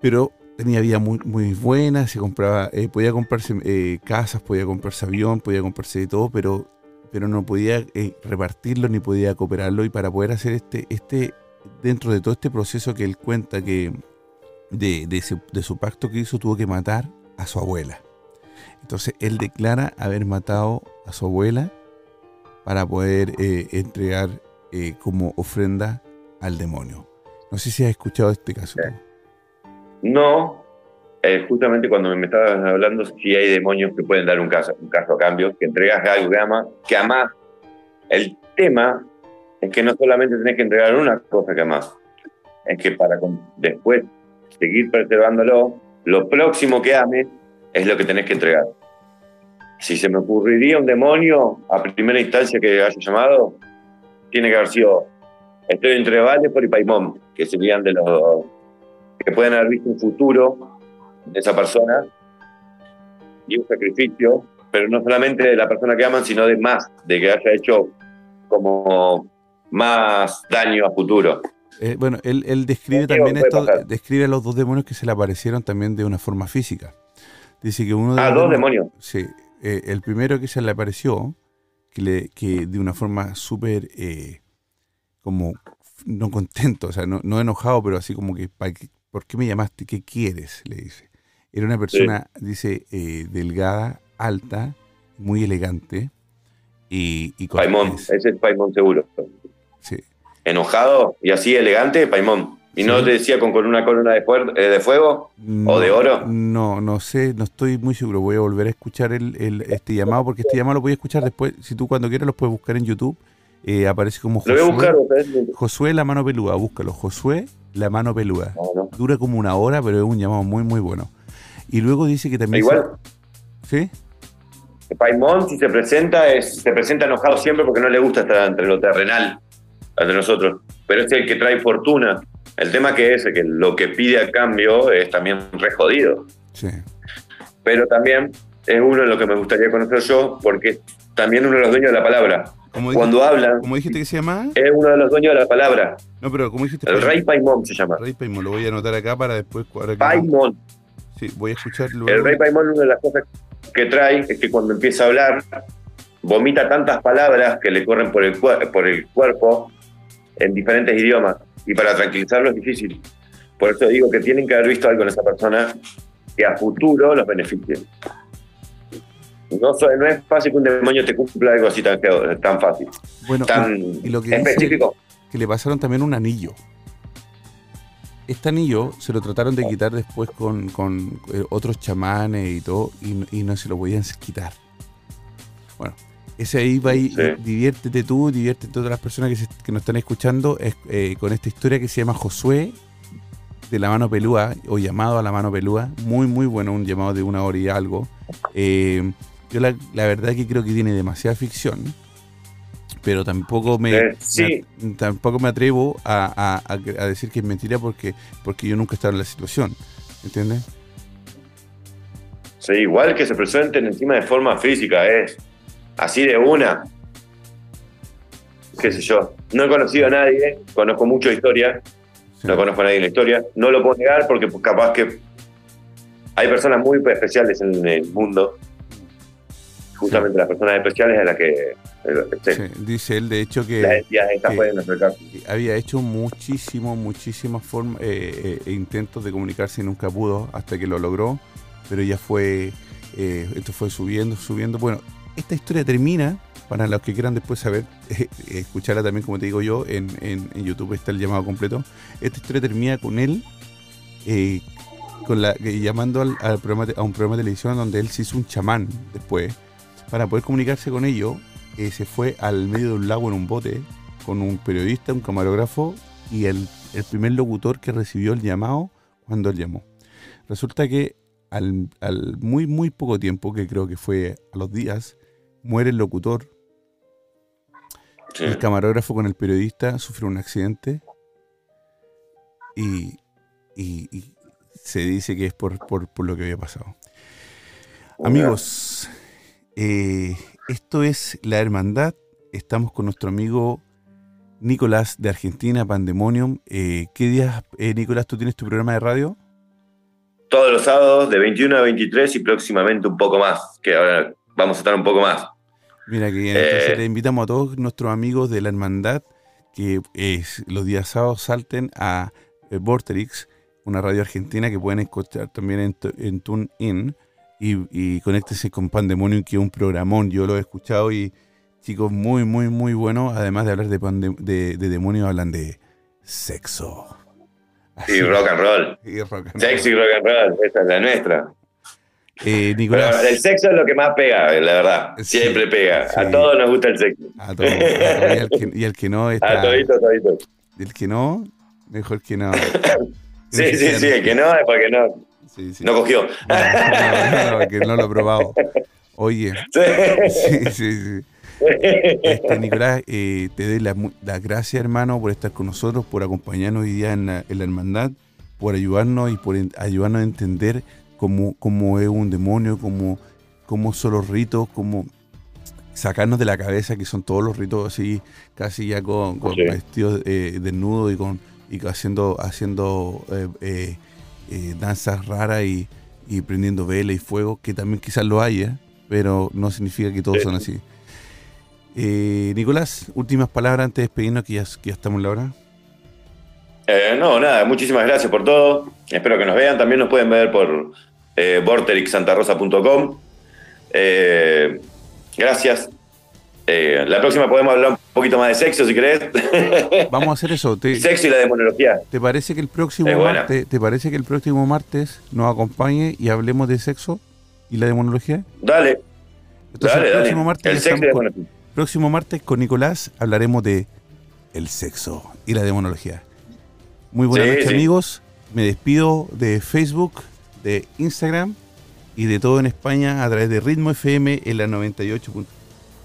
Pero tenía vida muy, muy buena, se compraba, eh, podía comprarse eh, casas, podía comprarse avión, podía comprarse de todo, pero, pero no podía eh, repartirlo ni podía cooperarlo. Y para poder hacer este, este, dentro de todo este proceso que él cuenta que de, de, su, de su pacto que hizo, tuvo que matar a su abuela. Entonces él declara haber matado a su abuela para poder eh, entregar como ofrenda al demonio. No sé si has escuchado este caso. No, eh, justamente cuando me estabas hablando, si hay demonios que pueden dar un caso, un caso a cambio, que entregas algo que amas, que amas. El tema es que no solamente tenés que entregar una cosa que amas, es que para después seguir preservándolo, lo próximo que ames es lo que tenés que entregar. Si se me ocurriría un demonio a primera instancia que haya llamado, tiene que haber sido estoy entre Valepor y Paimón, que serían de los que pueden haber visto un futuro de esa persona y un sacrificio, pero no solamente de la persona que aman, sino de más, de que haya hecho como más daño a futuro. Eh, bueno, él, él describe también esto, pasar. describe a los dos demonios que se le aparecieron también de una forma física. Dice que uno de Ah, los dos demonios. Sí, eh, el primero que se le apareció, que, le, que de una forma súper eh, como no contento, o sea, no, no enojado, pero así como que, "¿Pa qué- ¿por qué me llamaste? ¿Qué quieres? Le dice. Era una persona, dice, eh, delgada, alta, muy elegante y, y Paimón, ese es Paimón seguro. Sí. Enojado y así elegante, Paimón. ¿Y no te decía con, con una corona de, eh, de fuego? ¿O de oro? No, no sé, no estoy muy seguro. Voy a volver a escuchar el, el- este llamado, porque este llamado lo voy a escuchar después. Si tú cuando quieras lo puedes buscar en YouTube. Eh, aparece como Lo voy a buscar, Josué. Josué la mano peluda. Búscalo, Josué la mano peluda. Dura como una hora, pero es un llamado muy, muy bueno. Y luego dice que también... Igual, se- ¿Sí? Paimón, si se presenta, es, se presenta enojado siempre porque no le gusta estar entre lo terrenal, entre nosotros. Pero es el que trae fortuna. El tema que es que lo que pide a cambio es también re jodido. Sí. Pero también es uno de los que me gustaría conocer yo, porque también uno de los dueños de la palabra. ¿Cómo, Cuando dijiste, hablan, cómo dijiste que se llama? es uno de los dueños de la palabra. No, pero ¿cómo dijiste? El rey Paimón se llama. Rey Paimon. Lo voy a anotar acá para después... ahora que- Paimón. Sí, voy a escuchar luego. El rey Paimón, una de las cosas que trae es que cuando empieza a hablar, vomita tantas palabras que le corren por el, por el cuerpo en diferentes idiomas. Y para tranquilizarlo es difícil. Por eso digo que tienen que haber visto algo en esa persona que a futuro los beneficie. No, es fácil que un demonio te cumpla algo así tan, tan fácil, Bueno, tan y lo que específico. que le pasaron también un anillo. Este anillo se lo trataron de quitar después con, con, eh, otros chamanes y todo, y, no- y no se lo podían quitar. Bueno, ese ahí va y Sí. diviértete tú, diviértete todas las personas que, se- que nos están escuchando es, eh, con esta historia que se llama Josué de la mano pelúa, o llamado a la mano pelúa. Muy, muy bueno, un llamado de una hora y algo. Eh, yo la, la verdad que creo que tiene demasiada ficción, pero tampoco me, Eh, sí. me- tampoco me atrevo a, a- a- a decir que es mentira porque, porque yo nunca he estado en la situación. ¿Entiendes? Sí, igual que se presenten encima de forma física, es así de una. Qué sé yo. No he conocido a nadie, conozco mucho historia, Sí. no conozco a nadie en la historia. No lo puedo negar porque capaz que hay personas muy especiales en el mundo. Justamente las personas especiales a las que Sí, dice él, de hecho, que, había hecho muchísimo, muchísimas formas, eh, eh, intentos de comunicarse y nunca pudo hasta que lo logró, pero ya fue, eh, esto fue subiendo, subiendo. Bueno, esta historia termina, para los que quieran después saber, escucharla también, como te digo yo, en, en, YouTube está el llamado completo. Esta historia termina con él con la, llamando al, programa, a un programa de televisión donde él se hizo un chamán después para poder comunicarse con ellos eh, se fue al medio de un lago en un bote con un periodista, un camarógrafo y el, primer locutor que recibió el llamado cuando él llamó. Resulta que al, muy, muy poco tiempo, que creo que fue a los días, muere el locutor. El camarógrafo con el periodista sufrió un accidente y, se dice que es por, lo que había pasado. Amigos, eh, esto es La Hermandad. Estamos con nuestro amigo Nicolás de Argentina, Pandemonium. Eh, ¿Qué días, eh, Nicolás, tú tienes tu programa de radio? Todos los sábados de 21 a 23 y próximamente un poco más, que ahora vamos a estar un poco más. Mira, que entonces eh, le invitamos a todos nuestros amigos de la Hermandad que los días sábados salten a Vorterix, una radio argentina que pueden escuchar también en, en TuneIn y, y conéctese con Pandemonium, que es un programón. Yo lo he escuchado y chicos, muy, muy, muy bueno. Además de hablar de, de, de demonios, hablan de sexo. y rock and roll. Y rock and Sexo y rock and roll, esa es la nuestra. Eh, Nicolás. el sexo es lo que más pega, la verdad. Siempre pega. A todos nos gusta el sexo. A todos. y, el que, no está. A toditos, toditos. El que no, mejor que no. sí, sí, sí. El que no es porque no. No cogió. No, no, que no lo he probado. Oye. Sí, sí, sí. Este, Nicolás, eh, te doy las la gracias, hermano, por estar con nosotros, por acompañarnos hoy día en la, hermandad, por ayudarnos y por ayudarnos a entender cómo, cómo es un demonio, cómo, cómo son los ritos, cómo sacarnos de la cabeza que son todos los ritos así, casi ya con, vestidos eh, desnudos y con y haciendo, haciendo eh, eh danzas raras y, prendiendo vela y fuego, que también quizás lo haya, pero no significa que todos son así. Eh, Nicolás, últimas palabras antes de despedirnos, que ya, estamos en la hora. Eh, no, nada, muchísimas gracias por todo. Espero que nos vean. También nos pueden ver por eh, vorterixsantarosa.com. gracias. Eh, la próxima podemos hablar un poquito más de sexo, si querés. Vamos a hacer eso. sexo y la demonología. ¿Te parece que el próximo martes, ¿te parece que el próximo martes nos acompañe y hablemos de sexo y la demonología? Dale. Entonces, el próximo martes con, próximo martes con Nicolás hablaremos de el sexo y la demonología. Muy buenas noches, amigos. Me despido de Facebook, de Instagram y de todo en España a través de Ritmo FM en la 98.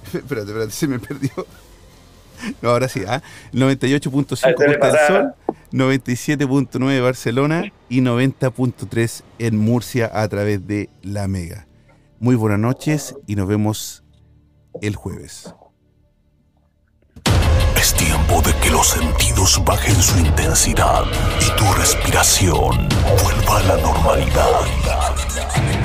espérate, espérate, se me perdió. No, ahora sí, ¿ah? 98.5 Costa del Sol, 97.9 Barcelona y 90.3 en Murcia a través de La Mega. Muy buenas noches y nos vemos el jueves. Es tiempo de que los sentidos bajen su intensidad y tu respiración vuelva a la normalidad.